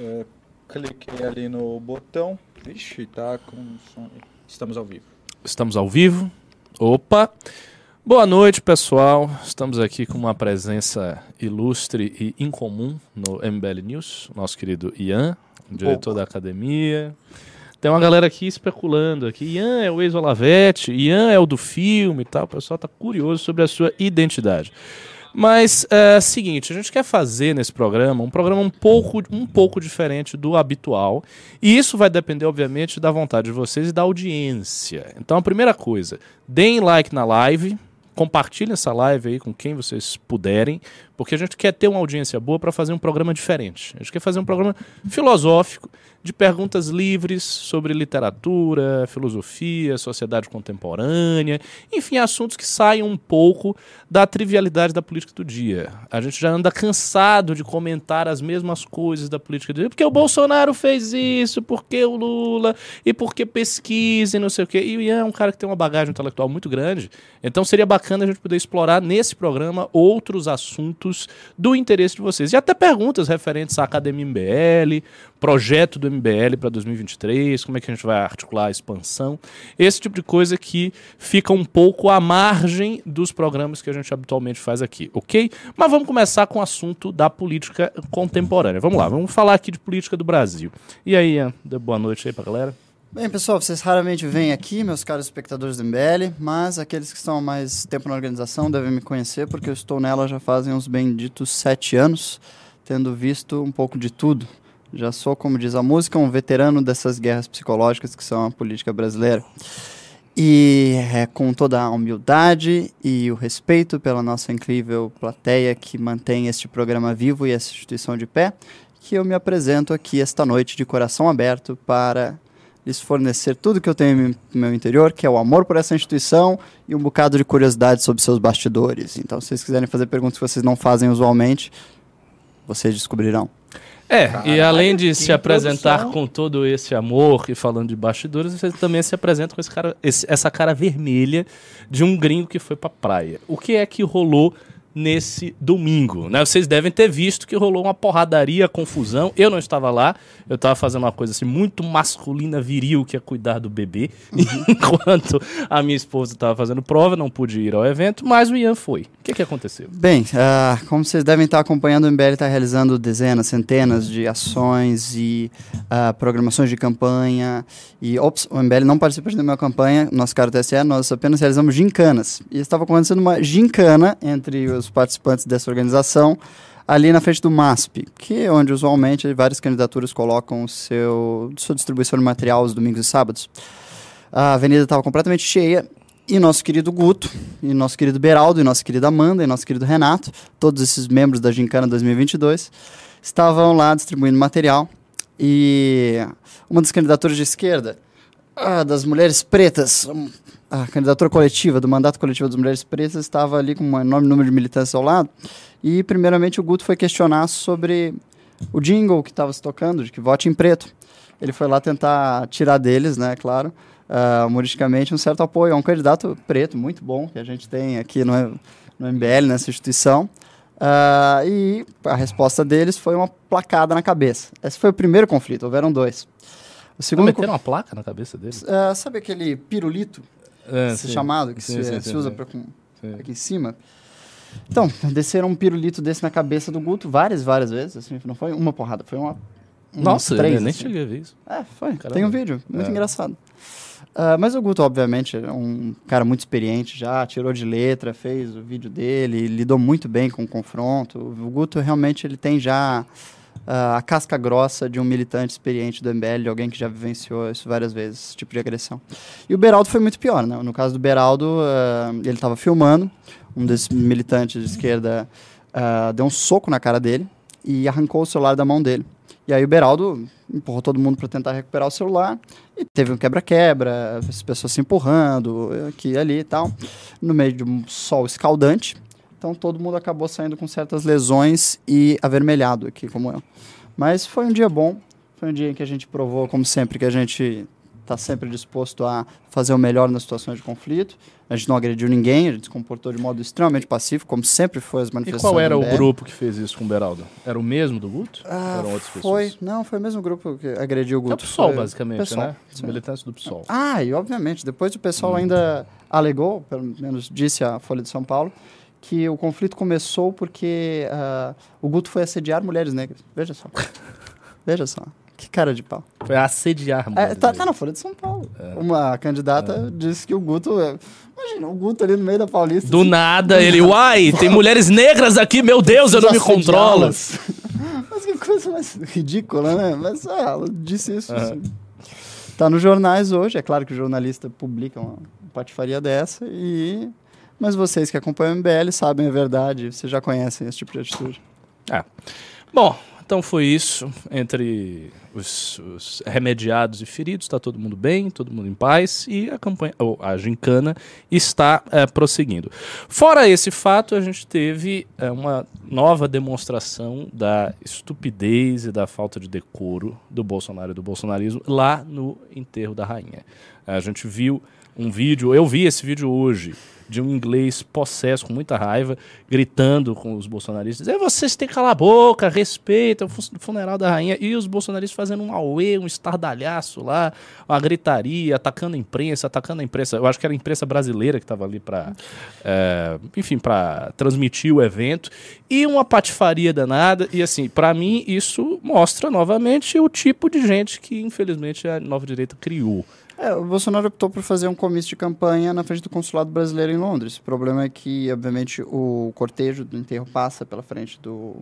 É, cliquei ali no botão. Ixi, tá com som. Estamos ao vivo. Estamos ao vivo. Opa! Boa noite, pessoal. Estamos aqui com uma presença ilustre e incomum no MBL News, nosso querido Ian, diretor da academia. Tem uma galera aqui especulando aqui. Ian é o ex-Olavete, Ian é o do filme e tal. O pessoal está curioso sobre a sua identidade. Mas é seguinte, a gente quer fazer nesse programa um programa um pouco, um pouco diferente do habitual. E isso vai depender, obviamente, da vontade de vocês e da audiência. Então, a primeira coisa, deem like na live, compartilhem essa live aí com quem vocês puderem, porque a gente quer ter uma audiência boa para fazer um programa diferente. A gente quer fazer um programa filosófico, de perguntas livres sobre literatura, filosofia, sociedade contemporânea, enfim, assuntos que saiam um pouco da trivialidade da política do dia. A gente já anda cansado de comentar as mesmas coisas da política do dia, porque o Bolsonaro fez isso, porque o Lula, e porque pesquisa e não sei o quê. E o Ian é um cara que tem uma bagagem intelectual muito grande, então seria bacana a gente poder explorar nesse programa outros assuntos do interesse de vocês. E até perguntas referentes à Academia MBL, projeto do MBL para 2023, como é que a gente vai articular a expansão, esse tipo de coisa que fica um pouco à margem dos programas que a gente habitualmente faz aqui, ok? Mas vamos começar com o assunto da política contemporânea. Vamos lá, vamos falar aqui de política do Brasil. E aí, Ian, boa noite aí pra galera. Bem, pessoal, vocês raramente vêm aqui, meus caros espectadores do MBL, mas aqueles que estão há mais tempo na organização devem me conhecer, porque eu estou nela já fazem uns benditos sete anos, tendo visto um pouco de tudo. Já sou, como diz a música, um veterano dessas guerras psicológicas que são a política brasileira. E é com toda a humildade e o respeito pela nossa incrível plateia que mantém este programa vivo e essa instituição de pé, que eu me apresento aqui esta noite de coração aberto para lhes fornecer tudo que eu tenho no meu interior, que é o amor por essa instituição e um bocado de curiosidade sobre seus bastidores. Então, se vocês quiserem fazer perguntas que vocês não fazem usualmente, vocês descobrirão. É, Caralho, e além de se apresentar produção. com todo esse amor e falando de bastidores, você também se apresenta com esse cara, esse, essa cara vermelha de um gringo que foi pra praia. O que é que rolou nesse domingo. Né? Vocês devem ter visto que rolou uma porradaria, confusão. Eu não estava lá, eu estava fazendo uma coisa assim muito masculina, viril, que é cuidar do bebê, uhum. enquanto a minha esposa estava fazendo prova, não pude ir ao evento, mas o Ian foi. O que, que aconteceu? Bem, uh, como vocês devem estar acompanhando, o MBL está realizando dezenas, centenas de ações e uh, programações de campanha. E, ops, o MBL não participa da minha campanha, nosso cara TSE, nós apenas realizamos gincanas. E estava acontecendo uma gincana entre os os participantes dessa organização ali na frente do MASP, que é onde usualmente várias candidaturas colocam seu, sua distribuição de material os domingos e sábados. A avenida estava completamente cheia e nosso querido Guto, e nosso querido Beraldo, e nossa querida Amanda, e nosso querido Renato, todos esses membros da Gincana 2022, estavam lá distribuindo material. E uma das candidaturas de esquerda, ah, das mulheres pretas, a candidatura coletiva, do mandato coletivo das mulheres pretas, estava ali com um enorme número de militantes ao lado. E, primeiramente, o Guto foi questionar sobre o jingle que estava se tocando, de que vote em preto. Ele foi lá tentar tirar deles, né, claro, uh, humoristicamente, um certo apoio a um candidato preto muito bom que a gente tem aqui no, no MBL, nessa instituição. Uh, e a resposta deles foi uma placada na cabeça. Esse foi o primeiro conflito, houveram dois. O segundo meteram uma placa na cabeça deles? Uh, sabe aquele pirulito é, esse chamado que sim, se, sim, se usa pra, com, aqui em cima. Então, desceram um pirulito desse na cabeça do Guto várias, várias vezes. Assim, não foi uma porrada, foi uma. Nossa, três, eu nem assim. cheguei a ver isso. É, foi. Caramba. Tem um vídeo, muito é. engraçado. Uh, mas o Guto, obviamente, é um cara muito experiente já, tirou de letra, fez o vídeo dele, lidou muito bem com o confronto. O Guto realmente ele tem já uh, a casca grossa de um militante experiente do MBL, de alguém que já vivenciou isso várias vezes, esse tipo de agressão. E o Beraldo foi muito pior, né? No caso do Beraldo, uh, ele estava filmando, um desses militantes de esquerda uh, deu um soco na cara dele e arrancou o celular da mão dele. E aí o Beraldo empurrou todo mundo para tentar recuperar o celular e teve um quebra-quebra, as pessoas se empurrando aqui e ali e tal, no meio de um sol escaldante. Então todo mundo acabou saindo com certas lesões e avermelhado aqui, como eu. Mas foi um dia bom, foi um dia em que a gente provou, como sempre, que a gente está sempre disposto a fazer o melhor nas situações de conflito. A gente não agrediu ninguém, a gente se comportou de modo extremamente pacífico, como sempre foi as E manifestações. qual era o grupo que fez isso com o Beraldo? Era o mesmo do Guto? Ah, Eram outras foi, pessoas? não, foi o mesmo grupo que agrediu o É o Guto. PSOL, foi- basicamente, PSOL, né? Os militantes do PSOL. Ah, e obviamente, depois o pessoal ainda alegou, pelo menos disse a Folha de São Paulo, que o conflito começou porque ah, o Guto foi assediar mulheres negras. Veja só. Veja só. Que cara de pau. Foi assediar, É, mano. tá, tá na Folha de São Paulo. Uma candidata disse que o Guto. é- Imagina, o Guto ali no meio da Paulista. Do nada, ele, uai, tem mulheres negras aqui, meu Deus, eu não me controlo. Mas que coisa mais ridícula, né? Mas ah, ela disse isso. assim. Tá nos jornais hoje. É claro que o jornalista publica uma patifaria dessa. E... Mas vocês que acompanham o MBL sabem a verdade. Vocês já conhecem esse tipo de atitude. Ah. Bom, então foi isso. Entre os, os remediados e feridos, está todo mundo bem, todo mundo em paz e a campanha, ou a gincana está eh, prosseguindo. Fora esse fato, a gente teve eh, uma nova demonstração da estupidez e da falta de decoro do Bolsonaro e do bolsonarismo lá no enterro da rainha. A gente viu um vídeo, eu vi esse vídeo hoje, de um inglês possesso, com muita raiva, gritando com os bolsonaristas: "É, vocês têm que calar a boca, respeita o fu- funeral da rainha. E os bolsonaristas fazendo um auê, um estardalhaço lá, uma gritaria, atacando a imprensa, atacando a imprensa. Eu acho que era a imprensa brasileira que estava ali para, enfim, para transmitir o evento. E uma patifaria danada. E assim, para mim, isso mostra novamente o tipo de gente que, infelizmente, a nova direita criou. É, o Bolsonaro optou por fazer um comício de campanha na frente do consulado brasileiro em Londres. O problema é que, obviamente, o cortejo do enterro passa pela frente do,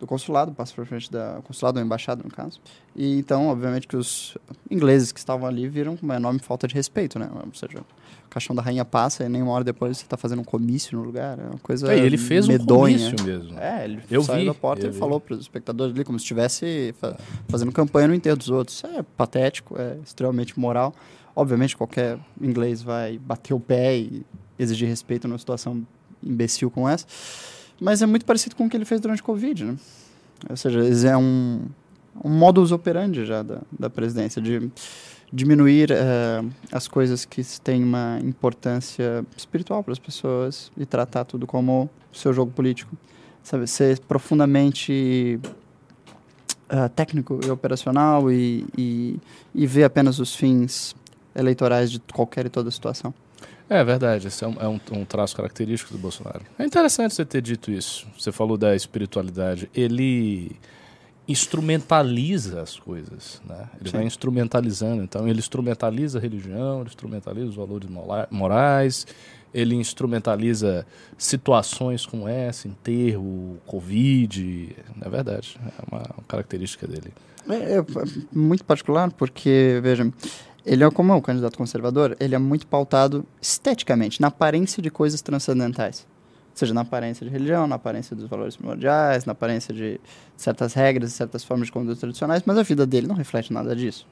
do consulado, passa pela frente da consulado ou embaixada, no caso. E então, obviamente, que os ingleses que estavam ali viram uma enorme falta de respeito, né? Ou seja, o caixão da rainha passa e nem uma hora depois você está fazendo um comício no lugar. É uma coisa É, ele fez um medonha. comício mesmo. É, ele Eu saiu vi, da porta e falou para os espectadores ali como se estivesse fa- fazendo campanha no enterro dos outros. Isso é patético, é extremamente moral. Obviamente, qualquer inglês vai bater o pé e exigir respeito numa situação imbecil como essa. Mas é muito parecido com o que ele fez durante o Covid, né? Ou seja, é um, um modus operandi já da, da presidência, de diminuir eh, as coisas que têm uma importância espiritual para as pessoas e tratar tudo como seu jogo político. Sabe, ser profundamente ah, técnico e operacional e, e, e ver apenas os fins eleitorais de qualquer e toda situação. É verdade, esse é, um, é um- um traço característico do Bolsonaro. É interessante você ter dito isso. Você falou da espiritualidade. Ele instrumentaliza as coisas, né? Ele Sim. vai instrumentalizando. Então, ele instrumentaliza a religião, ele instrumentaliza os valores morais, ele instrumentaliza situações como essa, enterro, Covid. É verdade, é uma característica dele. É, é muito particular porque, veja, ele é como é um candidato conservador, ele é muito pautado esteticamente, na aparência de coisas transcendentais. Ou seja, na aparência de religião, na aparência dos valores primordiais, na aparência de certas regras, certas formas de conduta tradicionais, mas a vida dele não reflete nada disso.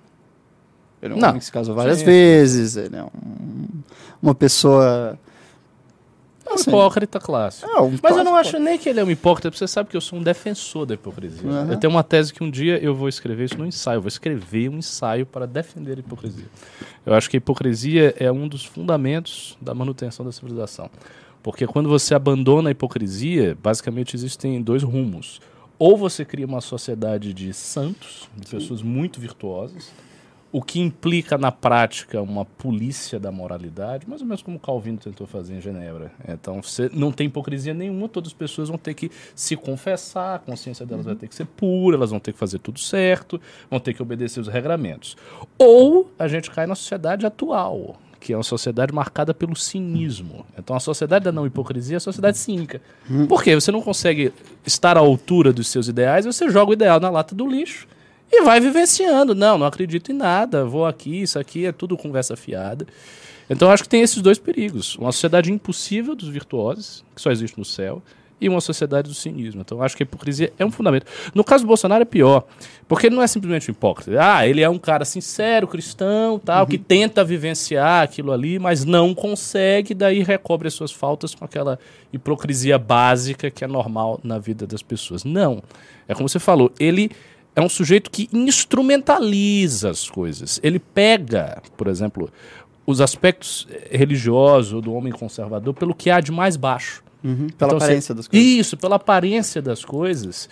Ele é um Não. homem que se casou várias Sim. vezes, ele é um- uma pessoa... É um Assim, hipócrita clássico. é um Mas eu não acho nem que ele é um hipócrita, porque você sabe que eu sou um defensor da hipocrisia. Uhum. Eu tenho uma tese que um dia eu vou escrever isso no ensaio. Eu vou escrever um ensaio para defender a hipocrisia. Eu acho que a hipocrisia é um dos fundamentos da manutenção da civilização. Porque quando você abandona a hipocrisia, basicamente existem dois rumos. Ou você cria uma sociedade de santos, de pessoas muito virtuosas, o que implica na prática uma polícia da moralidade, mais ou menos como Calvino tentou fazer em Genebra. Então, você não tem hipocrisia nenhuma, todas as pessoas vão ter que se confessar, a consciência delas vai ter que ser pura, elas vão ter que fazer tudo certo, vão ter que obedecer os regramentos. Ou a gente cai na sociedade atual, que é uma sociedade marcada pelo cinismo. Então, a sociedade da não hipocrisia é a sociedade cínica. Por quê? Você não consegue estar à altura dos seus ideais, você joga o ideal na lata do lixo e vai vivenciando. Não, não acredito em nada, vou aqui, isso aqui é tudo conversa fiada. Então, acho que tem esses dois perigos. Uma sociedade impossível dos virtuosos, que só existe no céu, e uma sociedade do cinismo. Então, acho que a hipocrisia é um fundamento. No caso do Bolsonaro é pior, porque ele não é simplesmente um hipócrita. Ah, ele é um cara sincero, cristão, tal, que tenta vivenciar aquilo ali, mas não consegue, daí recobre as suas faltas com aquela hipocrisia básica que é normal na vida das pessoas. Não. É como você falou, ele é um sujeito que instrumentaliza as coisas. Ele pega, por exemplo, os aspectos religiosos do homem conservador pelo que há de mais baixo. Uhum, pela Então, aparência você- das coisas. Isso, pela aparência das coisas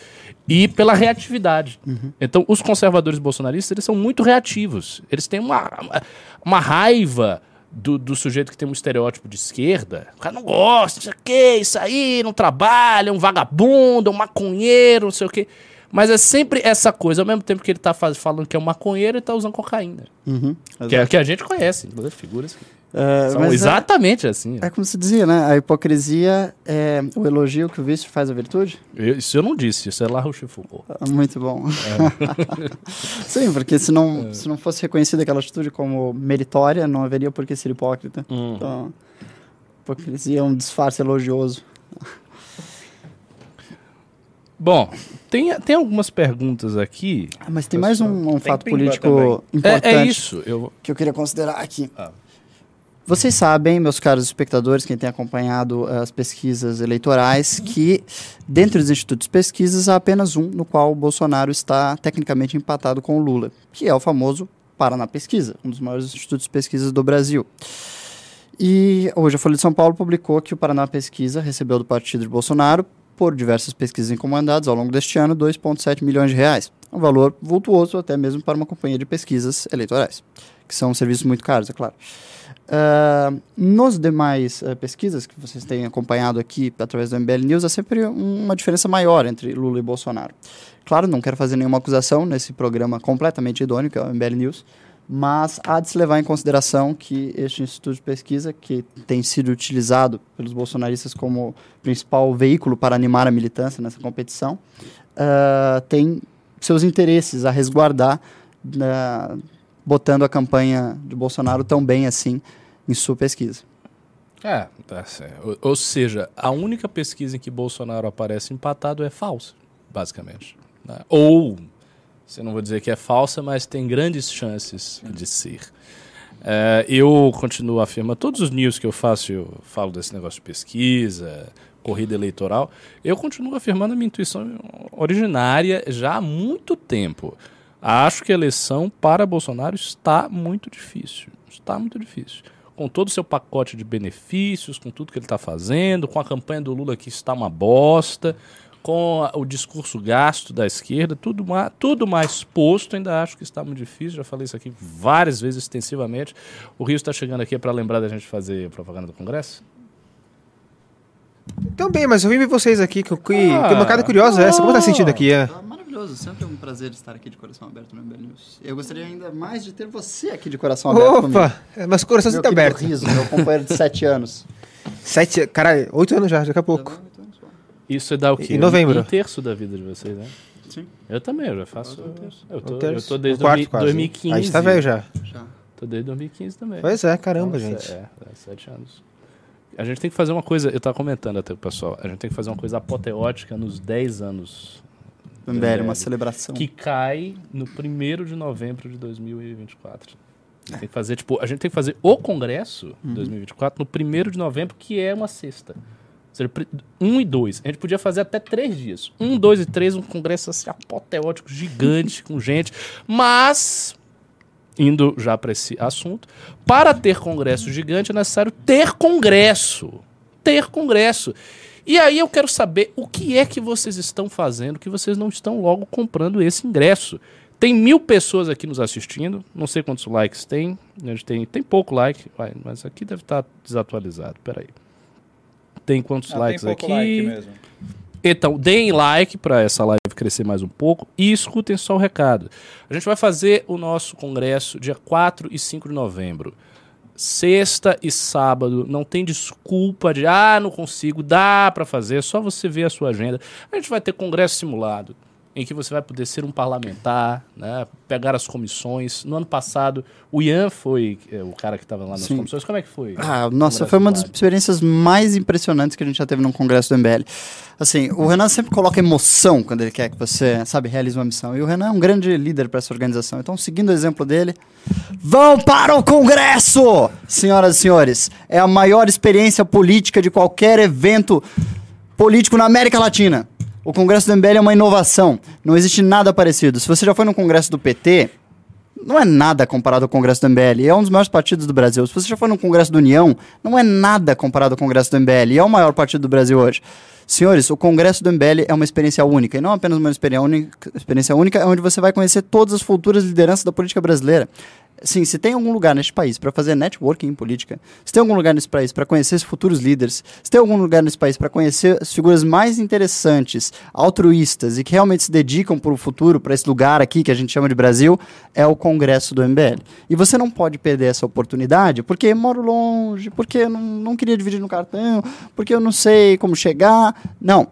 e pela reatividade. Uhum. Então, os conservadores bolsonaristas, eles são muito reativos. Eles têm uma, uma, uma raiva do, do sujeito que tem um estereótipo de esquerda. O cara não gosta, não sei o quê, isso aí, não trabalha, é um vagabundo, é um maconheiro, não sei o quê. Mas é sempre essa coisa, ao mesmo tempo que ele tá faz- falando que é um maconheiro, ele tá usando cocaína. Uhum, Que, é, que a gente conhece, inclusive figuras que É, são é- exatamente assim. É como se dizia, né? A hipocrisia é o elogio que o vício faz a virtude. Eu- isso eu não disse, isso é La Rochefoucauld. Ah, Muito bom. Sim, porque se não, se não fosse reconhecida aquela atitude como meritória, não haveria por que ser hipócrita. Então, hipocrisia é um disfarce elogioso. Bom, tem, tem algumas perguntas aqui. Ah, mas tem mais um, um fato político também. importante É, é isso. Eu, que eu queria considerar aqui. Ah. Vocês sabem, meus caros espectadores, quem tem acompanhado as pesquisas eleitorais, que dentro dos institutos de pesquisas há apenas um no qual o Bolsonaro está tecnicamente empatado com o Lula, que é o famoso Paraná Pesquisa, um dos maiores institutos de pesquisas do Brasil. E hoje a Folha de São Paulo publicou que o Paraná Pesquisa recebeu do partido de Bolsonaro, por diversas pesquisas encomendadas ao longo deste ano, 2,7 milhões de reais. Um valor vultuoso até mesmo para uma companhia de pesquisas eleitorais, que são serviços muito caros, é claro. Ah, nos demais eh, pesquisas que vocês têm acompanhado aqui através do MBL News, há sempre uma diferença maior entre Lula e Bolsonaro. Claro, não quero fazer nenhuma acusação nesse programa completamente idôneo, que é o MBL News, mas há de se levar em consideração que este instituto de pesquisa, que tem sido utilizado pelos bolsonaristas como principal veículo para animar a militância nessa competição, ah, tem seus interesses a resguardar, na- botando a campanha de Bolsonaro tão bem assim em sua pesquisa. é, tá. Ou, ou seja, a única pesquisa em que Bolsonaro aparece empatado é falsa, basicamente. né? Ou, se não vou dizer que é falsa, mas tem grandes chances de ser. É, eu continuo afirmando, todos os news que eu faço, eu falo desse negócio de pesquisa, corrida eleitoral, eu continuo afirmando a minha intuição originária já há muito tempo. Acho que a eleição para Bolsonaro está muito difícil. Está muito difícil. Com todo o seu pacote de benefícios, com tudo que ele está fazendo, com a campanha do Lula que está uma bosta, com o discurso gasto da esquerda, tudo, ma tudo mais posto, ainda acho que está muito difícil. Já falei isso aqui várias vezes extensivamente. O Rio está chegando aqui para lembrar da gente fazer propaganda do Congresso? Também, mas eu vim ver vocês aqui, que, que, Ah, que bancada curiosa é essa. Como tá sentindo aqui? É? maravilhoso, sempre é um prazer estar aqui de coração aberto no MBL News. Eu gostaria ainda mais de ter você aqui de coração aberto comigo. Opa! Mas o coração tá querido aberto. Riso, meu companheiro de sete anos. Sete, cara, oito anos já, daqui a pouco. Isso é dar o quê? Em novembro. Um terço da vida de vocês, né? Sim. Eu também, eu já faço. Eu tô, Um eu terço. tô desde Um quarto 2000 quase. 2015. A gente tá velho já. Já. Tô desde 2015 também. Pois é, caramba, Nossa, gente. É, é, sete anos. A gente tem que fazer uma coisa, eu tava comentando até o pessoal, a gente tem que fazer uma coisa apoteótica nos 10 anos, Do MBL, uma celebração. que cai no 1 de novembro de 2024. A gente tem que fazer, tipo, a gente tem que fazer o congresso Uhum. de 2024 no 1 de novembro, que é uma sexta. Seja, 1 e 2. A gente podia fazer até três dias. 1, 2 e 3, um congresso assim, apoteótico, gigante, com gente. Mas, indo já para esse assunto, para ter congresso gigante é necessário ter congresso. Ter congresso. E aí eu quero saber o que é que vocês estão fazendo que vocês não estão logo comprando esse ingresso. Tem mil pessoas aqui nos assistindo, não sei quantos likes tem, a gente tem, tem pouco like, mas aqui deve estar desatualizado, peraí. Tem quantos Ah, likes tem aqui? like. Então, deem like para essa live crescer mais um pouco e escutem só o recado. A gente vai fazer o nosso congresso dia 4 e 5 de novembro. Sexta e sábado, não tem desculpa de ah, não consigo, dá para fazer, é só você ver a sua agenda. A gente vai ter congresso simulado, em que você vai poder ser um parlamentar, né, pegar as comissões. No ano passado, o Ian foi é, o cara que estava lá nas Sim. comissões. Como é que foi? Ah, nossa, foi uma das experiências mais impressionantes que a gente já teve num congresso do MBL. Assim, o Renan sempre coloca emoção quando ele quer que você, sabe, realize uma missão. E o Renan é um grande líder para essa organização. Então, seguindo o exemplo dele, vão para o congresso! Senhoras e senhores, é a maior experiência política de qualquer evento político na América Latina. O Congresso do MBL é uma inovação. Não existe nada parecido. Se você já foi no Congresso do PT, não é nada comparado ao Congresso do MBL. É um dos maiores partidos do Brasil. Se você já foi no Congresso do União, não é nada comparado ao Congresso do MBL. É o maior partido do Brasil hoje. Senhores, o Congresso do MBL é uma experiência única. E não apenas uma experiência única, experiência única, é onde você vai conhecer todas as futuras lideranças da política brasileira. Sim, se tem algum lugar neste país para fazer networking em política, se tem algum lugar nesse país para conhecer os futuros líderes, se tem algum lugar nesse país para conhecer as figuras mais interessantes, altruístas e que realmente se dedicam para o futuro, para esse lugar aqui que a gente chama de Brasil, é o Congresso do MBL. E você não pode perder essa oportunidade porque moro longe, porque não, não queria dividir no cartão, porque eu não sei como chegar. Não.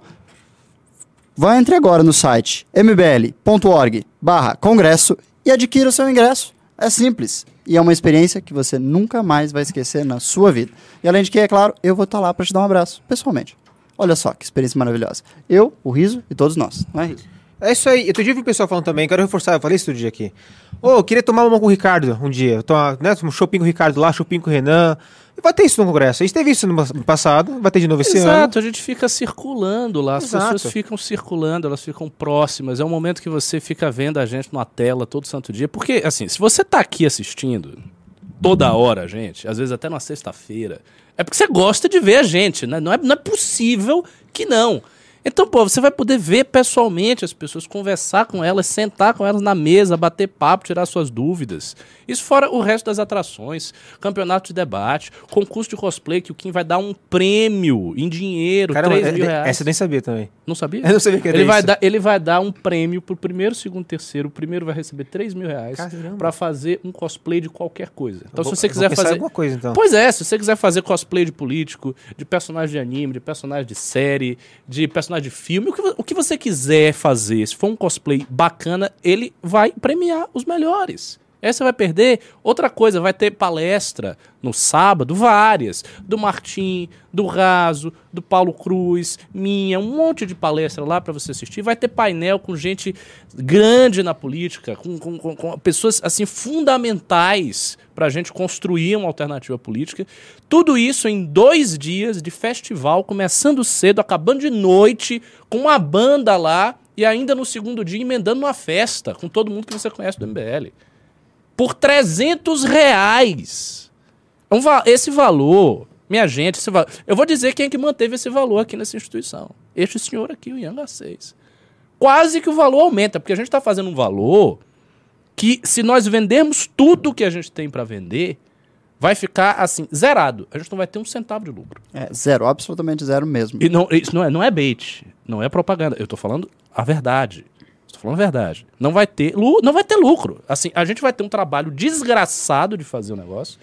Vai entre agora no site mbl.org barra congresso e adquira o seu ingresso. É simples. E é uma experiência que você nunca mais vai esquecer na sua vida. E além de que, é claro, eu vou estar lá para te dar um abraço, pessoalmente. Olha só que experiência maravilhosa. Eu, o Riso e todos nós. Não é, Riso? É isso aí. Outro dia eu o pessoal falando também, quero reforçar, eu falei isso outro dia aqui. Ô, eu queria tomar uma com o Ricardo um dia. Tomar, né, um shopping com o Ricardo lá, shopping com o Renan. Vai ter isso no Congresso. A gente teve isso no passado, vai ter de novo esse ano. Exato, a gente fica circulando lá, as Exato. pessoas ficam circulando, elas ficam próximas. É um momento que você fica vendo a gente numa tela todo santo dia. Porque, assim, se você tá aqui assistindo toda hora, gente, às vezes até numa sexta-feira, é porque você gosta de ver a gente, né? Não é, não é possível que não. Então, pô, você vai poder ver pessoalmente as pessoas, conversar com elas, sentar com elas na mesa, bater papo, tirar suas dúvidas. Isso fora o resto das atrações, campeonato de debate, concurso de cosplay, que o Kim vai dar um prêmio em dinheiro, Caramba, 3 mil é- reais. essa eu nem sabia também. Não sabia? Eu não sabia que era ele vai, isso. dar, ele vai dar um prêmio pro primeiro, segundo, terceiro. O primeiro vai receber 3 mil reais pra fazer um cosplay de qualquer coisa. Então, Vou- se você quiser fazer. alguma coisa, então. Pois é, se você quiser fazer cosplay de político, de personagem de anime, de personagem de série, de personagem de filme, o que, o que você quiser fazer, se for um cosplay bacana, ele vai premiar os melhores. Aí você vai perder. Outra coisa, vai ter palestra no sábado, várias. Do Martim, do Raso, do Paulo Cruz, minha, um monte de palestra lá pra você assistir. Vai ter painel com gente grande na política, com, com- com- com pessoas assim fundamentais pra gente construir uma alternativa política. Tudo isso em dois dias de festival, começando cedo, acabando de noite, com uma banda lá. E ainda no segundo dia emendando uma festa com todo mundo que você conhece do MBL por 300 reais. É um esse valor, minha gente, esse eu vou dizer quem é que manteve esse valor aqui nessa instituição. Este senhor aqui, o Ian Garcês. Quase que o valor aumenta, porque a gente está fazendo um valor que, se nós vendermos tudo que a gente tem para vender, vai ficar assim, zerado. A gente não vai ter um centavo de lucro. É zero, absolutamente zero mesmo. E não, isso não é, não é bait, não é propaganda. Eu tô falando a verdade. Estou falando a verdade. Não vai ter, não vai ter lucro. Assim, a gente vai ter um trabalho desgraçado de fazer o negócio.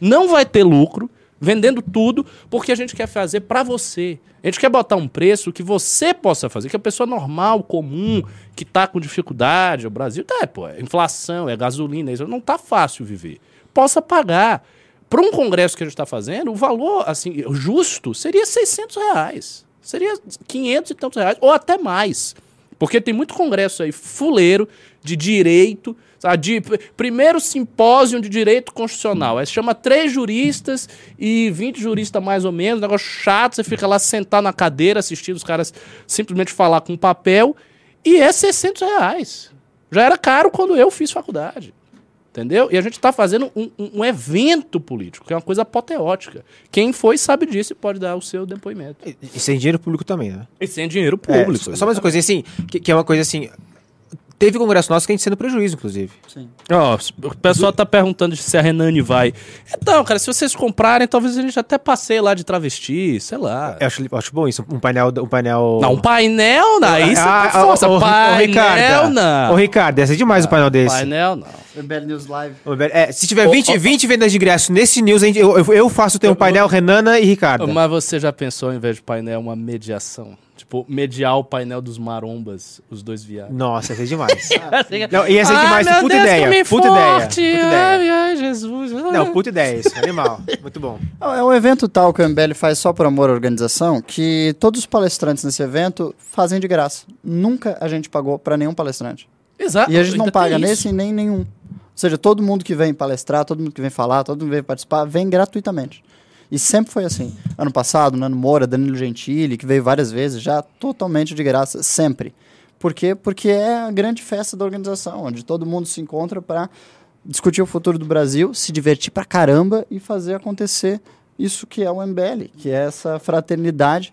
Não vai ter lucro vendendo tudo porque a gente quer fazer para você. A gente quer botar um preço que você possa fazer, que a pessoa normal, comum, que tá com dificuldade, o Brasil tá, pô, é inflação, é gasolina, isso não tá fácil viver. Possa pagar. Para um congresso que a gente está fazendo, o valor assim justo seria 600 reais. Seria 500 e tantos reais, ou até mais. Porque tem muito congresso aí fuleiro de direito, sabe? De pr- primeiro simpósio de direito constitucional. Aí chama três juristas e 20 juristas mais ou menos, negócio chato, você fica lá sentado na cadeira assistindo os caras simplesmente falar com papel, e é 600 reais. Já era caro quando eu fiz faculdade. Entendeu? E a gente está fazendo um, um- evento político, que é uma coisa apoteótica. Quem foi sabe disso e pode dar o seu depoimento. E, e sem dinheiro público também, né? E sem dinheiro É, público. só só mais uma coisa assim, que, que é uma coisa assim. Teve congresso nosso que a gente sendo prejuízo, inclusive. Sim. Ó, o pessoal tá perguntando se a Renane vai. Então, cara, se vocês comprarem, talvez a gente até passeie lá de travesti, sei lá. Eu acho, eu acho bom isso, um painel. Um painel... Não, um painel, não. Aí você Ah, tá força. ô, ô, ô, painel, Ricardo. não. Ô, Ricardo, ia ser demais um painel desse. Painel, não. MBL News Live. É, se tiver Ô, 20, ô, 20 vendas de ingresso nesse news, a gente- eu, eu, eu faço ter um painel Renana e Ricardo. Mas você já pensou, em vez de painel, uma mediação? Tipo, mediar o painel dos marombas, os dois viados. Nossa, ia ser demais. Não, ia ser Ai, demais, puta Deus, ideia, puta forte. ideia, puta ideia. Ai, ai, Jesus. Não, puta ideia isso. Animal. Muito bom. É um evento tal que o MBL faz só por amor à organização, que todos os palestrantes nesse evento fazem de graça. Nunca a gente pagou para nenhum palestrante. Exato. E a gente não paga nesse nem nenhum. Ou seja, todo mundo que vem palestrar, todo mundo que vem falar, todo mundo que vem participar, vem gratuitamente. E sempre foi assim. Ano passado, Nano Moura, Danilo Gentili, que veio várias vezes, já totalmente de graça, sempre. Por quê? Porque é a grande festa da organização, onde todo mundo se encontra para discutir o futuro do Brasil, se divertir pra caramba e fazer acontecer isso que é o MBL, que é essa fraternidade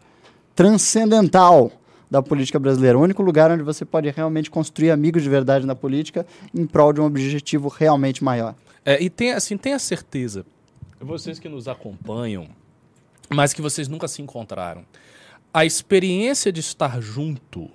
transcendental da política brasileira. O único lugar onde você pode realmente construir amigos de verdade na política em prol de um objetivo realmente maior. É, e tem, assim, tenha certeza, vocês que nos acompanham, mas que vocês nunca se encontraram, a experiência de estar junto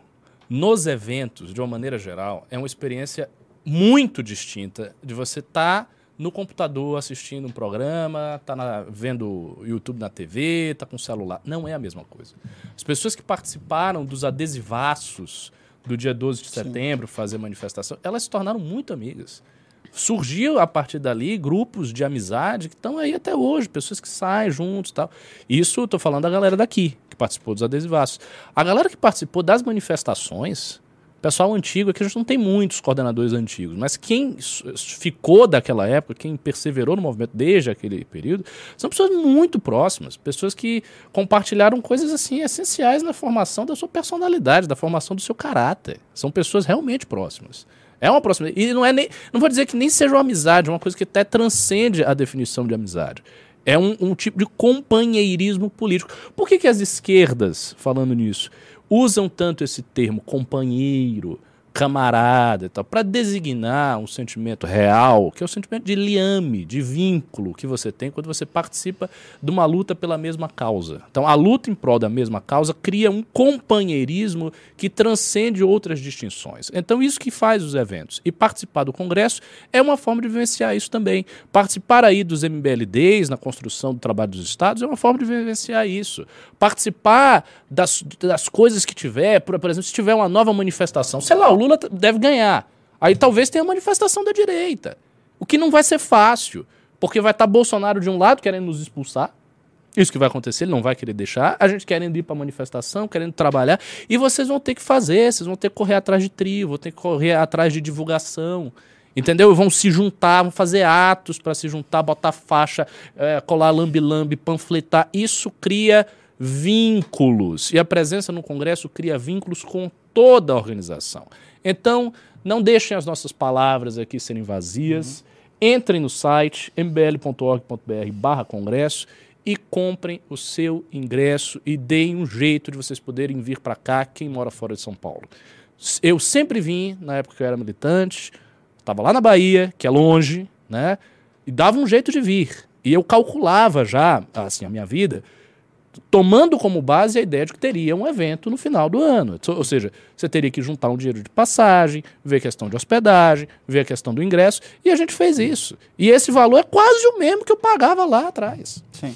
nos eventos, de uma maneira geral, é uma experiência muito distinta de você estar tá no computador assistindo um programa, tá na, vendo YouTube na TV, tá com o celular. Não é a mesma coisa. As pessoas que participaram dos adesivaços do dia 12 de setembro, Sim. fazer manifestação, elas se tornaram muito amigas. Surgiu a partir dali grupos de amizade que estão aí até hoje, pessoas que saem juntos e tal. Isso eu tô falando da galera daqui, que participou dos adesivaços. A galera que participou das manifestações, Pessoal antigo, aqui a gente não tem muitos coordenadores antigos, mas quem ficou daquela época, quem perseverou no movimento desde aquele período, são pessoas muito próximas, pessoas que compartilharam coisas assim essenciais na formação da sua personalidade, da formação do seu caráter. São pessoas realmente próximas. É uma proximidade. E não é nem. Não vou dizer que nem seja uma amizade, é uma coisa que até transcende a definição de amizade. É um, um tipo de companheirismo político. Por que, que as esquerdas, falando nisso, usam tanto esse termo companheiro, camarada e tal, para designar um sentimento real, que é o sentimento de liame, de vínculo que você tem quando você participa de uma luta pela mesma causa. Então, a luta em prol da mesma causa cria um companheirismo que transcende outras distinções. Então, isso que faz os eventos. E participar do Congresso é uma forma de vivenciar isso também. Participar aí dos MBLDs na construção do trabalho dos estados é uma forma de vivenciar isso. Participar das, das coisas que tiver, por, por exemplo, se tiver uma nova manifestação, sei lá, o Lula Lula deve ganhar. Aí talvez tenha manifestação da direita. O que não vai ser fácil, porque vai estar tá Bolsonaro de um lado querendo nos expulsar. Isso que vai acontecer, ele não vai querer deixar. A gente querendo ir para manifestação, querendo trabalhar. E vocês vão ter que fazer, vocês vão ter que correr atrás de trio, vão ter que correr atrás de divulgação. Entendeu? Vão se juntar, vão fazer atos para se juntar, botar faixa, é, colar lambi-lambi, panfletar. Isso cria vínculos. E a presença no Congresso cria vínculos com toda a organização. Então, não deixem as nossas palavras aqui serem vazias. Uhum. Entrem no site mbl.org.br barra congresso e comprem o seu ingresso e deem um jeito de vocês poderem vir para cá, quem mora fora de São Paulo. Eu sempre vim, na época que eu era militante, estava lá na Bahia, que é longe, né? E dava um jeito de vir. E eu calculava já, assim, a minha vida, tomando como base a ideia de que teria um evento no final do ano. Ou seja, você teria que juntar um dinheiro de passagem, ver a questão de hospedagem, ver a questão do ingresso, e a gente fez isso. E esse valor é quase o mesmo que eu pagava lá atrás. Sim.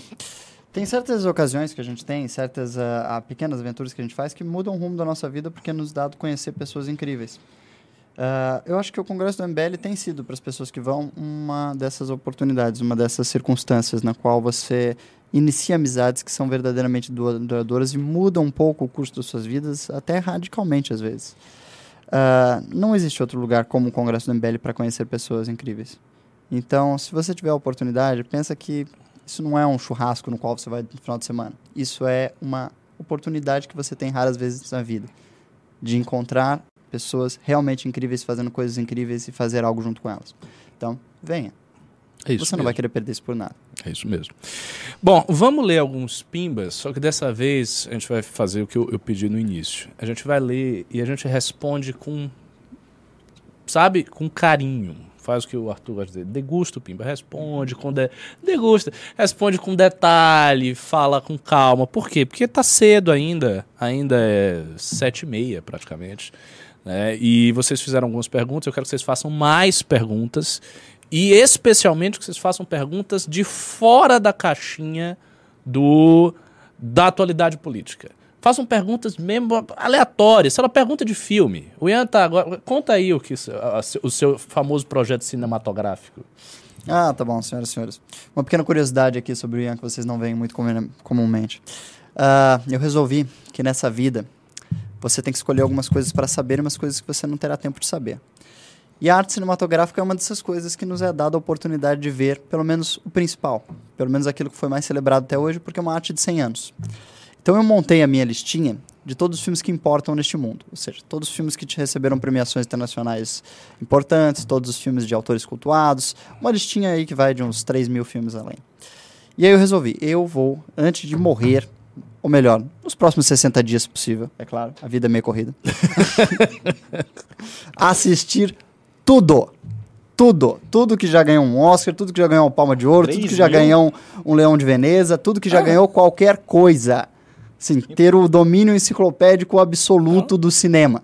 Tem certas ocasiões que a gente tem, certas uh, pequenas aventuras que a gente faz que mudam o rumo da nossa vida porque nos dá conhecer pessoas incríveis. Uh, eu acho que o Congresso do MBL tem sido para as pessoas que vão uma dessas oportunidades, uma dessas circunstâncias na qual você inicia amizades que são verdadeiramente duradouras e mudam um pouco o curso das suas vidas, até radicalmente às vezes. Uh, não existe outro lugar como o Congresso do MBL para conhecer pessoas incríveis. Então, se você tiver a oportunidade, pensa que isso não é um churrasco no qual você vai no final de semana. Isso é uma oportunidade que você tem raras vezes na vida de encontrar pessoas realmente incríveis fazendo coisas incríveis e fazer algo junto com elas. Então, venha. É Você não mesmo. vai querer perder isso por nada. É isso mesmo. Bom, vamos ler alguns pimbas, só que dessa vez a gente vai fazer o que eu, eu pedi no início. A gente vai ler e a gente responde com, sabe, com carinho. Faz o que o Arthur vai dizer. Degusta o pimba, responde com de... degusta, responde com detalhe, fala com calma. Por quê? Porque tá cedo ainda, ainda é sete e meia praticamente. Né? E vocês fizeram algumas perguntas, eu quero que vocês façam mais perguntas e especialmente que vocês façam perguntas de fora da caixinha do da atualidade política. Façam perguntas mesmo aleatórias. Se ela pergunta de filme, o Ian tá agora. Conta aí o, que, o seu famoso projeto cinematográfico. Ah, tá bom, senhoras e senhores. Uma pequena curiosidade aqui sobre o Ian que vocês não veem muito comumente. Uh, eu resolvi que nessa vida você tem que escolher algumas coisas para saber e umas coisas que você não terá tempo de saber. E a arte cinematográfica é uma dessas coisas que nos é dada a oportunidade de ver, pelo menos o principal, pelo menos aquilo que foi mais celebrado até hoje, porque é uma arte de 100 anos. Então eu montei a minha listinha de todos os filmes que importam neste mundo, ou seja, todos os filmes que te receberam premiações internacionais importantes, todos os filmes de autores cultuados, uma listinha aí que vai de uns 3 mil filmes além. E aí eu resolvi, eu vou, antes de morrer, ou melhor, nos próximos 60 dias, se possível, é claro, a vida é meio corrida, assistir tudo. Tudo. Tudo que já ganhou um Oscar, tudo que já ganhou uma Palma de Ouro, tudo que já mil? ganhou um, um Leão de Veneza, tudo que já ganhou qualquer coisa. Assim, ter o domínio enciclopédico absoluto do cinema.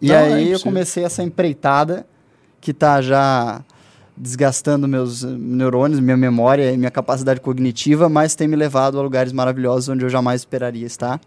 E Não, é aí eu impossível. comecei essa empreitada que tá já desgastando meus eh, neurônios, minha memória e minha capacidade cognitiva, mas tem me levado a lugares maravilhosos onde eu jamais esperaria estar.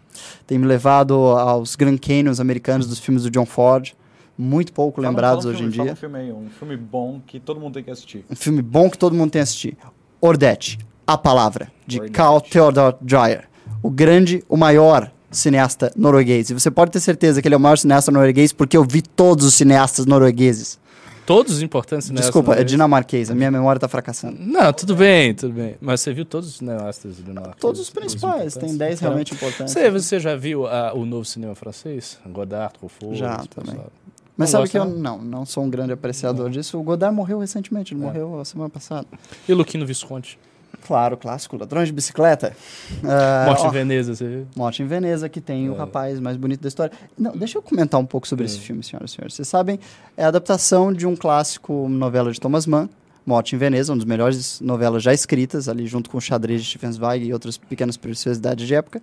Tem me levado aos Grand Canyons americanos dos filmes do John Ford, muito pouco Fala- lembrados fala um hoje em filme, dia. Um filme aí, um filme bom que todo mundo tem que assistir. Um filme bom que todo mundo tem que assistir. Ordete, A Palavra, de Ordete. Carl Theodor Dreyer. O grande, o maior cineasta norueguês. E você pode ter certeza que ele é o maior cineasta norueguês porque eu vi todos os cineastas noruegueses. Todos os importantes nessa Desculpa, é dinamarquês. A minha memória tá fracassando. Não, tudo bem, tudo bem. Mas você viu todos os cineastas dinamarqueses? Todos os principais. Tem 10 realmente importantes. Você, você já viu ah, o novo cinema francês? Godard, Truffaut? Já, também. pessoal? Mas Não sabe que eu não? não, não sou um grande apreciador disso. O Godard morreu recentemente, ele É. morreu semana passada. E Luquino Visconti? Claro, clássico, Ladrões de Bicicleta. Ah, Morte ó, em Veneza, você viu? Morte em Veneza, que tem o É. rapaz mais bonito da história. Não, deixa eu comentar um pouco sobre Hum. esse filme, senhoras e senhores. Vocês sabem, é a adaptação de um clássico novela de Thomas Mann, Morte em Veneza, uma das melhores novelas já escritas, ali junto com o Xadrez de Stephen Zweig e outras pequenas preciosidades de época,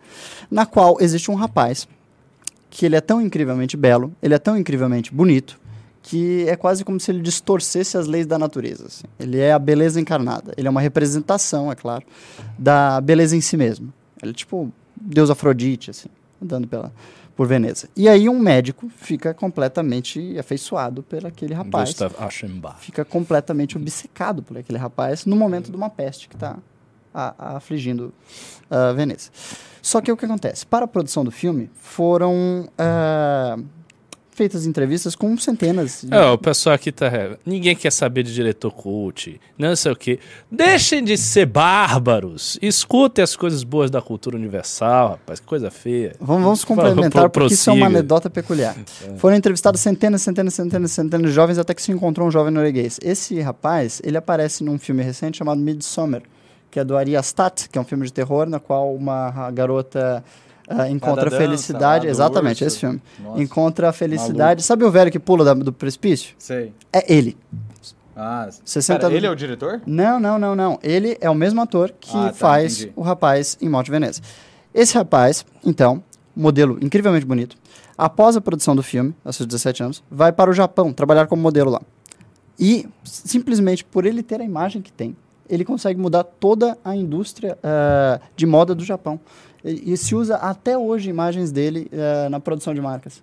na qual existe um rapaz que ele é tão incrivelmente belo, ele é tão incrivelmente bonito, que é quase como se ele distorcesse as leis da natureza. assim. Ele é a beleza encarnada. Ele é uma representação, é claro, da beleza em si mesmo. Ele é tipo Deus Afrodite, assim, andando pela, por Veneza. E aí um médico fica completamente afeiçoado por aquele rapaz. Gustav Aschenbach. Fica completamente obcecado por aquele rapaz no momento de uma peste que está afligindo ah, Veneza. Só que o que acontece? Para a produção do filme, foram ah, feitas entrevistas com centenas de É, o pessoal aqui tá. Ninguém quer saber de diretor cult, não sei o quê. Deixem de ser bárbaros. Escutem as coisas boas da cultura universal, rapaz. Que coisa feia. Vamos, vamos complementar, porque isso é uma anedota peculiar. Foram entrevistados centenas, centenas, centenas, centenas de jovens até que se encontrou um jovem norueguês. Esse rapaz, ele aparece num filme recente chamado Midsommar, que é do Ari Aster, que é um filme de terror, na qual uma garota ah, encontra dança, felicidade. do Exatamente, urso. esse filme. Nossa, Encontra a felicidade. Sabe o velho que pula da- do precipício? sei. É ele. Ah, 60 pera, ele é o diretor? Não, não, não, não. Ele é o mesmo ator que Ah, tá, faz entendi. o rapaz em Morte de Veneza. Esse rapaz, então, modelo incrivelmente bonito, após a produção do filme, aos seus 17 anos, vai para o Japão trabalhar como modelo lá. E, simplesmente por ele ter a imagem que tem, ele consegue mudar toda a indústria ah, de moda do Japão. E, e se usa até hoje imagens dele ah, na produção de marcas.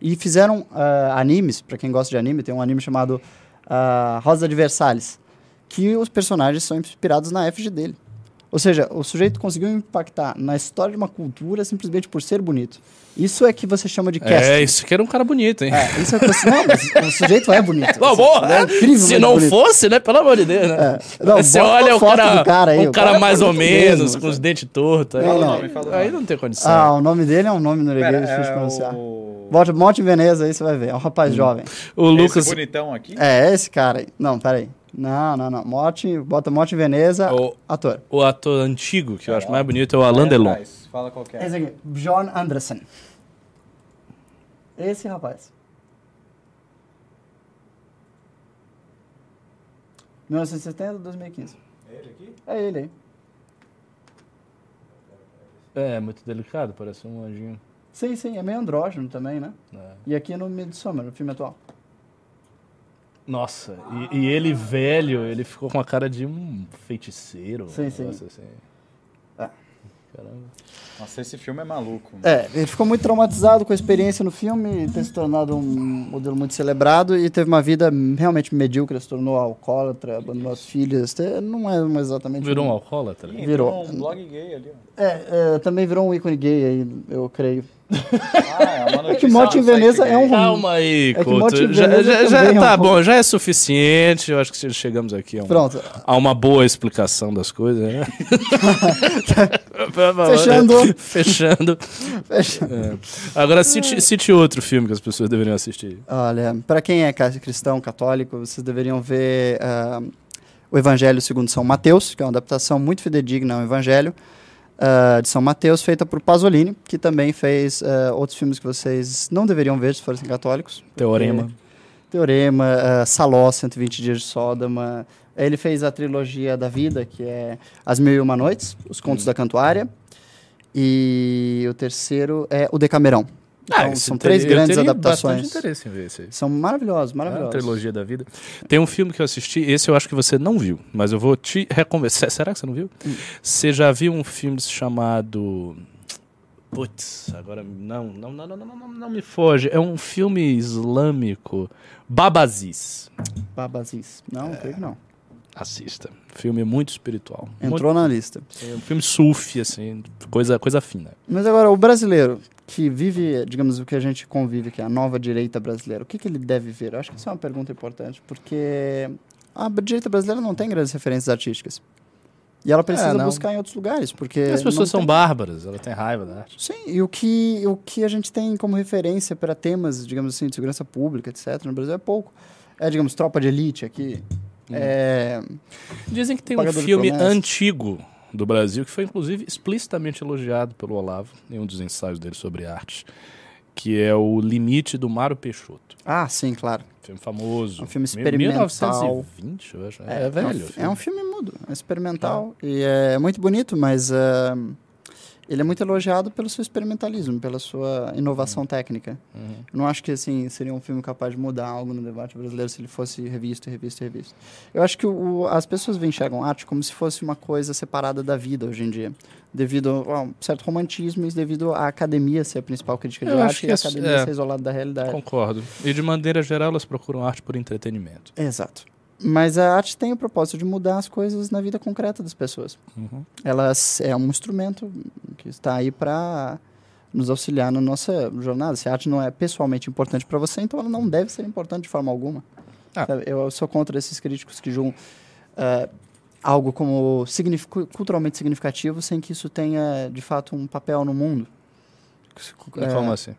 E fizeram ah, animes, para quem gosta de anime, tem um anime chamado ah, Rosa de Versalhes, que os personagens são inspirados na efígie dele. Ou seja, o sujeito conseguiu impactar na história de uma cultura simplesmente por ser bonito. Isso é que você chama de casting. É, isso que era um cara bonito, hein? É, isso é que você... Não, mas o sujeito é bonito. Bom, bom, é incrivelmente se não bonito. fosse, né? Pelo amor de Deus, né? É. Não, Você bota olha o cara, cara aí, um o cara, cara é mais ou bonito menos, mesmo, com os dentes tortos. Aí, Não, não, aí nome. não tem condição. Ah, o nome dele é um nome norueguês difícil de é pronunciar. o... Bote Monte Veneza aí, você vai ver. É um rapaz jovem. o Esse Lucas. bonitão aqui? É, esse cara aí. Não, peraí. Não, não, não. Mote, bota Monte Veneza, O, ator. o ator antigo, que eu acho Ó. mais bonito, é o Alain Vai Delon. atrás, Fala qual é. Esse aqui, John Anderson. Esse rapaz. 1970 2015. Ele aqui? É ele aí. É, muito delicado, parece um anjinho. Sim, sim, é meio andrógeno também, né? É. E aqui no Midsommar, no filme atual. Nossa, e, e ele velho, ele ficou com a cara de um feiticeiro. Sim, um sim. negócio assim. É. Caramba. Nossa, esse filme é maluco. mano. É, ele ficou muito traumatizado com a experiência no filme, ter se tornado um modelo muito celebrado e teve uma vida realmente medíocre, se tornou alcoólatra, abandonou as filhas, não é exatamente... Virou um alcoólatra? Ih, virou. entrou um blog gay ali, ó. É, é, também virou um ícone gay aí, eu creio. Ah, é uma É que Morte em Veneza é um Calma aí, É Couto. Já, já- já- é um tá bom, já é suficiente. Eu acho que chegamos aqui a, um- Pronto. a uma boa explicação das coisas, né? Fechando. Fechando. Fecha. É. Agora, cite, cite outro filme que as pessoas deveriam assistir. Olha, para quem é cristão, católico, vocês deveriam ver ah, o Evangelho segundo São Mateus, que é uma adaptação muito fidedigna ao Evangelho ah, de São Mateus, feita por Pasolini, que também fez ah, outros filmes que vocês não deveriam ver se fossem católicos. Teorema. Teorema, ah, Saló, 120 Dias de Sódoma. Ele fez a trilogia da vida, que é As Mil e Uma Noites, Os Contos da Cantuária. E o terceiro é O Decamerão. Então, esse são teria- três eu grandes teria adaptações. interesse em ver esse aí. São maravilhosos, É a maravilhosos. trilogia da vida. Tem um filme que eu assisti, esse eu acho que você não viu, mas eu vou te recomendar. Se- Será que você não viu? Hum. Você já viu um filme chamado. Putz, agora não, não, não, não, não, não, não me foge. É um filme islâmico. Babaziz. Babazis. Não, creio que não. Assista. Filme muito espiritual. Entrou na lista. Muito, é um filme sufi, assim, coisa, coisa fina. Mas agora, o brasileiro que vive, digamos, o que a gente convive, que é a nova direita brasileira, o que, que ele deve ver? Eu acho que isso é uma pergunta importante, porque a direita brasileira não tem grandes referências artísticas. E ela precisa não. buscar em outros lugares, porque... As pessoas são tem- bárbaras, ela tem raiva da arte. Sim, e o que, o que a gente tem como referência para temas, digamos assim, de segurança pública, etc., no Brasil é pouco. É, digamos, tropa de elite aqui. É, Dizem que tem um Pagador filme antigo do Brasil que foi inclusive explicitamente elogiado pelo Olavo em um dos ensaios dele sobre arte, que é o Limite do Mário Peixoto. Ah, sim, claro. Filme famoso. Um filme experimental. 1920, eu acho. É, velho. É um, fi- é um filme mudo, é experimental. E é muito bonito, mas ah, ele é muito elogiado pelo seu experimentalismo, pela sua inovação técnica. Uhum. Eu não acho que assim seria um filme capaz de mudar algo no debate brasileiro se ele fosse revisto, revisto, revisto. Eu acho que o, as pessoas enxergam arte como se fosse uma coisa separada da vida hoje em dia, devido a um certo romantismo e devido à academia ser a principal crítica de Eu acho arte que e a academia é. ser isolada da realidade. Concordo. E de maneira geral, elas procuram arte por entretenimento. Exato. Mas a arte tem o propósito de mudar as coisas na vida concreta das pessoas. Uhum. Ela é um instrumento que está aí para nos auxiliar na nossa jornada. Se a arte não é pessoalmente importante para você, então ela não deve ser importante de forma alguma. Ah. Eu sou contra esses críticos que julgam eh, algo como signifi- culturalmente significativo sem que isso tenha, de fato, um papel no mundo. É, Como assim?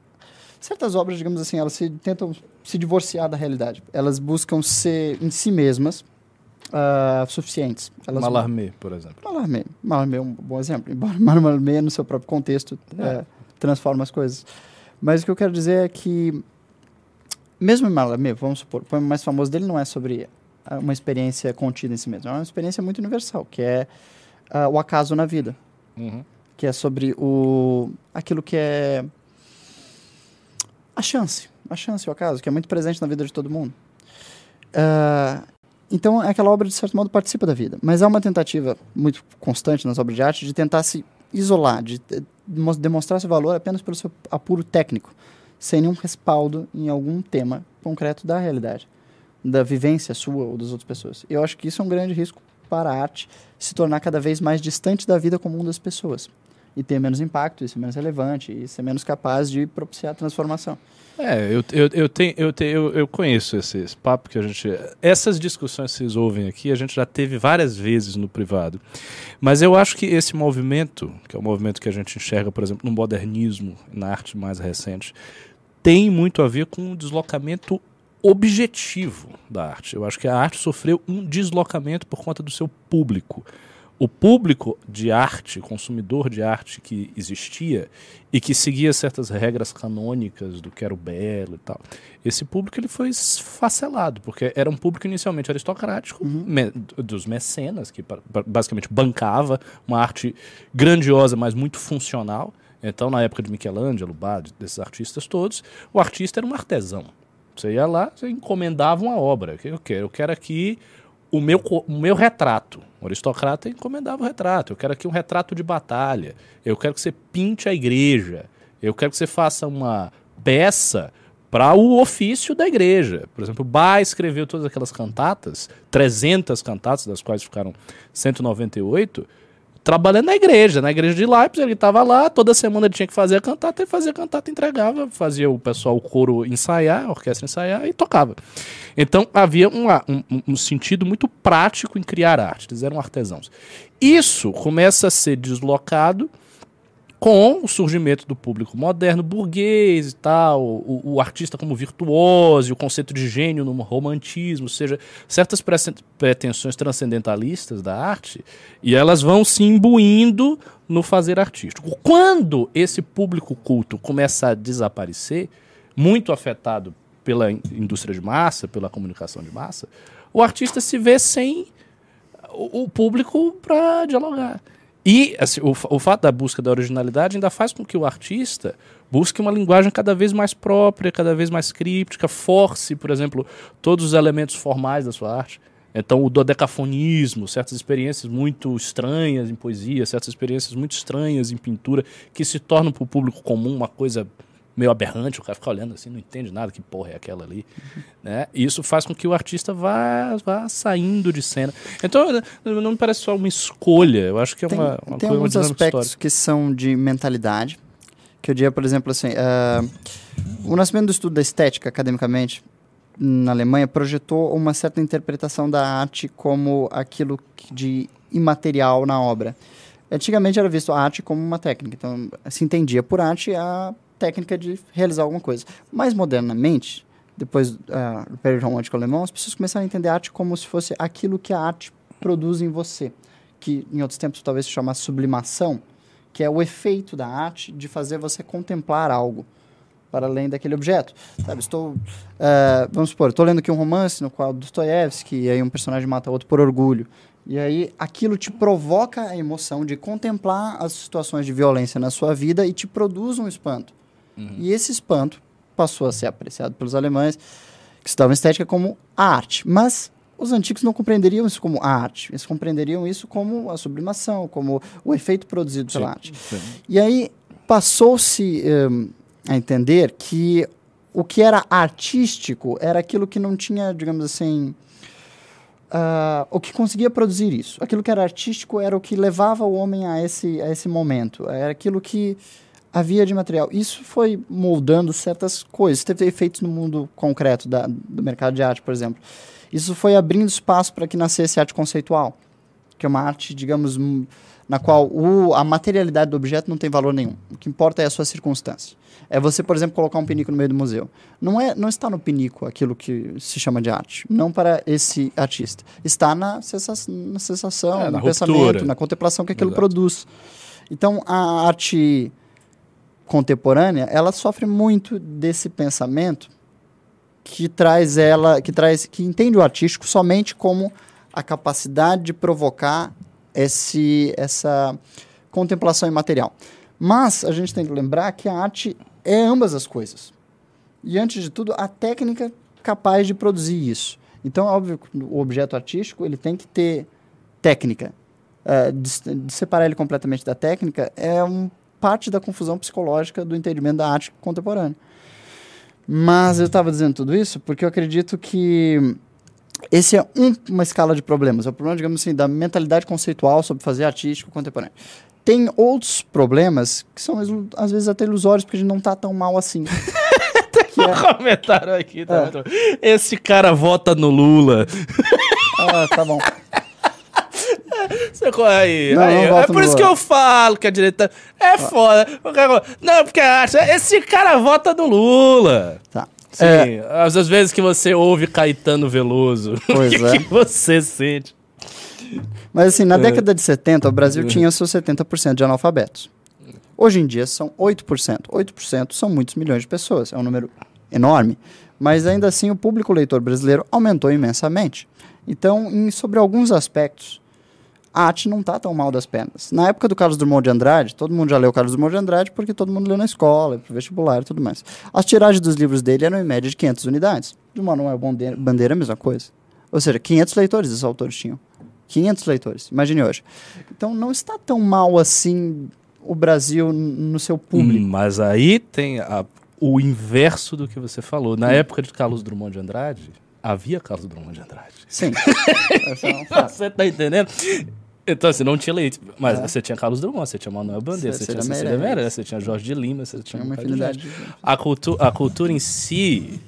certas obras, digamos assim, elas se, tentam se divorciar da realidade. Elas buscam ser em si mesmas ah, suficientes. Elas Mallarmé, por exemplo. Mallarmé. Mallarmé é um bom exemplo. Embora Mallarmé, no seu próprio contexto, É. eh, transforma as coisas. Mas o que eu quero dizer é que, mesmo em Mallarmé, vamos supor, o poema mais famoso dele não é sobre uma experiência contida em si mesmo. É uma experiência muito universal, que é ah, o acaso na vida. Uhum. Que é sobre o aquilo que é a chance. A chance, o acaso, que é muito presente na vida de todo mundo. Ah, então, aquela obra, de certo modo, participa da vida. Mas há uma tentativa muito constante nas obras de arte de tentar se isolar, de eh, demo- demonstrar seu valor apenas pelo seu apuro técnico, sem nenhum respaldo em algum tema concreto da realidade, da vivência sua ou das outras pessoas. Eu acho que isso é um grande risco para a arte se tornar cada vez mais distante da vida comum das pessoas. E ter menos impacto, e ser menos relevante, e ser menos capaz de propiciar a transformação. É, eu, eu, eu, tenho, eu, tenho, eu, eu conheço esse, esse papo que a gente. Essas discussões que vocês ouvem aqui, a gente já teve várias vezes no privado. Mas eu acho que esse movimento, que é o movimento que a gente enxerga, por exemplo, no modernismo, na arte mais recente, tem muito a ver com um deslocamento objetivo da arte. Eu acho que a arte sofreu um deslocamento por conta do seu público. O público de arte, consumidor de arte que existia e que seguia certas regras canônicas do que era o belo e tal, esse público ele foi esfacelado, porque era um público inicialmente aristocrático, me- dos mecenas, que ba- ba- basicamente bancava uma arte grandiosa, mas muito funcional. Então, na época de Michelangelo, Bade, desses artistas todos, o artista era um artesão. Você ia lá, você encomendava uma obra. Eu quero? Eu quero aqui o meu, o meu retrato. O aristocrata encomendava o retrato. Eu quero aqui um retrato de batalha. Eu quero que você pinte a igreja. Eu quero que você faça uma peça para o ofício da igreja. Por exemplo, Bach escreveu todas aquelas cantatas, 300 cantatas, das quais ficaram 198, trabalhando na igreja, na igreja de Leipzig, ele estava lá, toda semana ele tinha que fazer a cantata, ele fazia a cantata, entregava, fazia o pessoal, o coro ensaiar, a orquestra ensaiar e tocava. Então havia um, um- um sentido muito prático em criar arte, eles eram artesãos. Isso começa a ser deslocado com o surgimento do público moderno, burguês e tal, o, o artista como virtuoso, o conceito de gênio no romantismo, ou seja, certas pretensões transcendentalistas da arte, e elas vão se imbuindo no fazer artístico. Quando esse público culto começa a desaparecer, muito afetado pela in- indústria de massa, pela comunicação de massa, o artista se vê sem o público para dialogar. E assim, o, o fato da busca da originalidade ainda faz com que o artista busque uma linguagem cada vez mais própria, cada vez mais críptica, force, por exemplo, todos os elementos formais da sua arte. Então, o dodecafonismo, certas experiências muito estranhas em poesia, certas experiências muito estranhas em pintura, que se tornam para o público comum uma coisa meio aberrante, o cara fica olhando assim, não entende nada, que porra é aquela ali. Né? E isso faz com que o artista vá, vá saindo de cena. Então, não me parece só uma escolha, eu acho que é Tem, uma, uma, tem coisa, alguns aspectos que são de mentalidade. Que eu diria, por exemplo, assim, ah, o nascimento do estudo da estética, academicamente, na Alemanha, projetou uma certa interpretação da arte como aquilo de imaterial na obra. Antigamente era visto a arte como uma técnica, então se entendia por arte a técnica de realizar alguma coisa. Mais modernamente, depois ah, do período romântico alemão, as pessoas começaram a entender a arte como se fosse aquilo que a arte produz em você, que em outros tempos talvez se chamasse sublimação, que é o efeito da arte de fazer você contemplar algo para além daquele objeto. Sabe, estou, ah, vamos supor, estou lendo aqui um romance no qual Dostoiévski, e aí um personagem mata outro por orgulho. E aí aquilo te provoca a emoção de contemplar as situações de violência na sua vida e te produz um espanto. E esse espanto passou a ser apreciado pelos alemães que estudavam estética como a arte. Mas os antigos não compreenderiam isso como arte. Eles compreenderiam isso como a sublimação, como o efeito produzido pela arte. E aí passou-se hum, a entender que o que era artístico era aquilo que não tinha, digamos assim, ah, o que conseguia produzir isso. Aquilo que era artístico era o que levava o homem a esse, a esse momento. Era aquilo que havia de material. Isso foi moldando certas coisas. Teve efeitos no mundo concreto da, do mercado de arte, por exemplo. Isso foi abrindo espaço para que nascesse arte conceitual, que é uma arte, digamos, na qual o, a materialidade do objeto não tem valor nenhum. O que importa é a sua circunstância. É você, por exemplo, colocar um pinico no meio do museu. Não, é, não está no pinico aquilo que se chama de arte. Não para esse artista. Está na, sensa na sensação, É, no na pensamento, ruptura. na contemplação que aquilo Exato. produz. Então, a arte contemporânea, ela sofre muito desse pensamento que traz ela, que traz, que entende o artístico somente como a capacidade de provocar esse, essa contemplação imaterial. Mas a gente tem que lembrar que a arte é ambas as coisas. E antes de tudo, a técnica capaz de produzir isso. Então, é óbvio o objeto artístico ele tem que ter técnica. Eh, de, de separar ele completamente da técnica é um, parte da confusão psicológica do entendimento da arte contemporânea. Mas eu estava dizendo tudo isso porque eu acredito que esse é um- uma escala de problemas. É o problema, digamos assim, da mentalidade conceitual sobre fazer artístico contemporâneo. Tem outros problemas que são, às vezes, até ilusórios, porque a gente não está tão mal assim. que é, Comentário aqui, tá É. Esse cara vota no Lula. ah, tá bom. Você corre aí. Não, aí. não é por isso que eu falo que a direita é foda. O cara- Não, porque acha. Esse cara vota no Lula. Tá. Sim, É, às vezes que você ouve Caetano Veloso. Pois o que, é. que você sente? Mas assim, É. na década de 70, o Brasil tinha seus 70% de analfabetos. Hoje em dia são 8%. 8% são muitos milhões de pessoas, é um número enorme. Mas ainda assim o público leitor brasileiro aumentou imensamente. Então, em- sobre alguns aspectos, a arte não está tão mal das pernas. Na época do Carlos Drummond de Andrade, todo mundo já leu Carlos Drummond de Andrade porque todo mundo leu na escola, pro vestibular e tudo mais. As tiragens dos livros dele eram em média de 500 unidades. De Manuel Bandeira, a mesma coisa. Ou seja, 500 leitores esses autores tinham. 500 leitores, imagine hoje. Então não está tão mal assim o Brasil no seu público. Hum, Mas aí tem a- o inverso do que você falou. Hum. Na época de Carlos Drummond de Andrade, havia Carlos Drummond de Andrade. Sim. É um. Você tá entendendo? Então, assim, não tinha leite. Mas você tinha Carlos Drummond, você tinha Manuel Bandeira, você, Cecília tinha Cecília Meirelles. Você tinha Jorge de Lima, você tinha Tinha um uma infinidade de... A, cultu a cultura em si,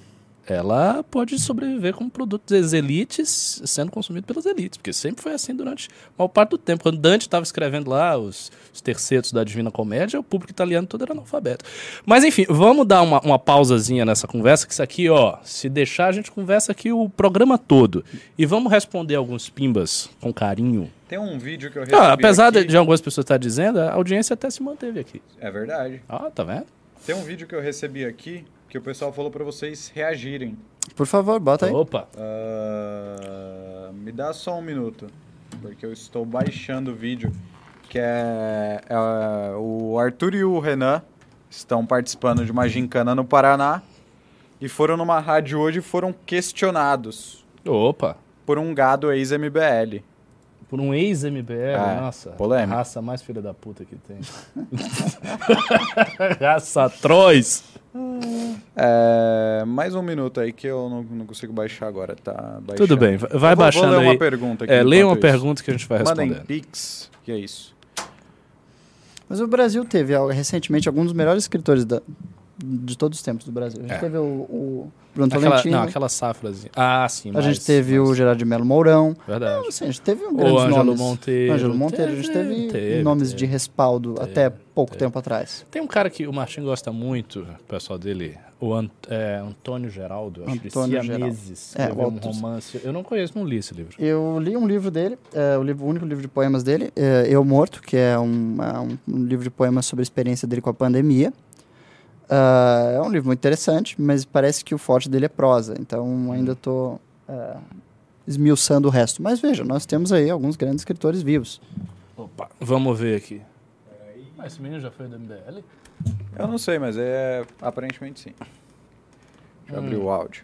ela pode sobreviver como produto das elites sendo consumido pelas elites, porque sempre foi assim durante a maior parte do tempo. Quando Dante estava escrevendo lá os, os tercetos da Divina Comédia, o público italiano todo era analfabeto. Mas enfim, vamos dar uma, uma pausazinha nessa conversa, que isso aqui, ó, se deixar, a gente conversa aqui o programa todo. E vamos responder alguns pimbas com carinho. Tem um vídeo que eu recebi Ah, apesar de, aqui. de algumas pessoas estar dizendo, a audiência até se manteve aqui. É verdade. Ah, tá vendo? Tem um vídeo que eu recebi aqui que o pessoal falou pra vocês reagirem. Por favor, bota aí. Opa. Ah, me dá só um minuto, porque eu estou baixando o vídeo. Que é, é, o Arthur e o Renan estão participando de uma gincana no Paraná e foram numa rádio hoje e foram questionados Opa. por um gado ex-MBL. Por um ex-MBL, É, nossa. polêmico. a Raça mais filha da puta que tem. raça atroz. É, mais um minuto aí que eu não, não consigo baixar agora, tá? baixando. Tudo bem, vai vou- baixando vou ler aí. uma pergunta aqui É, leia uma isso. pergunta que a gente vai Mandem responder. pix, que é isso. Mas o Brasil teve ó, recentemente alguns dos melhores escritores da- de todos os tempos do Brasil. A gente É. teve o, o Bruno Aquela, Tolentino, não, aquela safrazinha. Ah, sim. a gente mais- teve o de Melo Mourão. Verdade. Assim, a gente teve um O grandes Ângelo nomes. Monteiro. Ângelo Monteiro, a gente teve, teve, nomes teve. de respaldo até pouco tempo atrás. Tem um cara que o Martin gosta muito, o pessoal dele, o Ant- é, Antônio Geraldo, acho que Antônio Siameses, Geraldo. É, escreveu um outros. romance. Eu não conheço, não li esse livro. Eu li um livro dele, é, o, livro, o único livro de poemas dele, é Eu Morto, que é um, é um- um livro de poemas sobre a experiência dele com a pandemia. Ah, é um livro muito interessante, mas parece que o forte dele é prosa, então ainda estou esmiuçando o resto. Mas veja, nós temos aí alguns grandes escritores vivos. Opa, vamos ver aqui. Ah, esse menino já foi do MBL? Eu não sei, mas é aparentemente sim. Deixa eu abrir o áudio.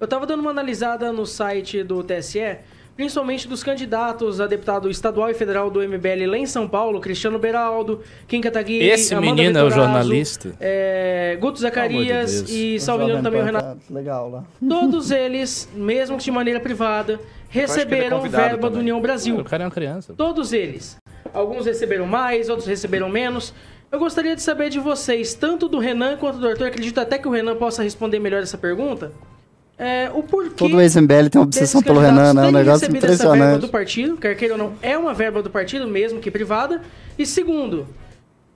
Eu tava dando uma analisada no site do TSE, principalmente dos candidatos a deputado estadual e federal do MBL lá em São Paulo, Cristiano Beraldo, Kim Kataguiri, Esse Amanda menino é o jornalista? é, Guto Zacarias Deus. e, salvo engano, também o Renato. Tá legal lá. Todos eles, mesmo que de maneira privada, é receberam convidado verba do também. União Brasil. O cara é uma criança. Todos eles. Alguns receberam mais, outros receberam menos. Eu gostaria de saber de vocês, tanto do Renan quanto do Arthur, acredito até que o Renan possa responder melhor essa pergunta. É, o porquê Todo ex-MBL tem uma obsessão pelo Renan, né? É um negócio recebido essa verba do impressionante. partido, quer queira ou não, é uma verba do partido, mesmo que privada. E segundo,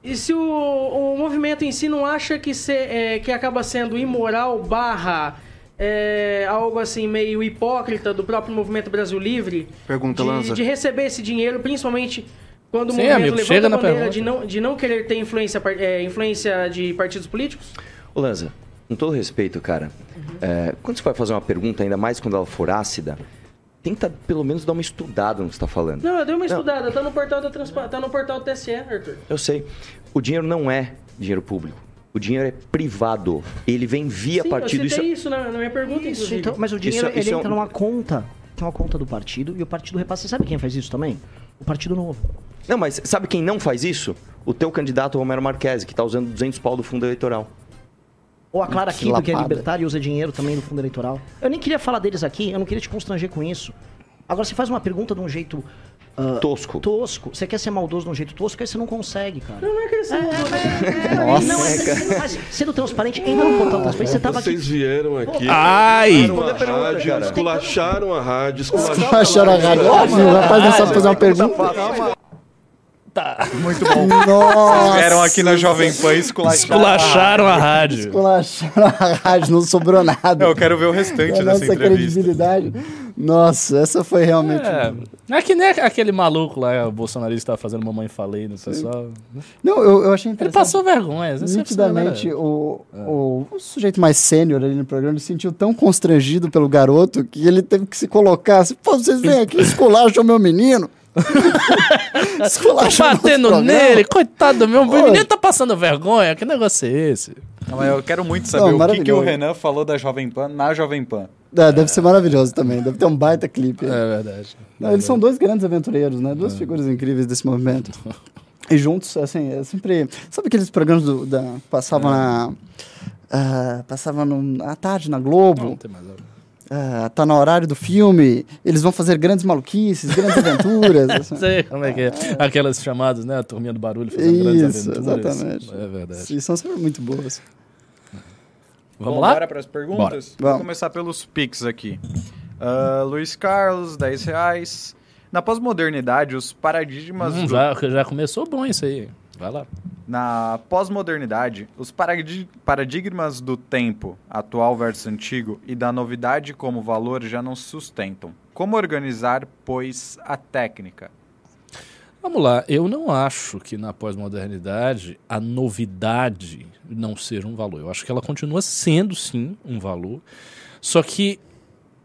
e se o, o movimento em si não acha que, se, é, que acaba sendo imoral barra é, algo assim meio hipócrita do próprio movimento Brasil Livre Pergunta, de, Lanza. de receber esse dinheiro, principalmente quando Sim, o movimento amigo, levanta chega a bandeira pergunta. de não, de não querer ter influência, é, influência de partidos políticos? Ô, Lanza, com todo respeito, cara, é, quando você vai fazer uma pergunta, ainda mais quando ela for ácida, tenta pelo menos dar uma estudada no que você está falando. Não, eu dei uma estudada, tá no portal da Transpa tá no portal do TSE, Arthur. Eu sei. O dinheiro não é dinheiro público. O dinheiro é privado. Ele vem via Sim, partido. eu Isso, citei isso, na, na minha pergunta, Isso, então, mas o dinheiro Isso- isso ele é um- entra numa conta, que é uma conta do partido, e o partido repassa. Você sabe quem faz isso também? O Partido Novo. Não, mas sabe quem não faz isso? O teu candidato Romero Marques, que está usando 200 pau do fundo eleitoral. Ou a Clara Que Quinto, que é libertária e usa dinheiro também do fundo eleitoral. Eu nem queria falar deles aqui, eu não queria te constranger com isso. Agora, você faz uma pergunta de um jeito ah, Tosco. tosco. Você quer ser maldoso de um jeito tosco, aí você não consegue, cara. Não é que eles são Nossa. Não, é, mas sendo transparente, ainda não portal transparente, você tava aqui. Vocês vieram aqui. Ai! esculacharam a rádio, cara. esculacharam a rádio, esculacharam Acharam a rádio. Óbvio, o rapaz não sabe fazer uma pergunta. Muito bom. Nossa! Vieram aqui na Jovem Pan esculachar. Esculacharam a rádio. Esculacharam a rádio, não sobrou nada. Eu quero ver o restante dessa nossa entrevista. credibilidade. Nossa, essa foi realmente. É, é que nem aquele maluco lá, o bolsonarista tava fazendo Mamãe Falei no pessoal. Não, eu, eu achei Ele interessante. passou vergonha. essa Nitidamente, o, o, o sujeito mais sênior ali no programa ele se sentiu tão constrangido pelo garoto que ele teve que se colocar assim, pô, vocês vêm aqui, esculacham o meu menino. Batendo nele, coitado do meu. O menino tá passando vergonha. Que negócio é esse? Não, mas eu quero muito saber Não, o que, que o. Renan falou da Jovem Pan na Jovem Pan. É, deve ser maravilhoso também, deve ter um baita clipe. É verdade. Não, eles são dois grandes aventureiros, né? Duas figuras incríveis desse movimento. E juntos, assim, é sempre. Sabe aqueles programas do, da, passavam na. ah, passavam no, à tarde na Globo? Não, não tem mais. nada. Ah, tá no horário do filme, eles vão fazer grandes maluquices, grandes aventuras. assim. Sei como é que é. Aquelas chamadas, né? A turminha do barulho fazendo grandes Isso, aventuras. exatamente. É verdade. E são sempre muito boas. Vamos Bom, lá? Bora para as perguntas? Bora. Vou começar pelos Pix aqui. Ah, Luiz Carlos, 10 reais. Na pós-modernidade, os paradigmas Hum, do- já, já começou bom isso aí. Vai lá. Na pós-modernidade, os paradi- paradigmas do tempo atual versus antigo e da novidade como valor já não se sustentam. Como organizar, pois, a técnica? Vamos lá, eu não acho que na pós-modernidade a novidade não seja um valor. Eu acho que ela continua sendo sim um valor, só que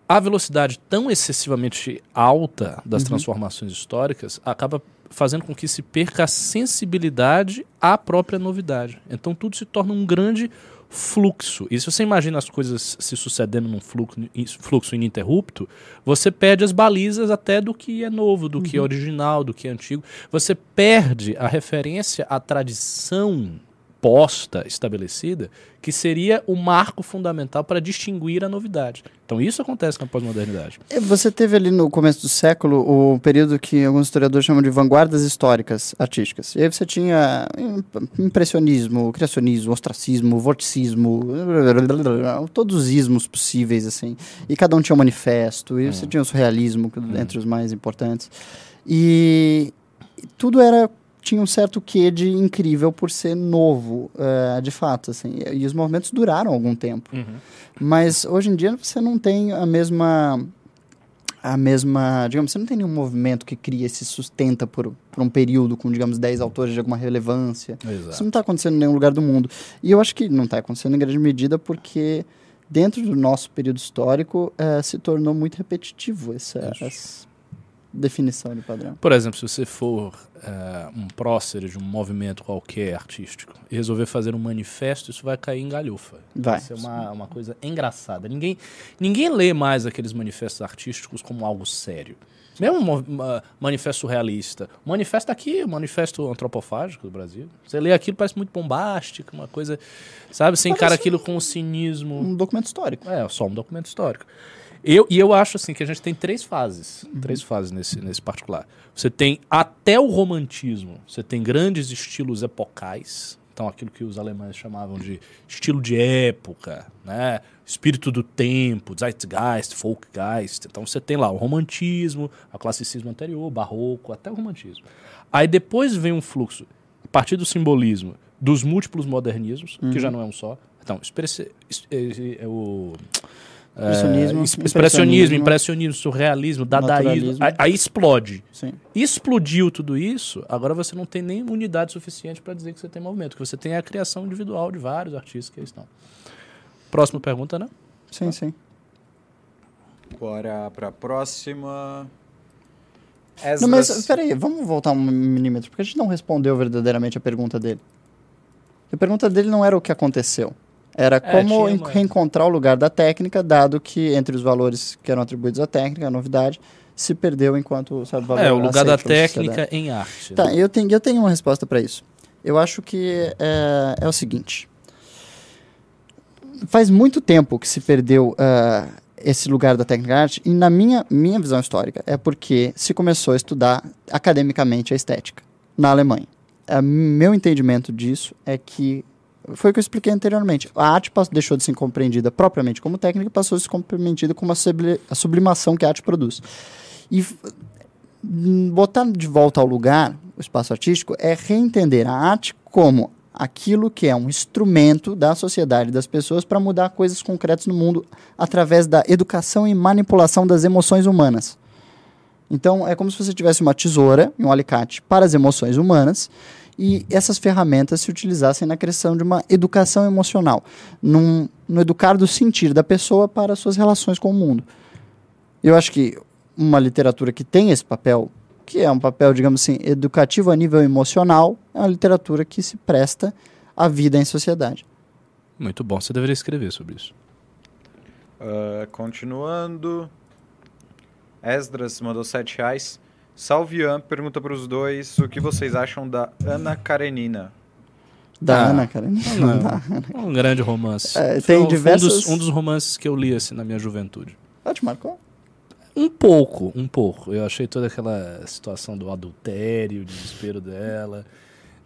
a velocidade tão excessivamente alta das transformações históricas acaba fazendo com que se perca a sensibilidade à própria novidade. Então tudo se torna um grande fluxo. E se você imagina as coisas se sucedendo num fluxo, fluxo ininterrupto, você perde as balizas até do que é novo, do que é original, do que é antigo. Você perde a referência à tradição posta, estabelecida, que seria o marco fundamental para distinguir a novidade. Então isso acontece na pós-modernidade. E Você teve ali no começo do século o período que alguns historiadores chamam de vanguardas históricas artísticas. E aí você tinha im- impressionismo, criacionismo, ostracismo, vorticismo, todos os ismos possíveis, assim. E cada um tinha um manifesto, e você tinha o surrealismo, que- entre os mais importantes. E tudo era tinha um certo quê de incrível por ser novo, eh, de fato, assim. E, e os movimentos duraram algum tempo. Mas hoje em dia você não tem a mesma a mesma, digamos, você não tem nenhum movimento que cria se sustenta por, por um período com, digamos, 10 autores de alguma relevância. Isso Exato. não está acontecendo em nenhum lugar do mundo. E eu acho que não está acontecendo em grande medida porque dentro do nosso período histórico eh, se tornou muito repetitivo essa, Isso. essa definição de padrão. Por exemplo, se você for eh, um prócer de um movimento qualquer artístico e resolver fazer um manifesto, isso vai cair em galhofa. Vai. Isso é uma, uma coisa engraçada. Ninguém, ninguém lê mais aqueles manifestos artísticos como algo sério. Mesmo um manifesto surrealista. O manifesto aqui, o manifesto antropofágico do Brasil. Você lê aquilo, parece muito bombástico, uma coisa. Sabe? Você encara aquilo com cinismo. Um documento histórico. É, só um documento histórico. Eu, e eu acho assim que a gente tem três fases, três fases nesse, nesse particular. Você tem até o romantismo, você tem grandes estilos epocais, então aquilo que os alemães chamavam de estilo de época, né? espírito do tempo, Zeitgeist, Folkgeist. Então você tem lá o romantismo, o classicismo anterior, o barroco, até o romantismo. Aí depois vem um fluxo, a partir do simbolismo, dos múltiplos modernismos, que já não é um só. Então, es- é- é o é, Expressionismo, es- expressionismo, impressionismo, impressionismo, surrealismo, dadaísmo. Aí, aí explode. Sim. Explodiu tudo isso, agora você não tem nem unidade suficiente para dizer que você tem movimento, que você tem a criação individual de vários artistas que aí estão. Próxima pergunta, né? Sim, sim. Bora para a próxima. Não, mas Esdras- peraí, vamos voltar um milímetro, porque a gente não respondeu verdadeiramente a pergunta dele. A pergunta dele não era o que aconteceu. Era como tinha en- uma- reencontrar o lugar da técnica, dado que entre os valores que eram atribuídos à técnica, a novidade, se perdeu enquanto sabe, valor É, o lugar da técnica em arte. Tá, eu tenho, eu tenho uma resposta para isso. Eu acho que é, é o seguinte. Faz muito tempo que se perdeu ah, esse lugar da técnica arte, e na minha, minha visão histórica, é porque se começou a estudar academicamente a estética na Alemanha. Ah, meu entendimento disso é que foi o que eu expliquei anteriormente. A arte deixou de ser compreendida propriamente como técnica e passou a ser compreendida como a, subli- a sublimação que a arte produz. E botar de volta ao lugar o espaço artístico é reentender a arte como aquilo que é um instrumento da sociedade das pessoas para mudar coisas concretas no mundo através da educação e manipulação das emoções humanas. Então é como se você tivesse uma tesoura um alicate para as emoções humanas e essas ferramentas se utilizassem na criação de uma educação emocional, num, no educar do sentir da pessoa para as suas relações com o mundo. Eu acho que uma literatura que tem esse papel, que é um papel, digamos assim, educativo a nível emocional, é uma literatura que se presta à vida em sociedade. Muito bom, você deveria escrever sobre isso. Ah, continuando. Esdras mandou 7 reais. Salvian pergunta para os dois o que vocês acham da Ana Karenina. Da Ah, Ana, cara. não. Um grande romance. É, Foi tem um- diversos- Um dos, um dos romances que eu li assim, na minha juventude. Ah, te marcou? Um pouco, um pouco. Eu achei toda aquela situação do adultério, o desespero dela.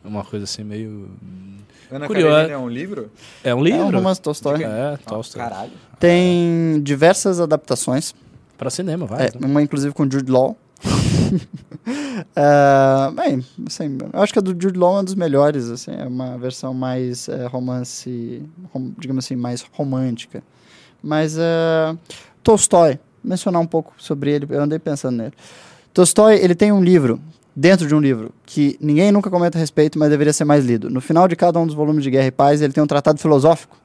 Uma coisa assim meio. Ana Curioso. Karenina é um livro? É um É um livro? romance Tolstói. É, Tolstói. Caralho. Tem diversas adaptações. Pra cinema, vai. É, uma inclusive com Jude Law. É, bem, assim, eu acho que a do Jude Law é uma dos melhores, assim, é uma versão mais é, romance, rom- digamos assim, mais romântica. Mas é, Tolstói, mencionar um pouco sobre ele, eu andei pensando nele. Tolstói, ele tem um livro, dentro de um livro, que ninguém nunca comenta a respeito, mas deveria ser mais lido. No final de cada um dos volumes de Guerra e Paz, ele tem um tratado filosófico,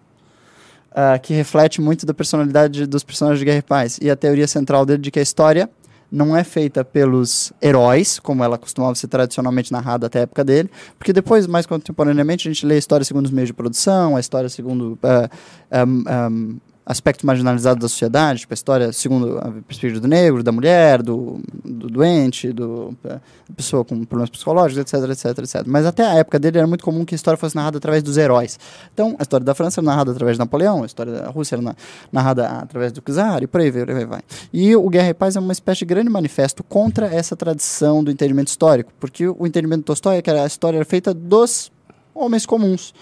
ah, que reflete muito da personalidade dos personagens de Guerra e Paz. E a teoria central dele de que a história não é feita pelos heróis, como ela costumava ser tradicionalmente narrada até a época dele, porque depois, mais contemporaneamente, a gente lê a história segundo os meios de produção, a história segundo ah, am- am, aspectos marginalizados da sociedade, tipo a história segundo a perspectiva do negro, da mulher, do, do doente, do, eh, da pessoa com problemas psicológicos, etc, etc, etc. Mas até a época dele era muito comum que a história fosse narrada através dos heróis. Então, a história da França era narrada através de Napoleão, a história da Rússia era na- narrada através do czar, e por aí vai, aí vai. E o Guerra e Paz é uma espécie de grande manifesto contra essa tradição do entendimento histórico, porque o entendimento do Tolstói é que a história era feita dos homens comuns,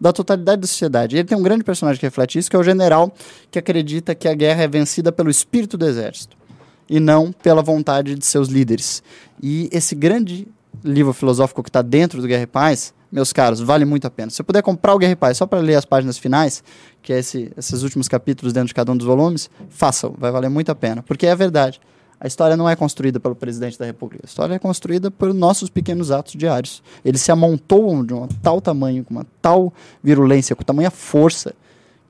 da totalidade da sociedade. E ele tem um grande personagem que reflete isso, que é o general que acredita que a guerra é vencida pelo espírito do exército e não pela vontade de seus líderes. E esse grande livro filosófico que está dentro do Guerra e Paz, meus caros, vale muito a pena. Se você puder comprar o Guerra e Paz só para ler as páginas finais, que é esse, esses últimos capítulos dentro de cada um dos volumes, façam, vai valer muito a pena, porque é a verdade. A história não é construída pelo presidente da República. A história é construída por nossos pequenos atos diários. Eles se amontoam de um tal tamanho, com uma tal virulência, com tamanha força,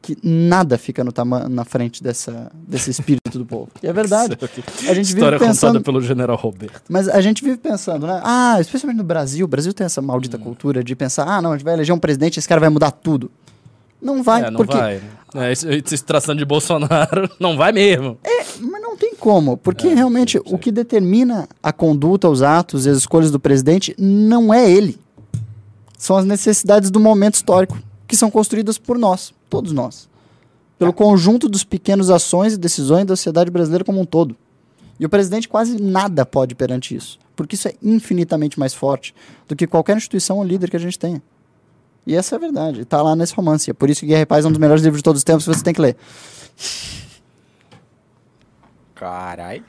que nada fica na frente dessa, desse espírito do povo. E é verdade. A gente vive História pensando, contada pelo General Roberto. mas a gente vive pensando, né? Ah, especialmente no Brasil, o Brasil tem essa maldita cultura de pensar, ah, não, a gente vai eleger um presidente, esse cara vai mudar tudo. Não vai, é, não porque vai. É, se tratando de Bolsonaro, não vai mesmo. Mas não como, porque É, realmente sei, sei. o que determina a conduta, os atos e as escolhas do presidente não é ele. São as necessidades do momento histórico, que são construídas por nós, todos nós. Pelo conjunto dos pequenos ações e decisões da sociedade brasileira como um todo. E o presidente quase nada pode perante isso, porque isso é infinitamente mais forte do que qualquer instituição ou líder que a gente tenha. E essa é a verdade, está lá nesse romance. É por isso que Guerra e Paz é um dos melhores livros de todos os tempos que você tem que ler. Carai.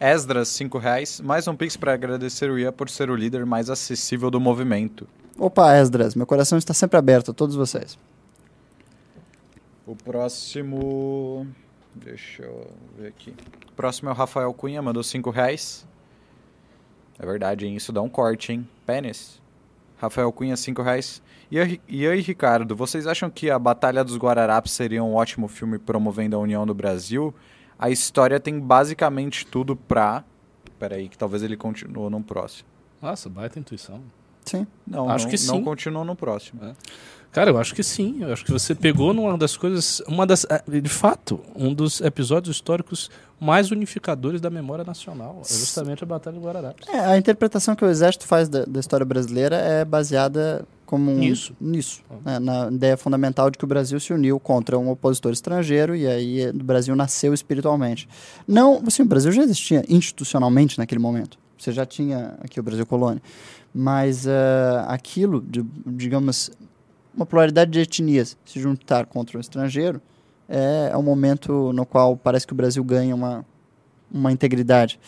Esdras, 5 reais. Mais um pix para agradecer o Ian por ser o líder mais acessível do movimento. Opa, Esdras, meu coração está sempre aberto a todos vocês. O próximo. Deixa eu ver aqui. O próximo é o Rafael Cunha, mandou 5 reais. É verdade, hein? Isso dá um corte, hein? Pênis. Rafael Cunha, 5 reais. E e Ricardo, vocês acham que a Batalha dos Guararapes seria um ótimo filme promovendo a união do Brasil? A história tem basicamente tudo pra. Peraí, que talvez ele continue no próximo. Nossa, baita intuição. Sim. Não, Acho não, que não sim. continua no próximo. Cara, eu acho que sim. Eu acho que você pegou numa das coisas. Uma das. eh, De fato, um dos episódios históricos mais unificadores da memória nacional. É justamente a Batalha do Guararapes. É, a interpretação que o Exército faz da, da história brasileira é baseada como um- Nisso. nisso né, na ideia fundamental de que o Brasil se uniu contra um opositor estrangeiro e aí eh, o Brasil nasceu espiritualmente. Não, assim, o Brasil já existia institucionalmente naquele momento. Você já tinha aqui o Brasil colônia. Mas eh, aquilo, de, digamos, uma pluralidade de etnias se juntar contra um estrangeiro é, é um momento no qual parece que o Brasil ganha uma, uma integridade.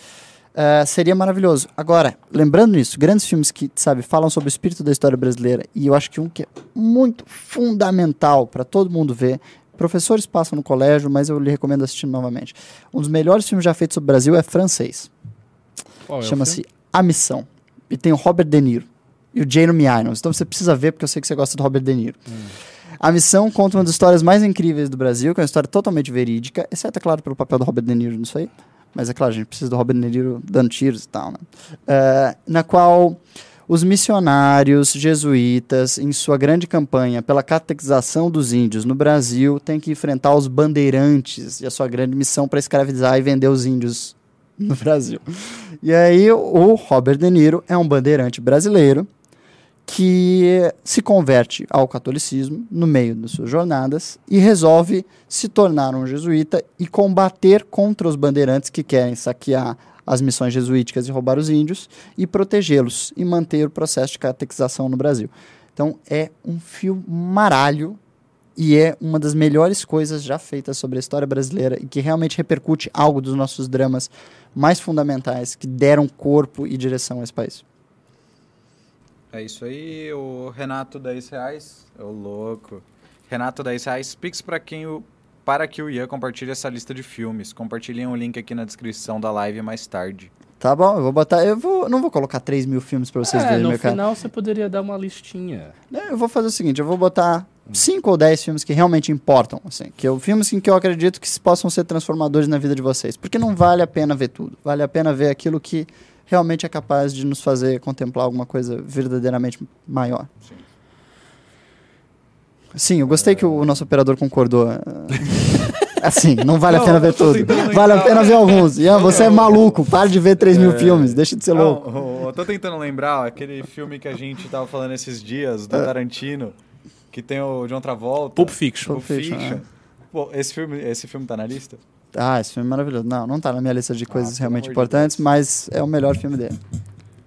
É, seria maravilhoso. Agora, lembrando isso, grandes filmes que, sabe, falam sobre o espírito da história brasileira, e eu acho que um que é muito fundamental para todo mundo ver, professores passam no colégio, mas eu lhe recomendo assistir novamente. Um dos melhores filmes já feitos sobre o Brasil é francês. É Chama-se A Missão. E tem o Robert De Niro e o Jeremy Irons. Então você precisa ver, porque eu sei que você gosta do Robert De Niro. A Missão conta uma das histórias mais incríveis do Brasil, que é uma história totalmente verídica, exceto, é claro, pelo papel do Robert De Niro nisso aí. Mas é claro, a gente precisa do Robert De Niro dando tiros e tal, né? Eh, na qual os missionários jesuítas, em sua grande campanha pela catequização dos índios no Brasil, têm que enfrentar os bandeirantes e a sua grande missão para escravizar e vender os índios no Brasil. E aí o Robert De Niro é um bandeirante brasileiro que se converte ao catolicismo no meio das suas jornadas e resolve se tornar um jesuíta e combater contra os bandeirantes que querem saquear as missões jesuíticas e roubar os índios e protegê-los e manter o processo de catequização no Brasil. Então é um filme maralho e é uma das melhores coisas já feitas sobre a história brasileira e que realmente repercute algo dos nossos dramas mais fundamentais que deram corpo e direção a esse país. É isso aí, o Renato 10 reais. Ô louco. Renato 10 reais. Pix para quem o. Para que o Ian compartilhe essa lista de filmes. Compartilhem o link aqui na descrição da live mais tarde. Tá bom, eu vou botar. Eu vou, não vou colocar 3 mil filmes pra vocês É, verem, no meu cara. final você poderia dar uma listinha. É, Eu vou fazer o seguinte, eu vou botar 5 ou 10 filmes que realmente importam, assim, que eu, filmes em que eu acredito que possam ser transformadores na vida de vocês, porque não vale a pena ver tudo, vale a pena ver aquilo que realmente é capaz de nos fazer contemplar alguma coisa verdadeiramente maior. Sim, eu gostei que o nosso operador concordou. Assim, não vale a Não, pena eu ver tudo. Vale a pena ver alguns. Ian, você é maluco. Para de ver 3 mil filmes. Deixa de ser louco. Não, eu tô tentando lembrar aquele filme que a gente tava falando esses dias, do Tarantino, que tem o John Travolta. Pulp Fiction. Pulp Pulp Fiction, Fiction. é. Pô, esse filme, esse filme tá na lista? Ah, esse filme é maravilhoso. Não, não tá na minha lista de coisas pelo realmente amor de importantes, mas é o melhor filme dele.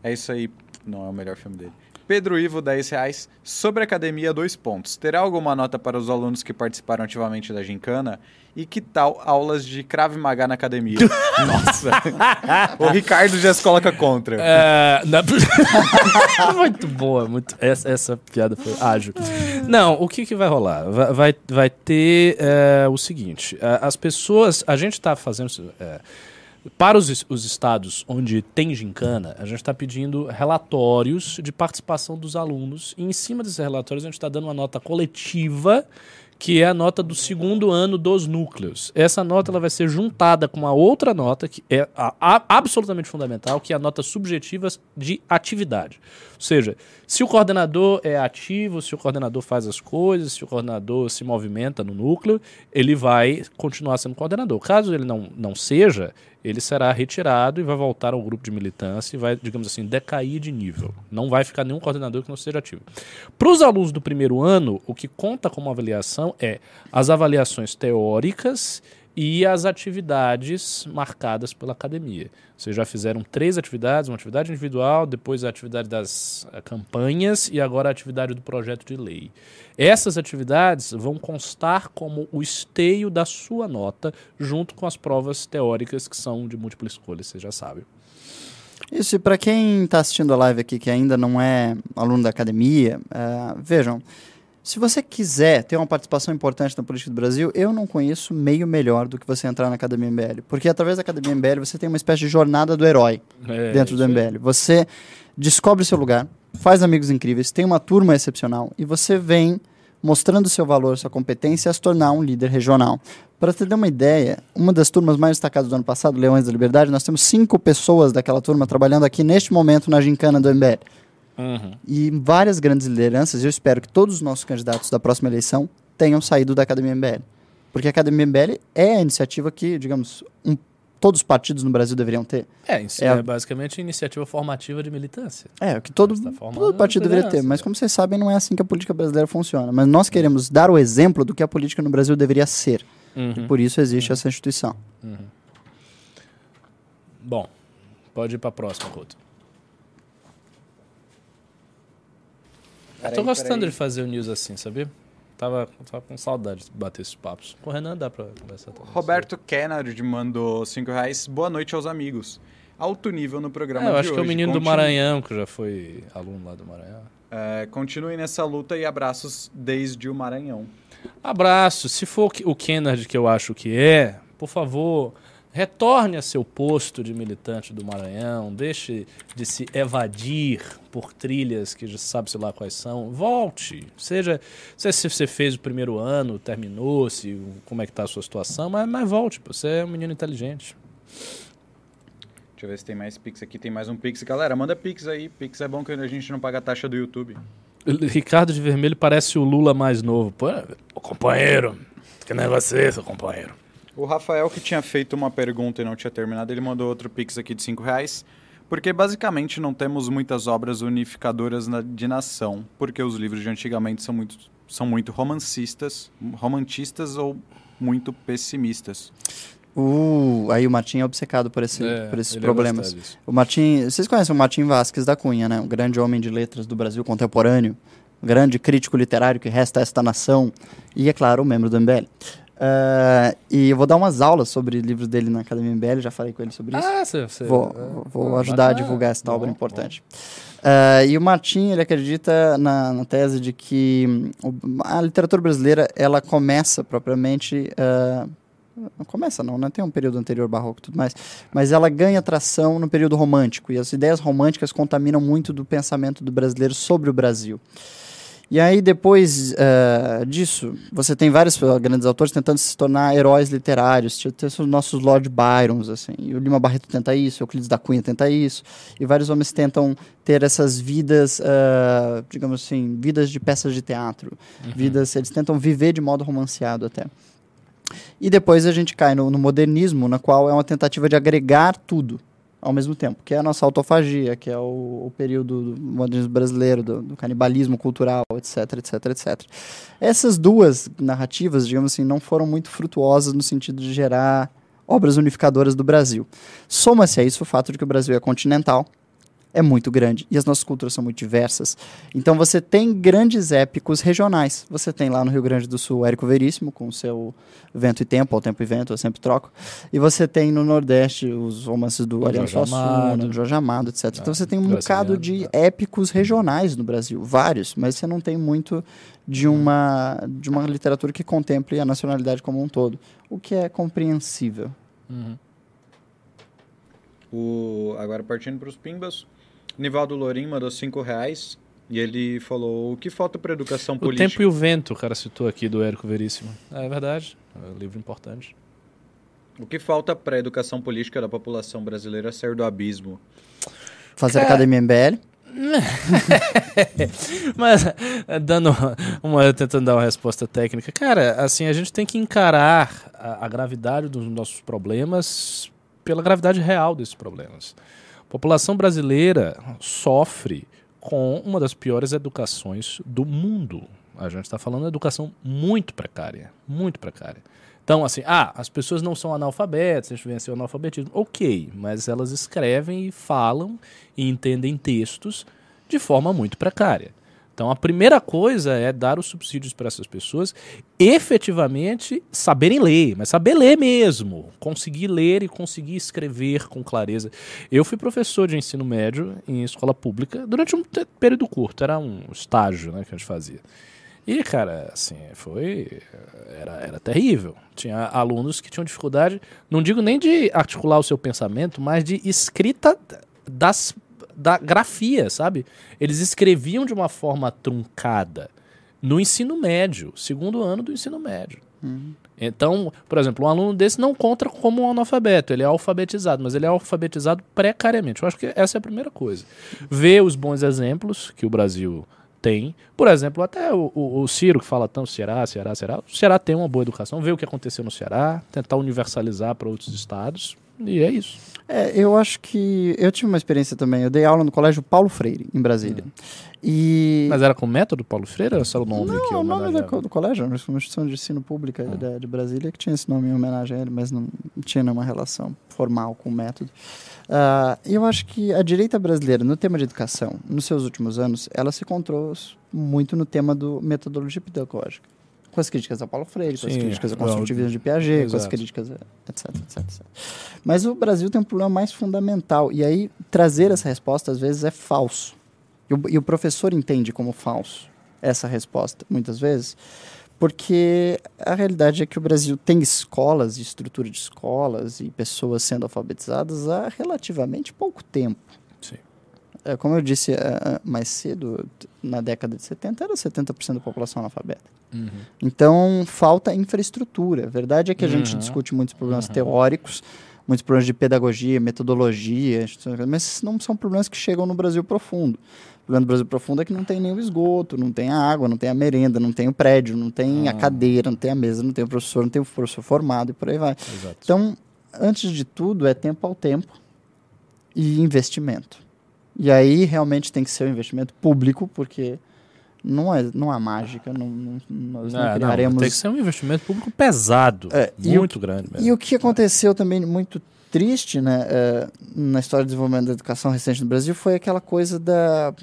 É isso aí, não é o melhor filme dele. Pedro Ivo, 10 reais. Sobre a academia, dois pontos. Terá alguma nota para os alunos que participaram ativamente da gincana? E que tal aulas de Krav Maga na academia? Nossa! o Ricardo já se coloca contra. É, na- muito boa, muito, essa, essa piada foi ágil. Não, o que, que vai rolar? Vai, vai, vai ter é, o seguinte: a- as pessoas. A gente está fazendo. é, para os, os estados onde tem gincana, a gente está pedindo relatórios de participação dos alunos. E em cima desses relatórios, a gente está dando uma nota coletiva, que é a nota do segundo ano dos núcleos. Essa nota ela vai ser juntada com uma outra nota, que é a- a- absolutamente fundamental, que é a nota subjetiva de atividade. Ou seja, se o coordenador é ativo, se o coordenador faz as coisas, se o coordenador se movimenta no núcleo, ele vai continuar sendo coordenador. Caso ele não, não seja, ele será retirado e vai voltar ao grupo de militância e vai, digamos assim, decair de nível. Não vai ficar nenhum coordenador que não seja ativo. Para os alunos do primeiro ano, o que conta como avaliação é as avaliações teóricas e as atividades marcadas pela academia. Vocês já fizeram três atividades, uma atividade individual, depois a atividade das eh, campanhas e agora a atividade do projeto de lei. Essas atividades vão constar como o esteio da sua nota, junto com as provas teóricas que são de múltipla escolha, vocês já sabem. Isso, e para quem está assistindo a live aqui que ainda não é aluno da academia, eh, vejam, se você quiser ter uma participação importante na política do Brasil, eu não conheço meio melhor do que você entrar na Academia MBL. Porque através da Academia MBL você tem uma espécie de jornada do herói É, dentro do. MBL. Você descobre seu lugar, faz amigos incríveis, tem uma turma excepcional e você vem mostrando seu valor, sua competência a se tornar um líder regional. Para você ter uma ideia, uma das turmas mais destacadas do ano passado, Leões da Liberdade, nós temos cinco pessoas daquela turma trabalhando aqui neste momento na gincana do MBL. Uhum. E várias grandes lideranças, eu espero que todos os nossos candidatos da próxima eleição tenham saído da Academia MBL. Porque a Academia MBL é a iniciativa que, digamos, um- todos os partidos no Brasil deveriam ter. É, É é, basicamente iniciativa formativa de militância. É, o que todo, tá todo partido deveria ter. Mas como vocês sabem, não é assim que a política brasileira funciona. Mas nós queremos dar o exemplo do que a política no Brasil deveria ser. Uhum. E por isso existe essa instituição. Bom, pode ir para a próxima, Couto. Peraí, Tô gostando peraí. de fazer o news assim, sabia? Tava, tava com saudade de bater esses papos. Com o Renan dá pra conversar também. Roberto Kennard mandou 5 reais. Boa noite aos amigos. Alto nível no programa É, eu acho que é o hoje. menino do Continue- Maranhão, que já foi aluno lá do Maranhão. É, continuem nessa luta e abraços desde o Maranhão. Abraço. Se for o Kennard que eu acho que é, por favor, retorne a seu posto de militante do Maranhão. Deixe de se evadir por trilhas que já sabe-se lá quais são. Volte. Seja, se você fez o primeiro ano, terminou, se, como é que tá a sua situação, mas, mas volte. Você é um menino inteligente. Deixa eu ver se tem mais Pix aqui. Tem mais um Pix. Galera, manda Pix aí. Pix é bom que a gente não paga a taxa do YouTube. Ricardo de Vermelho parece o Lula mais novo. Pô, companheiro, que negócio é esse, companheiro? O Rafael, que tinha feito uma pergunta e não tinha terminado, ele mandou outro Pix aqui de 5 reais. Porque basicamente não temos muitas obras unificadoras na- de nação, porque os livros de antigamente são muito, são muito romancistas, romantistas ou muito pessimistas. Uh, aí o Martim é obcecado por, esse, É, por esses problemas. disso. O Martim, vocês conhecem o Martim Vasques da Cunha, né? Um grande homem de letras do Brasil contemporâneo, um grande crítico literário que resta a esta nação e, é claro, um membro do MBL. Ah, e eu vou dar umas aulas sobre livros dele na Academia MBL, já falei com ele sobre isso. Ah, você... Vou, é, vou ajudar a divulgar essa obra importante. Ah, e o Martim, ele acredita na, na tese de que a literatura brasileira, ela começa propriamente... ah, não começa não, né? Tem um período anterior barroco e tudo mais. Mas ela ganha tração no período romântico. E as ideias românticas contaminam muito do pensamento do brasileiro sobre o Brasil. E aí, depois ah, disso, você tem vários ah, grandes autores tentando se tornar heróis literários. Tem os nossos Lord Byrons, assim. E o Lima Barreto tenta isso, o Euclides da Cunha tenta isso. E vários homens tentam ter essas vidas, ah, digamos assim, vidas de peças de teatro. Vidas, eles tentam viver de modo romanceado até. E depois a gente cai no, no modernismo, na qual é uma tentativa de agregar tudo ao mesmo tempo, que é a nossa autofagia, que é o, o período do modernismo brasileiro, do, do canibalismo cultural, etc, etc, etc. Essas duas narrativas, digamos assim, não foram muito frutuosas no sentido de gerar obras unificadoras do Brasil. Soma-se a isso o fato de que o Brasil é continental, é muito grande e as nossas culturas são muito diversas. Então você tem grandes épicos regionais. Você tem lá no Rio Grande do Sul Érico Veríssimo com o seu Vento e Tempo, ou Tempo e Vento, eu sempre troco. E você tem no Nordeste os romances do Do Ariano Suassuna, do Jorge Amado, etc. então você tem um bocado de né? épicos regionais no Brasil, vários, mas você não tem muito de uma de uma literatura que contemple a nacionalidade como um todo, o que é compreensível. Uhum. O, agora partindo para os pimbas, Nivaldo Lorim mandou 5 reais e ele falou o que falta para educação O política. Tempo e o Vento, o cara citou aqui do Érico Veríssimo. É verdade, é um livro importante. O que falta para a educação política da população brasileira sair do abismo? Fazer É. academia MBL. Mas, eh, dando uma, tentando dar uma resposta técnica, cara, assim, a gente tem que encarar a, a gravidade dos nossos problemas pela gravidade real desses problemas. População brasileira sofre com uma das piores educações do mundo. A gente está falando de educação muito precária, muito precária. Então, assim, ah, as pessoas não são analfabetas, a gente venceu o analfabetismo. Ok, mas elas escrevem e falam e entendem textos de forma muito precária. Então, a primeira coisa é dar os subsídios para essas pessoas efetivamente saberem ler, mas saber ler mesmo, conseguir ler e conseguir escrever com clareza. Eu fui professor de ensino médio em escola pública durante um período curto, era um estágio né, que a gente fazia. E, cara, assim, foi. Era, era terrível. Tinha alunos que tinham dificuldade, não digo nem de articular o seu pensamento, mas de escrita das, da grafia, sabe? Eles escreviam de uma forma truncada no ensino médio, segundo ano do ensino médio. Então, por exemplo, um aluno desse não conta como um analfabeto, ele é alfabetizado, mas ele é alfabetizado precariamente. Eu acho que essa é a primeira coisa. Ver os bons exemplos que o Brasil tem. Por exemplo, até o, o- o Ciro que fala tanto Ceará, Ceará, Ceará. O Ceará tem uma boa educação, ver o que aconteceu no Ceará, tentar universalizar para outros estados. E é isso. É, eu acho que. Eu tive uma experiência também. Eu dei aula no colégio Paulo Freire, em Brasília. E. Mas era com o método Paulo Freire ou era só o nome que não, o nome homenageava? do colégio, uma instituição de ensino pública Ah. de, de Brasília que tinha esse nome em homenagem a ele, mas não tinha nenhuma relação formal com o método. E eu acho que a direita brasileira, no tema de educação, nos seus últimos anos, ela se encontrou muito no tema do metodologia pedagógica. Com as críticas a Paulo Freire, com as Sim, críticas ao não, construtivismo de Piaget, com as exato. críticas, a- etc, etc, etc. Mas o Brasil tem um problema mais fundamental, e aí trazer essa resposta às vezes é falso. E o, e o professor entende como falso essa resposta, muitas vezes, porque a realidade é que o Brasil tem escolas, estrutura de escolas e pessoas sendo alfabetizadas há relativamente pouco tempo. É, como eu disse ah, ah, mais cedo, na década de 70 era 70% da população analfabeta. Uhum. Então, falta infraestrutura. A verdade é que a gente Uhum. discute muitos problemas Uhum. teóricos, muitos problemas de pedagogia, metodologia, mas não são problemas que chegam no Brasil profundo. O problema do Brasil profundo é que não tem nem o esgoto, não tem a água, não tem a merenda, não tem o prédio, não tem a Ah. cadeira, não tem a mesa, não tem o professor, não tem o professor formado e por aí vai. Exato. Então, antes de tudo, é tempo ao tempo. e investimento. E aí realmente tem que ser um investimento público, porque não é, não há mágica, não, não- nós não, É, não, criaremos... tem que ser um investimento público pesado. É, e muito grande mesmo. E o que aconteceu também muito triste né, eh, na história de desenvolvimento da educação recente no Brasil foi aquela coisa da,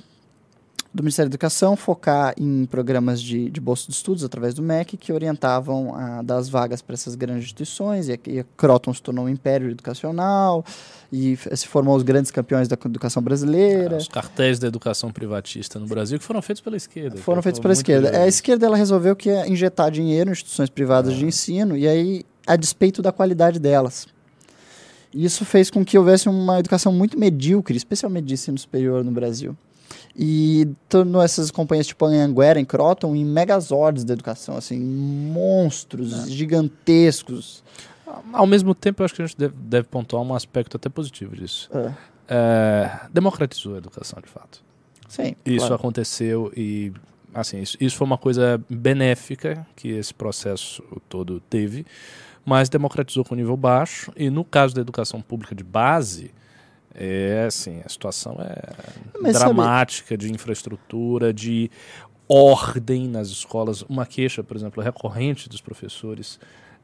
do Ministério da Educação focar em programas de, de bolsa de estudos através do MEC que orientavam a dar as vagas para essas grandes instituições e a, e a Croton se tornou um império educacional e se formou os grandes campeões da educação brasileira. Os cartéis da educação privatista no Brasil que foram feitos pela esquerda. Foram que feitos pela esquerda. curioso. A esquerda ela resolveu que ia injetar dinheiro em instituições privadas de ensino e aí a despeito da qualidade delas. Isso fez com que houvesse uma educação muito medíocre, especialmente de ensino superior no Brasil. E tornou essas companhias tipo a Anhanguera, em Croton, em megazords da educação, assim, monstros gigantescos. Ao mesmo tempo, eu acho que a gente deve, deve pontuar um aspecto até positivo disso. É. É, democratizou a educação, de fato. Sim, Isso claro. aconteceu e, assim, isso, isso foi uma coisa benéfica que esse processo todo teve, mas democratizou com nível baixo. E no caso da educação pública de base, é assim, a situação é Mas sabe- dramática de infraestrutura, de ordem nas escolas. Uma queixa, por exemplo, recorrente dos professores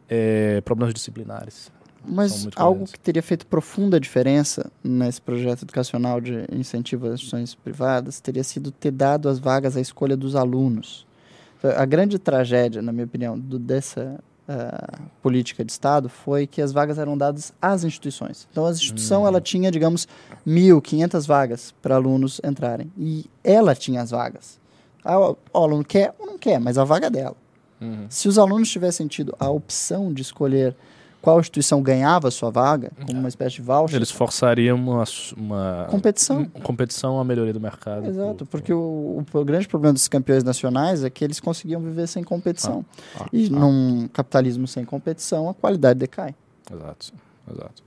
é problemas disciplinares. Mas algo que teria feito profunda diferença nesse projeto educacional de incentivo às instituições privadas teria sido ter dado as vagas à escolha dos alunos. A grande tragédia, na minha opinião, do- dessa ah, política de Estado foi que as vagas eram dadas às instituições. Então, a instituição ela tinha, digamos, 1.500 vagas para alunos entrarem. E ela tinha as vagas. Ah, O aluno quer ou não quer, mas a vaga é dela. Se os alunos tivessem tido a opção de escolher qual instituição ganhava a sua vaga, como uma espécie de voucher, Eles forçariam uma, uma competição. um- competição à melhoria do mercado. Exato, por- porque o, o grande problema dos campeões nacionais é que eles conseguiam viver sem competição. Ah, e ah. num capitalismo sem competição, a qualidade decai. Exato, exato.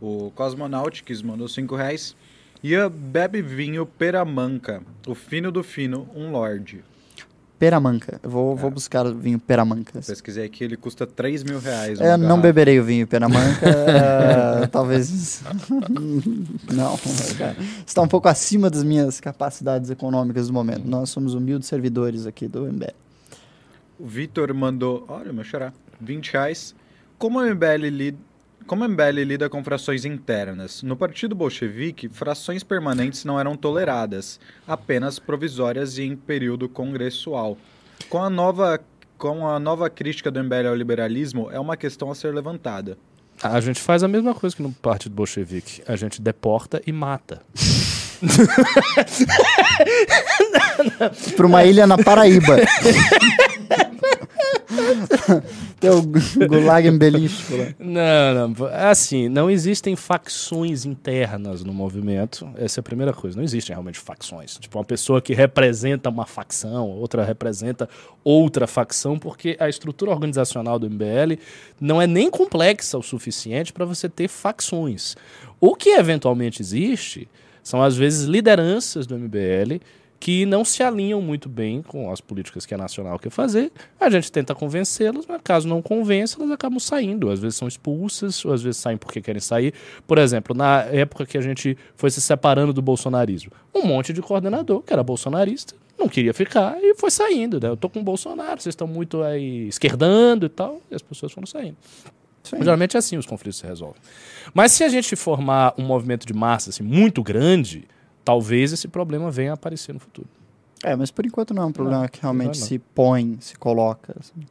O Cosmonautics mandou 5 reais. Ian bebe vinho peramanca. O fino do fino, um lorde. Peramanca. Eu vou, É. vou buscar o vinho Peramanca. Pesquisei aqui, ele custa 3 mil reais. É, não beberei o vinho Peramanca. é, talvez. não. cara. Está um pouco acima das minhas capacidades econômicas do momento. Nós somos humildes servidores aqui do MBL. O Vitor mandou, olha, meu chorar, 20 reais. Como a MBL, lida, como a MBL lida com frações internas? No Partido Bolchevique, frações permanentes não eram toleradas, apenas provisórias e em período congressual. Com a nova, com a nova crítica do MBL ao liberalismo, é uma questão a ser levantada. A gente faz a mesma coisa que no Partido Bolchevique. A gente deporta e mata. Para uma ilha na Paraíba. Tem o Gulag embelístico lá. Não, não. Assim, não existem facções internas no movimento. Essa é a primeira coisa. Não existem realmente facções. Tipo, uma pessoa que representa uma facção, outra representa outra facção, porque a estrutura organizacional do MBL não é nem complexa o suficiente para você ter facções. O que eventualmente existe são, às vezes, lideranças do MBL que não se alinham muito bem com as políticas que a Nacional quer fazer. A gente tenta convencê-las, mas caso não convença, elas acabam saindo. Às vezes são expulsas, ou às vezes saem porque querem sair. Por exemplo, na época que a gente foi se separando do bolsonarismo, um monte de coordenador que era bolsonarista não queria ficar e foi saindo. Né? Eu tô com o Bolsonaro, vocês estão muito aí esquerdando e tal, e as pessoas foram saindo. Geralmente é assim os conflitos se resolvem. Mas se a gente formar um movimento de massa assim, muito grande, talvez esse problema venha a aparecer no futuro. É, mas por enquanto não é um problema Não, que realmente não. se põe, se coloca. assim.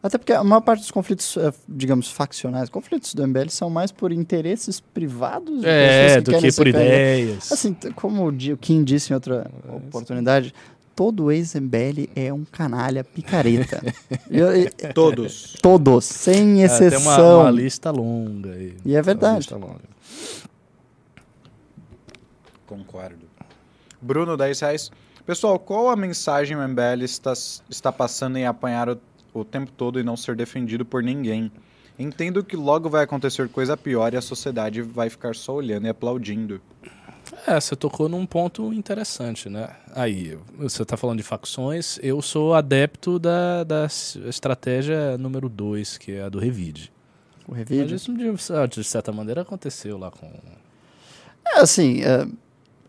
Até porque a maior parte dos conflitos, eh, digamos, faccionais, conflitos do MBL são mais por interesses privados É, do que ser por ideias. Assim, como o Kim disse em outra oportunidade, todo ex-MBL é um canalha picareta. Eu- eu- Todos. todos, sem É, tem exceção. uma, uma lista longa aí. E é Uma verdade. lista longa. Concordo. Bruno, 10 reais. Pessoal, qual a mensagem o MBL está, está passando em apanhar o, o tempo todo e não ser defendido por ninguém? Entendo que logo vai acontecer coisa pior e a sociedade vai ficar só olhando e aplaudindo. É, você tocou num ponto interessante, né? Aí, você está falando de facções, eu sou adepto da, da estratégia número 2, que é a do Revide. o Mas Revide. isso de, de certa maneira aconteceu lá com. É, assim, é,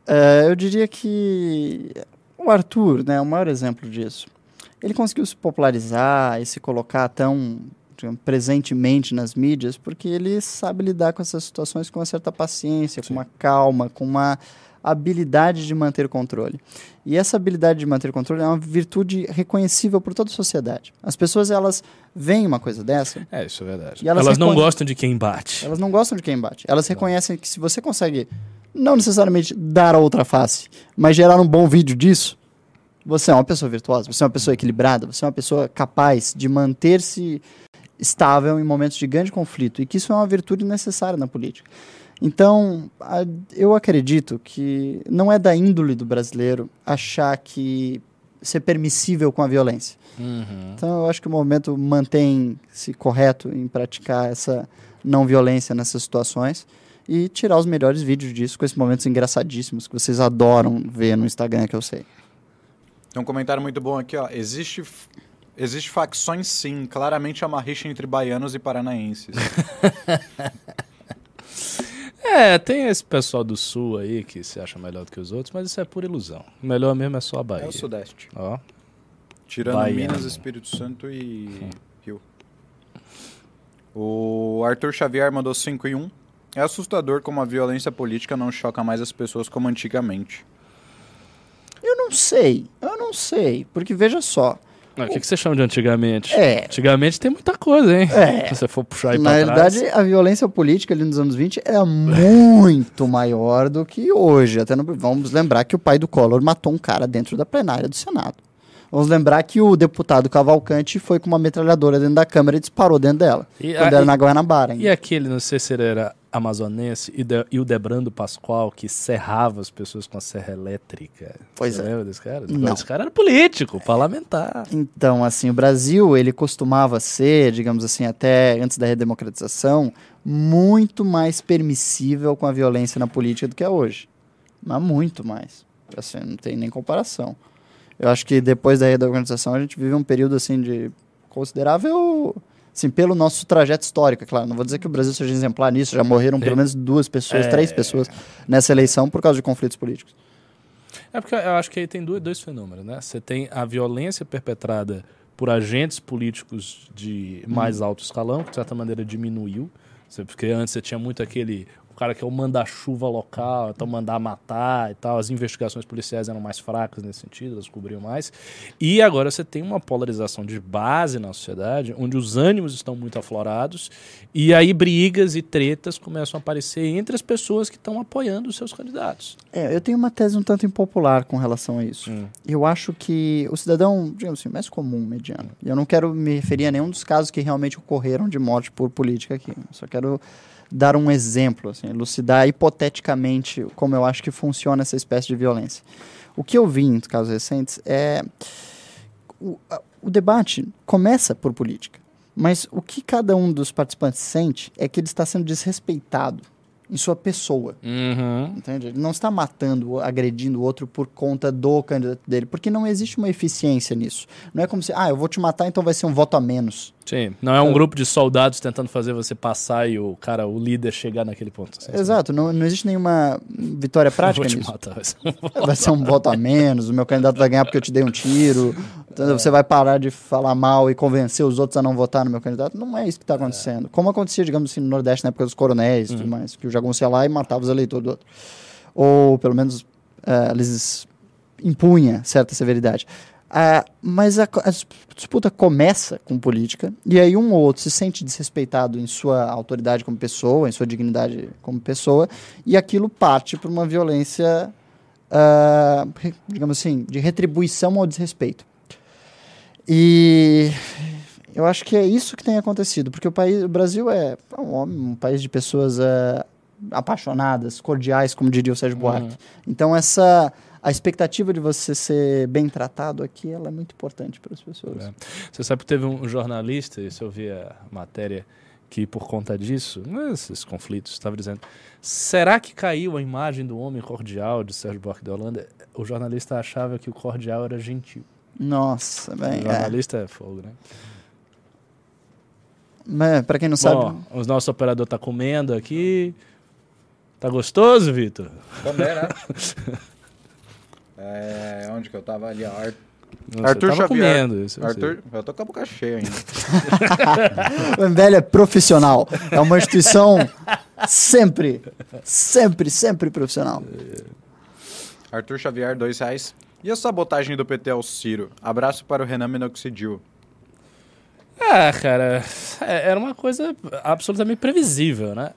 é, eu diria que o Arthur, né, é o maior exemplo disso. Ele conseguiu se popularizar e se colocar tão presentemente nas mídias porque ele sabe lidar com essas situações com uma certa paciência, com uma calma, com uma habilidade de manter o controle. E essa habilidade de manter o controle é uma virtude reconhecível por toda a sociedade. As pessoas, elas veem uma coisa dessa, É, isso é verdade. E elas elas não gostam de quem bate. elas não gostam de quem bate. Elas reconhecem que se você consegue, não necessariamente dar a outra face, mas gerar um bom vídeo disso, você é uma pessoa virtuosa, você é uma pessoa equilibrada, você é uma pessoa capaz de manter-se estável em momentos de grande conflito. E que isso é uma virtude necessária na política. Então, a- eu acredito que não é da índole do brasileiro achar que ser permissível com a violência. Uhum. Então eu acho que o movimento mantém-se correto em praticar essa não violência nessas situações e tirar os melhores vídeos disso com esses momentos engraçadíssimos que vocês adoram ver no Instagram, que eu sei. Tem um comentário muito bom aqui, ó. Existe, f- existe facções sim, claramente é uma rixa entre baianos e paranaenses. É, tem esse pessoal do sul aí que se acha melhor do que os outros, mas isso é pura ilusão. O melhor mesmo é só a Bahia. é o Sudeste. Ó. Tirando Baiano. Minas, Espírito Santo e Rio. O Arthur Xavier mandou 5 e 1. É assustador como a violência política não choca mais as pessoas como antigamente. Eu não sei, eu não sei, porque veja só, O que, que você chama de antigamente? É. Antigamente tem muita coisa, hein? É. Se você for puxar aí na pra trás. a violência política ali nos anos 20 era muito maior do que hoje. Até no- vamos lembrar que o pai do Collor matou um cara dentro da plenária do Senado. Vamos lembrar que o deputado Cavalcante foi com uma metralhadora dentro da Câmara e disparou dentro dela. E quando a- era na Guanabara. ainda. E aquele, não sei se ele era amazonense, e, de- o Debrando Pascoal, que serrava as pessoas com a serra elétrica. Pois Você é. lembra desse cara? Não. Esse cara era político, parlamentar. Então, assim, o Brasil, ele costumava ser, digamos assim, até antes da redemocratização, muito mais permissível com a violência na política do que é hoje. Mas muito mais. Assim, não tem nem comparação. Eu acho que depois da redemocratização a gente vive um período, assim, de considerável... Assim, pelo nosso trajeto histórico, é claro. Não vou dizer que o Brasil seja exemplar nisso. Já morreram pelo menos duas pessoas, É. três pessoas nessa eleição por causa de conflitos políticos. É porque eu acho que aí tem dois, dois fenômenos, né? Você tem a violência perpetrada por agentes políticos de mais alto escalão, que de certa maneira diminuiu. Porque antes você tinha muito aquele. O cara que é o manda-chuva local, então mandar matar e tal. As investigações policiais eram mais fracas nesse sentido, elas cobriam mais. E agora você tem uma polarização de base na sociedade, onde os ânimos estão muito aflorados, e aí brigas e tretas começam a aparecer entre as pessoas que estão apoiando os seus candidatos. É, eu tenho uma tese um tanto impopular com relação a isso. Hum. Eu acho que o cidadão, digamos assim, mais comum, mediano. Eu não quero me referir a nenhum dos casos que realmente ocorreram de morte por política aqui. Só quero dar um exemplo, assim, elucidar hipoteticamente como eu acho que funciona essa espécie de violência. O que eu vi em casos recentes é o, o debate começa por política, mas o que cada um dos participantes sente é que ele está sendo desrespeitado em sua pessoa. Uhum. Entende? Ele não está matando, agredindo o outro por conta do candidato dele, porque não existe uma eficiência nisso. Não é como se, ah, eu vou te matar, então vai ser um voto a menos. Sim, não é um grupo de soldados tentando fazer você passar e o cara, o líder, chegar naquele ponto. Assim, Exato, não, não existe nenhuma vitória prática Vou te nisso. matar. vai ser um- Vai ser um voto a menos, o meu candidato vai ganhar porque eu te dei um tiro, entendeu? você vai parar de falar mal e convencer os outros a não votar no meu candidato. Não é isso que está acontecendo. Como acontecia, digamos assim, no Nordeste na época dos coronéis e tudo mais, que o jagunço ia lá e matava os eleitores do outro. Ou, pelo menos, eh, eles impunha certa severidade. Ah, mas a, a dis- disputa começa com política, e aí um ou outro se sente desrespeitado em sua autoridade como pessoa, em sua dignidade como pessoa, e aquilo parte para uma violência, re- digamos assim, de retribuição ao desrespeito. E eu acho que é isso que tem acontecido, porque o, país, o Brasil é um, homem- um país de pessoas ah, apaixonadas, cordiais, como diria o Sérgio Buarque. Então essa a expectativa de você ser bem tratado aqui, ela é muito importante para as pessoas. É. Você sabe que teve um jornalista, isso eu vi a matéria, que por conta disso, né, esses conflitos, estava dizendo, será que caiu a imagem do homem cordial de Sérgio Buarque da Holanda? O jornalista achava que o cordial era gentil. Nossa, bem, é. jornalista é fogo, né? Mas, pra quem não sabe, Bom, o nosso operador tá comendo aqui. Tá gostoso, Vitor? Também, né? é, onde que eu tava ali? ó, Ar- Você Arthur tava Xavier. comendo. isso eu. Arthur, eu tô com a boca cheia ainda. o MBL é profissional. É uma instituição sempre, sempre, sempre profissional. Arthur Xavier, dois reais. E a sabotagem do PT ao Ciro? Abraço para o Renan Minoxidil. Ah, cara, é- era uma coisa absolutamente previsível, né?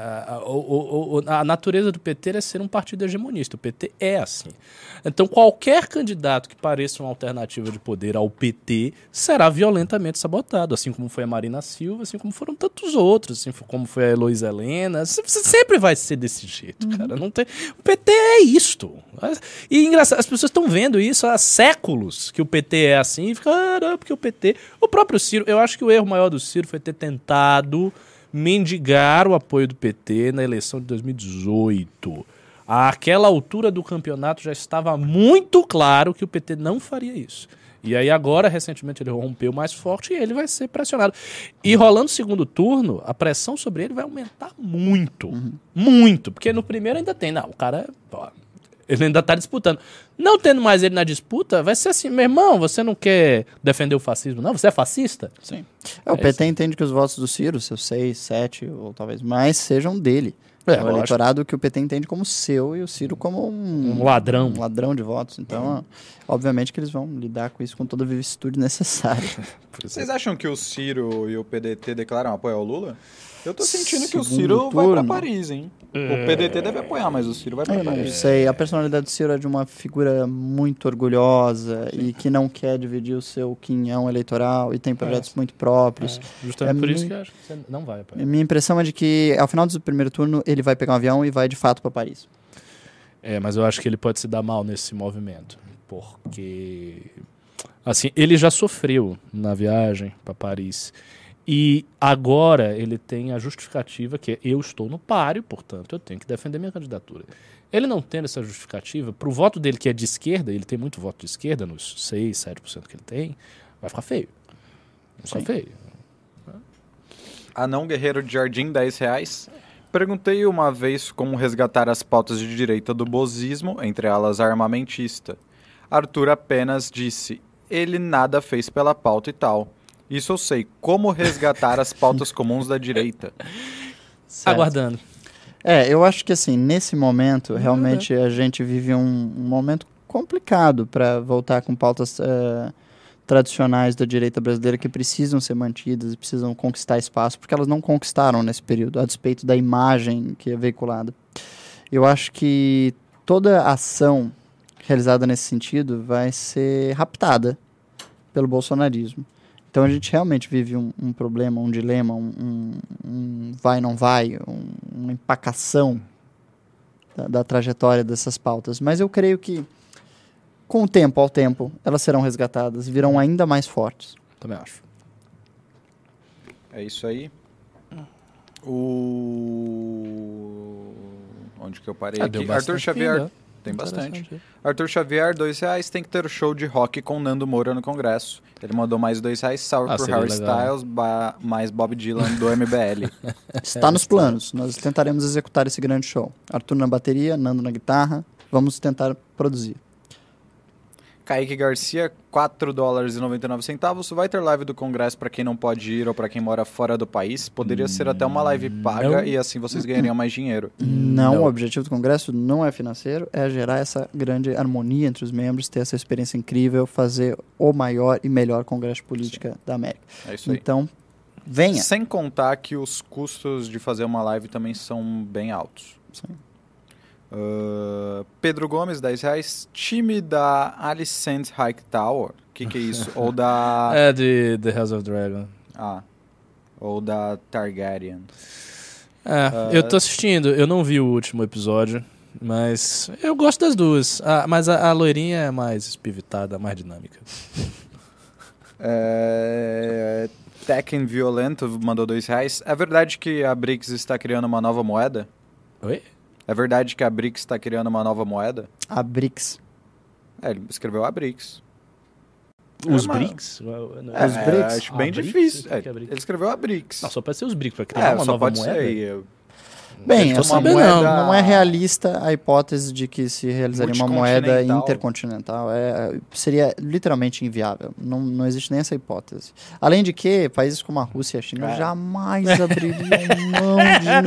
A, a- o- a natureza do PT é ser um partido hegemonista. O PT é assim. Então, qualquer candidato que pareça uma alternativa de poder ao PT será violentamente sabotado, assim como foi a Marina Silva, assim como foram tantos outros, assim como foi a Heloísa Helena. Se- Sempre vai ser desse jeito, cara. Não tem... O PT é isto. E engraçado, as pessoas estão vendo isso há séculos, que o PT é assim, e fica, ah, não, porque o PT... O próprio Ciro, eu acho que o erro maior do Ciro foi ter tentado mendigar o apoio do PT na eleição de 2018. Àquela altura do campeonato já estava muito claro que o PT não faria isso. E aí agora, recentemente, ele rompeu mais forte e ele vai ser pressionado. E rolando o segundo turno, a pressão sobre ele vai aumentar muito. Muito. Porque no primeiro ainda tem. Não, o cara... ele ainda tá disputando. Não tendo mais ele na disputa, vai ser assim, meu irmão, você não quer defender o fascismo, não? Você é fascista? Sim. É, o PT entende que os votos do Ciro, seus seis, sete ou talvez mais, sejam dele. É, É, o lógico. eleitorado que o PT entende como seu e o Ciro como um, Um ladrão. um ladrão de votos. Então, obviamente que eles vão lidar com isso com toda a vicissitude necessária. Vocês acham que o Ciro e o PDT declaram apoio ao Lula? Eu tô sentindo que o Ciro vai pra turno. Paris, hein? O PDT deve apoiar, mas o Ciro vai pra Eu não Paris. sei, a personalidade do Ciro é de uma figura muito orgulhosa e que não quer dividir o seu quinhão eleitoral e tem projetos muito próprios. Justamente É por isso que eu acho que você não vai, pai. A Minha impressão é de que ao final do primeiro turno ele vai pegar um avião e vai de fato para Paris. É, mas eu acho que ele pode se dar mal nesse movimento. Porque. Assim, ele já sofreu na viagem para Paris. E agora ele tem a justificativa que é, eu estou no páreo, portanto eu tenho que defender minha candidatura. Ele não tendo essa justificativa, pro voto dele que é de esquerda, ele tem muito voto de esquerda, nos 6, 7% que ele tem, vai ficar feio. Vai ficar Sim. feio. Anão Guerreiro de Jardim, 10 reais. Perguntei uma vez como resgatar as pautas de direita do bozismo, entre elas armamentista. Arthur apenas disse, ele nada fez pela pauta e tal. Isso eu sei, como resgatar as pautas comuns da direita. Aguardando. É, eu acho que assim, nesse momento, realmente a gente vive um, um momento complicado para voltar com pautas eh, tradicionais da direita brasileira que precisam ser mantidas e precisam conquistar espaço, porque elas não conquistaram nesse período, a despeito da imagem que é veiculada. Eu acho que toda ação realizada nesse sentido vai ser raptada pelo bolsonarismo. Então a gente realmente vive um, um problema, um dilema, um, um- um vai não vai, um- uma empacação da, da trajetória dessas pautas. Mas eu creio que com o tempo ao tempo elas serão resgatadas e virão ainda mais fortes. Também acho. É isso aí. O... Onde que eu parei Ah, aqui? Arthur Xavier... ainda. Tem bastante. Arthur Xavier, dois reais. Tem que ter o show de rock com Nando Moura no Congresso. Ele mandou mais dois reais. Salve Ah, pro Harry. Styles, mais Bob Dylan do MBL. Está nos planos. Nós tentaremos executar esse grande show. Arthur na bateria, Nando na guitarra. Vamos tentar produzir. Kaique Garcia, 4 dólares e 99 centavos. Vai ter live do Congresso para quem não pode ir ou para quem mora fora do país. Poderia ser até uma live paga não. e assim vocês ganhariam mais dinheiro. Não, Não. o objetivo do Congresso não é financeiro, é gerar essa grande harmonia entre os membros, ter essa experiência incrível, fazer o maior e melhor Congresso de Política da América. É isso aí. Então, venha. Sem contar que os custos de fazer uma live também são bem altos. Sim. Ah, Pedro Gomes, 10 reais. Time da Alicent High Tower. O que, que é isso? ou da. É de The House of Dragon. Ah. Ou da Targaryen. É, eu tô assistindo, eu não vi o último episódio, mas eu gosto das duas. Ah, mas a, a loirinha é mais espivitada, mais dinâmica. É... Tekken Violento mandou 2 reais. É verdade que a BRICS está criando uma nova moeda? Oi? É verdade que a BRICS está criando uma nova moeda? A BRICS. É, ele escreveu a BRICS. Os É, BRICS? É, Os BRICS? Acho bem BRICS? difícil. Que É, é BRICS? ele escreveu a BRICS. Não, só pode ser os BRICS, para criar é, uma só nova pode moeda. ser. aí. Bem, Deve assim, uma não, moeda- não é realista a hipótese de que se realizaria uma moeda intercontinental. É, seria literalmente inviável. Não, não existe nem essa hipótese. Além de que países como a Rússia e a China É. jamais abririam mão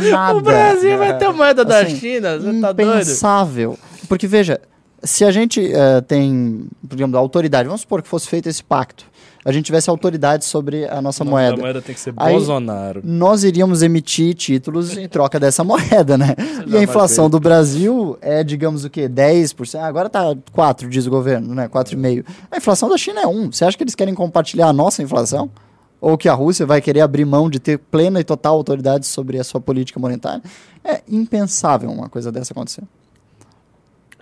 de nada. O Brasil vai ter moeda da Assim, China, você tá doido? impensável. Porque, veja, se a gente eh, tem, digamos, autoridade, vamos supor que fosse feito esse pacto, a gente tivesse autoridade sobre a nossa moeda. da moeda tem que ser Aí- Bolsonaro. Nós iríamos emitir títulos em troca dessa moeda, né? E a inflação do Brasil é, digamos o quê? 10%. Ah, Agora tá 4, diz o governo, né? 4,5%. A inflação da China é 1. Você acha que eles querem compartilhar a nossa inflação? Ou que a Rússia vai querer abrir mão de ter plena e total autoridade sobre a sua política monetária? É impensável uma coisa dessa acontecer.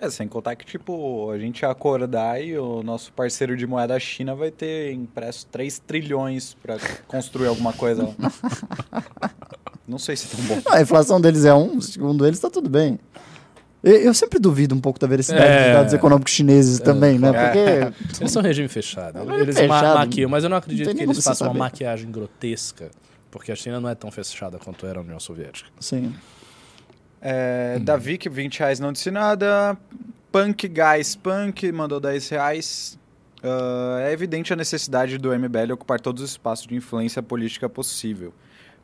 É, sem contar que, tipo, a gente acordar e o nosso parceiro de moeda China vai ter impresso 3 trilhões pra construir alguma coisa lá. Não sei se é tão bom. A inflação deles é 1, segundo eles, tá tudo bem. Eu, sempre duvido um pouco da veracidade É. dos dados econômicos chineses também, né? Porque Eles são regime fechado. Eles fechado. ma maquiam, mas eu não acredito Não que eles façam uma saber. maquiagem grotesca. Porque a China não é tão fechada quanto era a União Soviética. Sim. É, Davi, que 20 reais não disse nada. Punk Guys Punk mandou 10 reais. Ah, é evidente a necessidade do MBL ocupar todos os espaços de influência política possível.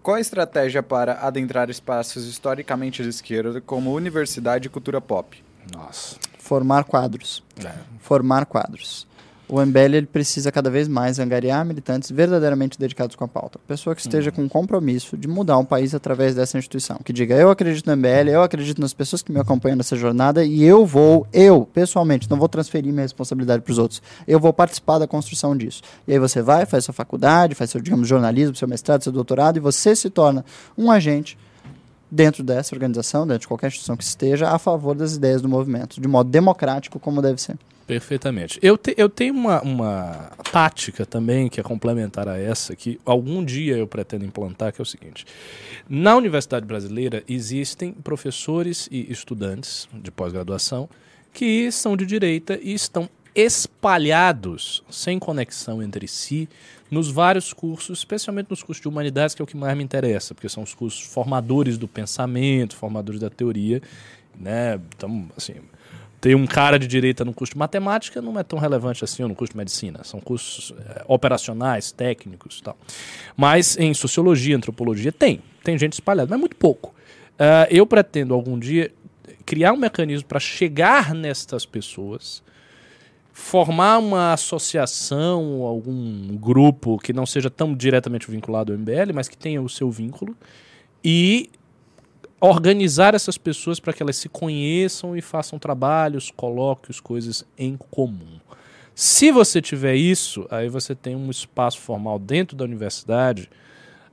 Qual a estratégia para adentrar espaços historicamente de esquerda, como universidade e cultura pop? Nossa. Formar quadros. É. Formar quadros. O MBL ele precisa cada vez mais angariar militantes verdadeiramente dedicados com a pauta. Pessoa que esteja com compromisso de mudar um país através dessa instituição. Que diga, eu acredito no MBL, eu acredito nas pessoas que me acompanham nessa jornada e eu vou, eu, pessoalmente, não vou transferir minha responsabilidade para os outros. Eu vou participar da construção disso. E aí você vai, faz sua faculdade, faz seu, digamos, jornalismo, seu mestrado, seu doutorado e você se torna um agente dentro dessa organização, dentro de qualquer instituição que esteja, a favor das ideias do movimento, de modo democrático, como deve ser. Perfeitamente. Eu, te- eu tenho uma, uma tática também que é complementar a essa, que algum dia eu pretendo implantar, que é o seguinte. Na Universidade Brasileira existem professores e estudantes de pós-graduação que são de direita e estão espalhados, sem conexão entre si, nos vários cursos, especialmente nos cursos de humanidades, que é o que mais me interessa, porque são os cursos formadores do pensamento, formadores da teoria, né? Então, assim, ter um cara de direita no curso de matemática não é tão relevante assim, ou no curso de medicina. São cursos eh, operacionais, técnicos e tal. Mas em sociologia, antropologia, tem. Tem gente espalhada, mas muito pouco. Ah, eu pretendo algum dia criar um mecanismo para chegar nestas pessoas, formar uma associação, algum grupo que não seja tão diretamente vinculado ao MBL, mas que tenha o seu vínculo, e organizar essas pessoas para que elas se conheçam e façam trabalhos, colóquios, coisas em comum. Se você tiver isso, aí você tem um espaço formal dentro da universidade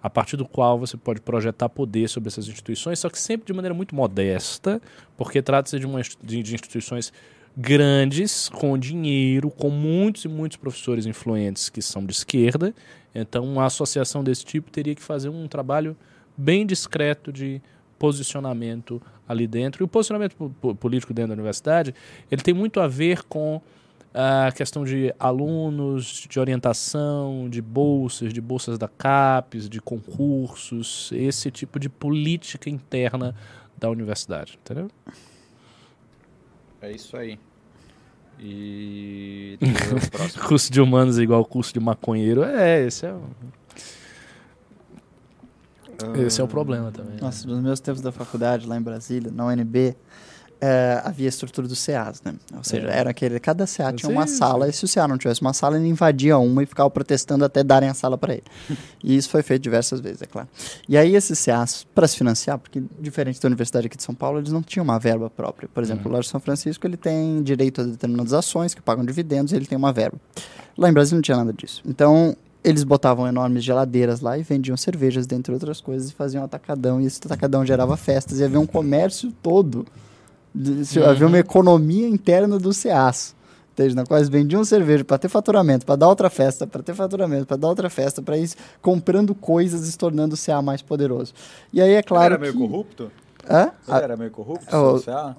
a partir do qual você pode projetar poder sobre essas instituições, só que sempre de maneira muito modesta, porque trata-se de, de, de instituições grandes, com dinheiro, com muitos e muitos professores influentes que são de esquerda. Então, uma associação desse tipo teria que fazer um trabalho bem discreto de posicionamento ali dentro. E o posicionamento po- po- político dentro da universidade, ele tem muito a ver com a questão de alunos, de orientação, de bolsas, de bolsas da CAPES, de concursos, esse tipo de política interna da universidade, entendeu? É isso aí. E. Curso de humanos é igual curso de maconheiro. É, esse é o, esse é o problema também. né? Nossa, nos meus tempos da faculdade, lá em Brasília, na UNB, eh, havia a estrutura do CEAS, né? Ou seja, É. era aquele. Cada CA tinha uma sim. sala, e se o CA não tivesse uma sala, ele invadia uma e ficava protestando até darem a sala para ele. e isso foi feito diversas vezes, é claro. E aí, esses CAs, para se financiar, porque diferente da Universidade aqui de São Paulo, eles não tinham uma verba própria. Por exemplo, o Largo São Francisco ele tem direito a determinadas ações que pagam dividendos e ele tem uma verba. Lá em Brasília não tinha nada disso. Então, eles botavam enormes geladeiras lá e vendiam cervejas, dentre outras coisas, e faziam atacadão. E esse atacadão gerava festas e havia um comércio todo. se- Havia uma economia interna do CEAS. Entende? Na qual eles vendiam cerveja para ter faturamento, para dar outra festa, para ter faturamento, para dar outra festa, para ir comprando coisas e se tornando o CA mais poderoso. E aí é claro Ele era meio que... corrupto? Hã? A- era meio corrupto? Ah, o- CA?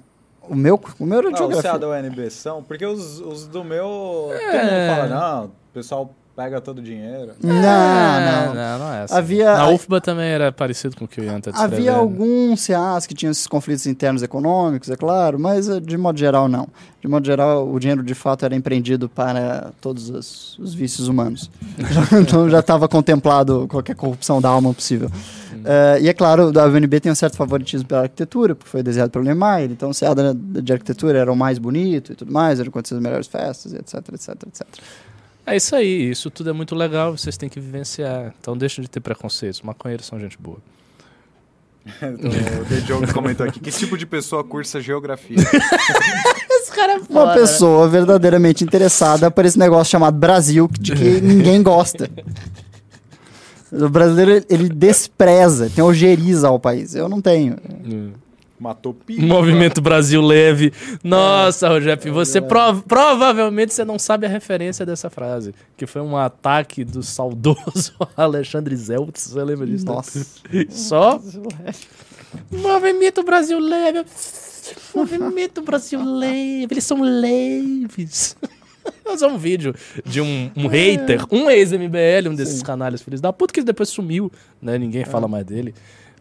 o meu, o meu era de Ah, o CA da UNB são? Porque os, os do meu. Todo É. mundo fala, não, pessoal pega todo o dinheiro. Não, não. Não, não é assim. Havia- Na UFBA também era parecido com o que o Ian tá descrevendo. Havia alguns CAs que tinham esses conflitos internos econômicos, é claro, mas eh, de modo geral não. De modo geral, o dinheiro de fato era empreendido para todos os, os vícios humanos. então já estava contemplado qualquer corrupção da alma possível. Eh, e é claro, a UNB tem um certo favoritismo pela arquitetura, porque foi desenhado pelo Niemeyer, então o CA de arquitetura era o mais bonito e tudo mais, eram acontecido as melhores festas, etc, etc, etc. É isso aí, isso tudo é muito legal, vocês têm que vivenciar. Então deixem de ter preconceitos. Maconheiros são gente boa. Então, o The Joke comentou aqui. Que tipo de pessoa cursa geografia? Uma pessoa verdadeiramente interessada por esse negócio chamado Brasil, de que ninguém gosta. O brasileiro, ele despreza, tem ojeriza ao país. Eu não tenho. Matou pipa. Movimento Brasil Leve. Nossa, Rogério, você prov- provavelmente você não sabe a referência dessa frase, que foi um ataque do saudoso Alexandre Zeltz. Você lembra disso? né? Nossa. Só Movimento Brasil Leve. Movimento Brasil Leve. Eles são leves. Vamos fazer um vídeo de um, um hater, um ex-MBL, um desses canalhas filhos da puta, que depois sumiu, né? Ninguém fala mais dele.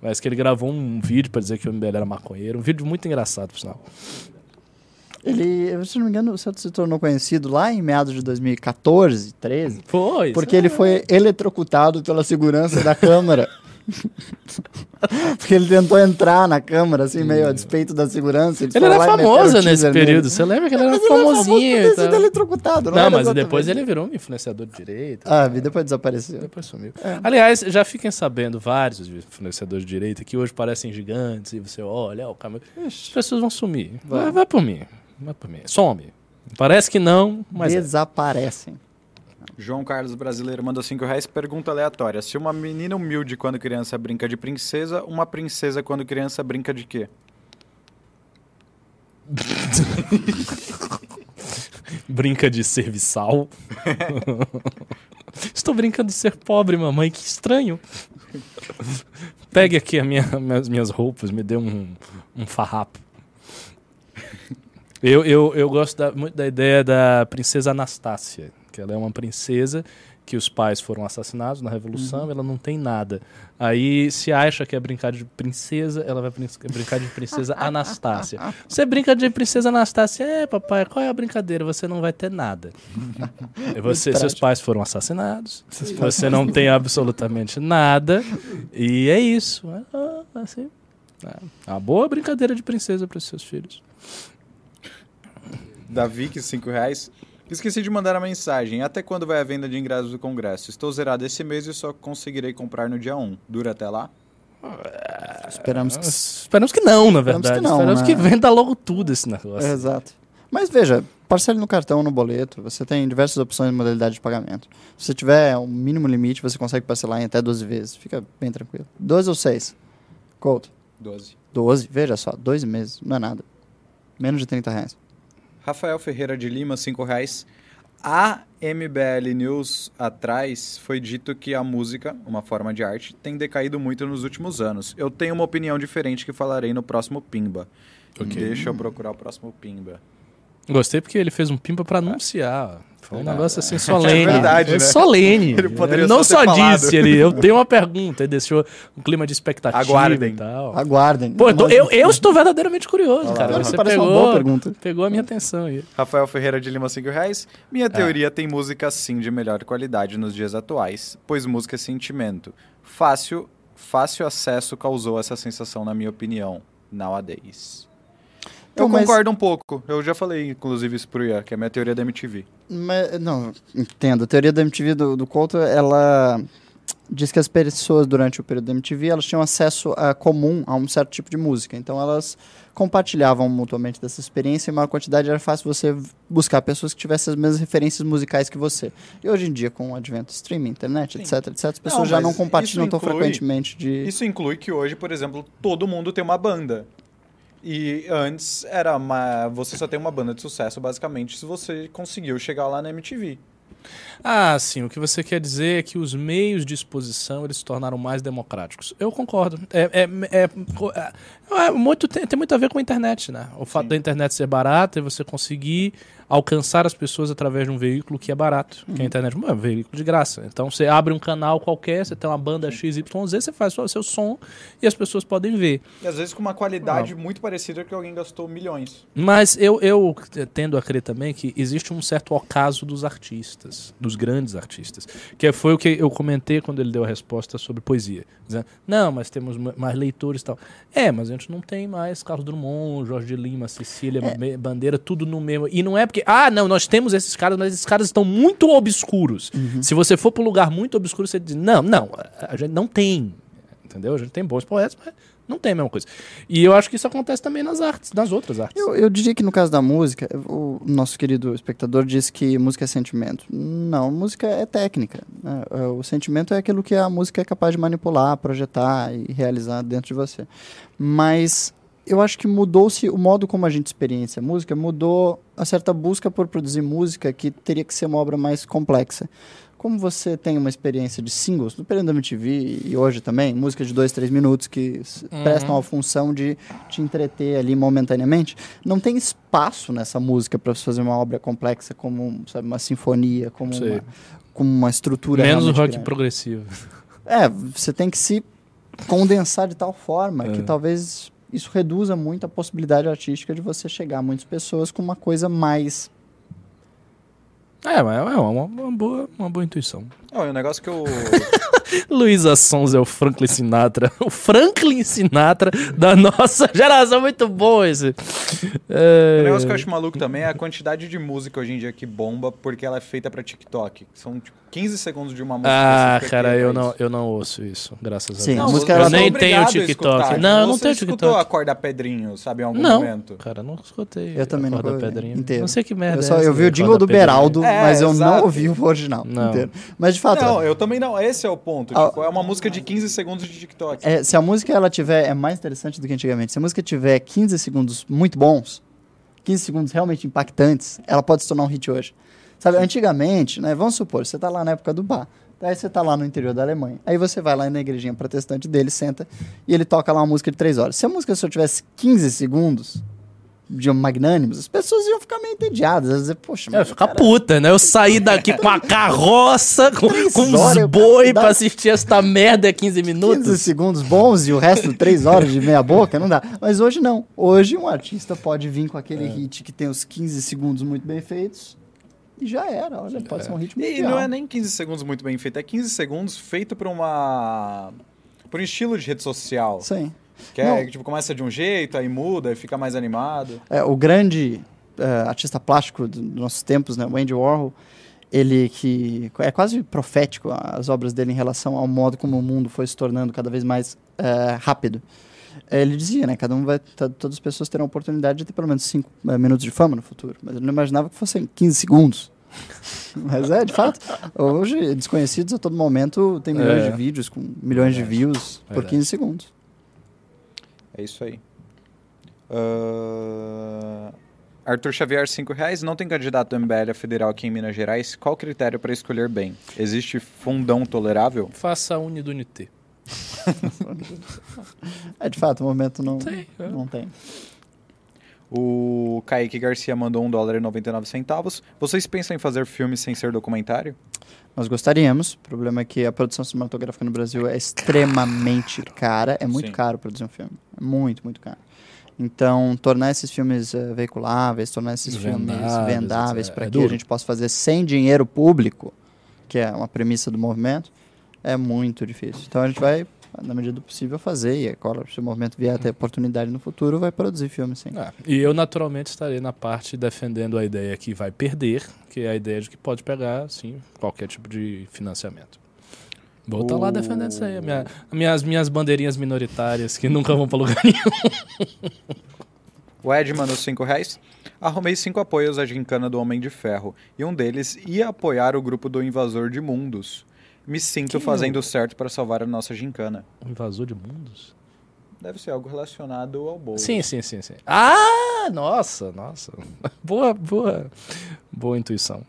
Mas que ele gravou um vídeo pra dizer que o MBL era maconheiro. Um vídeo muito engraçado, por sinal. Ele, se não me engano, o Santos se tornou conhecido lá em meados de 2014, 13, Foi. porque ele foi eletrocutado pela segurança da Câmara. porque ele tentou entrar na Câmara, assim, meio a despeito da segurança. Ele era famoso nesse nele. período. Você lembra que ele era Mas ele era famosinho? eletrocutado, Não, era mas exatamente. depois ele virou um influenciador de direita. Ah, e depois desapareceu. Depois sumiu. Aliás, já fiquem sabendo, vários influenciadores de direita que hoje parecem gigantes e você olha, o caminho. As pessoas vão sumir. Vai, vai por mim. Vai por mim. Some. Parece que não, mas. é. João Carlos Brasileiro mandou 5 reais. Pergunta aleatória. Se uma menina humilde quando criança brinca de princesa, uma princesa quando criança brinca de quê? Brinca de serviçal. Estou brincando de ser pobre, mamãe. Que estranho. Pegue aqui a minha, minhas, minhas roupas, me dê um, um farrapo. Eu, eu, eu gosto da- muito da ideia da princesa Anastácia, que ela é uma princesa que os pais foram assassinados na Revolução, ela não tem nada. Aí se acha que é brincar de princesa, ela vai brin- brincar de princesa Anastácia. Você brinca de princesa Anastácia, é papai, qual é a brincadeira? Você não vai ter nada. E Você, seus pais foram assassinados, você não tem absolutamente nada, e é isso. Ah, assim, é uma boa brincadeira de princesa para os seus filhos. Davi, que 5 reais. Esqueci de mandar a mensagem. Até quando vai a venda de ingressos do congresso? Estou zerado esse mês e só conseguirei comprar no dia 1. Dura até lá? Esperamos que. Esperamos que não, na Esperamos verdade. que não, Esperamos né? que venda logo tudo esse negócio. Exato. Mas veja, parcele no cartão, no boleto, você tem diversas opções de modalidade de pagamento. Se você tiver um mínimo limite, você consegue parcelar em até 12 vezes. Fica bem tranquilo. 12 ou 6? Couto. 12. 12, veja só, 12 meses, não é nada. Menos de 30 reais. Rafael Ferreira de Lima, 5 reais. A MBL News atrás foi dito que a música, uma forma de arte, tem decaído muito nos últimos anos. Eu tenho uma opinião diferente que falarei no próximo Pimba. Deixa eu procurar o próximo Pimba. Gostei porque ele fez um pimpa pra anunciar. Foi um negócio assim solene. É verdade, né? solene. Ele poderia não só falado. disse, ele, eu tenho uma pergunta, ele deixou um clima de expectativa Aguardem. e tal. Aguardem. Pô, eu, tô- eu, eu estou verdadeiramente curioso, lá, cara. Você parece uma pegou, boa pergunta. pegou a minha atenção aí. Rafael Ferreira de Lima, 5 reais. Minha teoria tem música sim de melhor qualidade nos dias atuais, pois música é sentimento. Fácil, fácil acesso causou essa sensação, na minha opinião, nowadays. Então, Eu mas- concordo um pouco. Eu já falei, inclusive, isso pro Ian, que é a minha teoria da MTV. Mas, não, entendo. A teoria da MTV do, do Couto, ela diz que as pessoas, durante o período da MTV, elas tinham acesso a, comum a um certo tipo de música. Então, elas compartilhavam mutuamente dessa experiência em maior quantidade. Era fácil você buscar pessoas que tivessem as mesmas referências musicais que você. E hoje em dia, com o advento do streaming, internet, etc, etc, as pessoas já mas não compartilham tão inclui- frequentemente de... Isso inclui que hoje, por exemplo, todo mundo tem uma banda. E antes era uma. Você só tem uma banda de sucesso, basicamente, se você conseguiu chegar lá na MTV. Ah, sim. O que você quer dizer é que os meios de exposição eles se tornaram mais democráticos. Eu concordo. É, é, é- é- é muito, tem, tem muito a ver com a internet, né? O fato da internet ser barata e você conseguir alcançar as pessoas através de um veículo que é barato. Que a internet é um veículo de graça. Então você abre um canal qualquer, você tem uma banda XYZ, você faz o seu som e as pessoas podem ver. E às vezes com uma qualidade muito parecida que alguém gastou milhões. Mas eu, eu tendo a crer também que existe um certo ocaso dos artistas, dos grandes artistas. Que foi o que eu comentei quando ele deu a resposta sobre poesia. Dizendo, não, mas temos ma- mais leitores e tal. É, mas a gente não tem mais Carlos Drummond, Jorge de Lima, Cecília, Me- Bandeira, tudo no mesmo. E não é porque, ah, não, nós temos esses caras, mas esses caras estão muito obscuros. Se você for para um lugar muito obscuro, você diz, não, não, a gente não tem. Entendeu? A gente tem bons poetas, mas não tem a mesma coisa. E eu acho que isso acontece também nas artes, nas outras artes. Eu, eu diria que no caso da música, o nosso querido espectador disse que música é sentimento. Não, música é técnica. né? É, O sentimento é aquilo que a música é capaz de manipular, projetar e realizar dentro de você. Mas eu acho que mudou-se o modo como a gente experiencia a música, mudou a certa busca por produzir música que teria que ser uma obra mais complexa. Como você tem uma experiência de singles, no período da MTV e hoje também, música de dois, três minutos que s- prestam a função de te entreter ali momentaneamente, não tem espaço nessa música para você fazer uma obra complexa como sabe, uma sinfonia, como Sei. uma, como uma estrutura Menos rock grande. progressivo. É, você tem que se condensar de tal forma que É. talvez isso reduza muito a possibilidade artística de você chegar a muitas pessoas com uma coisa mais. É, é uma, uma boa, uma boa intuição. Não, e o negócio que eu. Luísa Sons é o Franklin Sinatra. O Franklin Sinatra da nossa geração. Muito bom esse. É, O negócio que eu acho maluco também é a quantidade de música hoje em dia que bomba porque ela é feita pra TikTok. São tipo 15 segundos de uma música. Ah, específica cara, é eu não, eu não ouço isso, graças Sim, a a Deus. música, eu ela nem tá tenho a TikTok. Não, eu não Você tenho escutou TikTok. Acorda Pedrinho, sabe, em algum Não, momento? cara, não escutei. Eu também não Pedrinho. inteiro. Não sei que merda Eu, é só, essa eu vi o jingle do. Beraldo, É, mas eu não exato. ouvi o original Não. inteiro. Mas de fato, Não, eu também não. Esse é o ponto. Ah, tipo, é uma música de 15 segundos de TikTok. é, se a música ela tiver é mais interessante do que antigamente. Se a música tiver 15 segundos muito bons, 15 segundos realmente impactantes, ela pode se tornar um hit hoje. Sabe, antigamente, né, vamos supor, você tá lá na época do bar. Aí você tá lá no interior da Alemanha. Aí você vai lá na igrejinha protestante dele, senta e ele toca lá uma música de 3 horas. Se a música só tivesse 15 segundos de magnânimos, as pessoas iam ficar meio entediadas. Elas dizer, poxa, É, mas ficar puta, né? Eu saí daqui com a carroça, com, com uns boi pra assistir esta merda 15 15 minutos. segundos bons e o resto 3 horas de meia boca, não dá. Mas hoje não. Hoje um artista pode vir com É. aquele hit que tem os 15 segundos muito bem feitos e já era. Olha, pode ser um hit E mundial. não é nem 15 segundos muito bem feito, é 15 segundos feito por uma. por um estilo de rede social. Sim. Que é, tipo, começa de um jeito, aí muda, aí fica mais animado. É, o grande eh, artista plástico dos nossos tempos, né, o Andy Warhol, ele que é quase profético as obras dele em relação ao modo como o mundo foi se tornando cada vez mais eh, rápido. Ele dizia, né, cada um vai, todas as pessoas terão a oportunidade de ter pelo menos 5 minutos de fama no futuro, mas ele não imaginava que fossem 15 segundos. Mas é, de fato, hoje desconhecidos a todo momento tem milhões É. de vídeos com milhões de views por Verdade. 15 segundos. É isso aí. Ah, Arthur Xavier, 5 reais. Não tem candidato do MBL a federal aqui em Minas Gerais. Qual o critério para escolher bem? Existe fundão tolerável? Faça a Unidunité. É, de fato, o momento não Tem, é. não tem. O Kaique Garcia mandou 1 dólar e 99 centavos. Vocês pensam em fazer filme sem ser documentário? Nós gostaríamos. O problema é que a produção cinematográfica no Brasil é extremamente cara. É muito Sim. caro produzir um filme. É muito, muito caro. Então, tornar esses filmes eh, veiculáveis, tornar esses filmes Vendáveis, vendáveis etc. para É que a duro. gente possa fazer sem dinheiro público, que é uma premissa do movimento, é muito difícil. Então, a gente vai, na medida do possível, fazer. E agora, se o movimento vier a ter oportunidade no futuro, vai produzir filmes, sim. Ah, e eu, naturalmente, estarei na parte defendendo a ideia que vai perder, que é a ideia de que pode pegar, assim, qualquer tipo de financiamento. Vou estar lá O- defendendo isso aí. a minha- a minha- as minhas bandeirinhas minoritárias que nunca vão para lugar nenhum. O Ed mandou 5 reais. Arrumei cinco apoios à gincana do Homem de Ferro. E um deles ia apoiar o grupo do Invasor de Mundos. Me sinto Quem fazendo o- certo para salvar a nossa gincana. Um invasor de mundos? Deve ser algo relacionado ao bolo. Sim, sim, sim, sim. Ah, nossa, nossa. Boa, boa, boa intuição.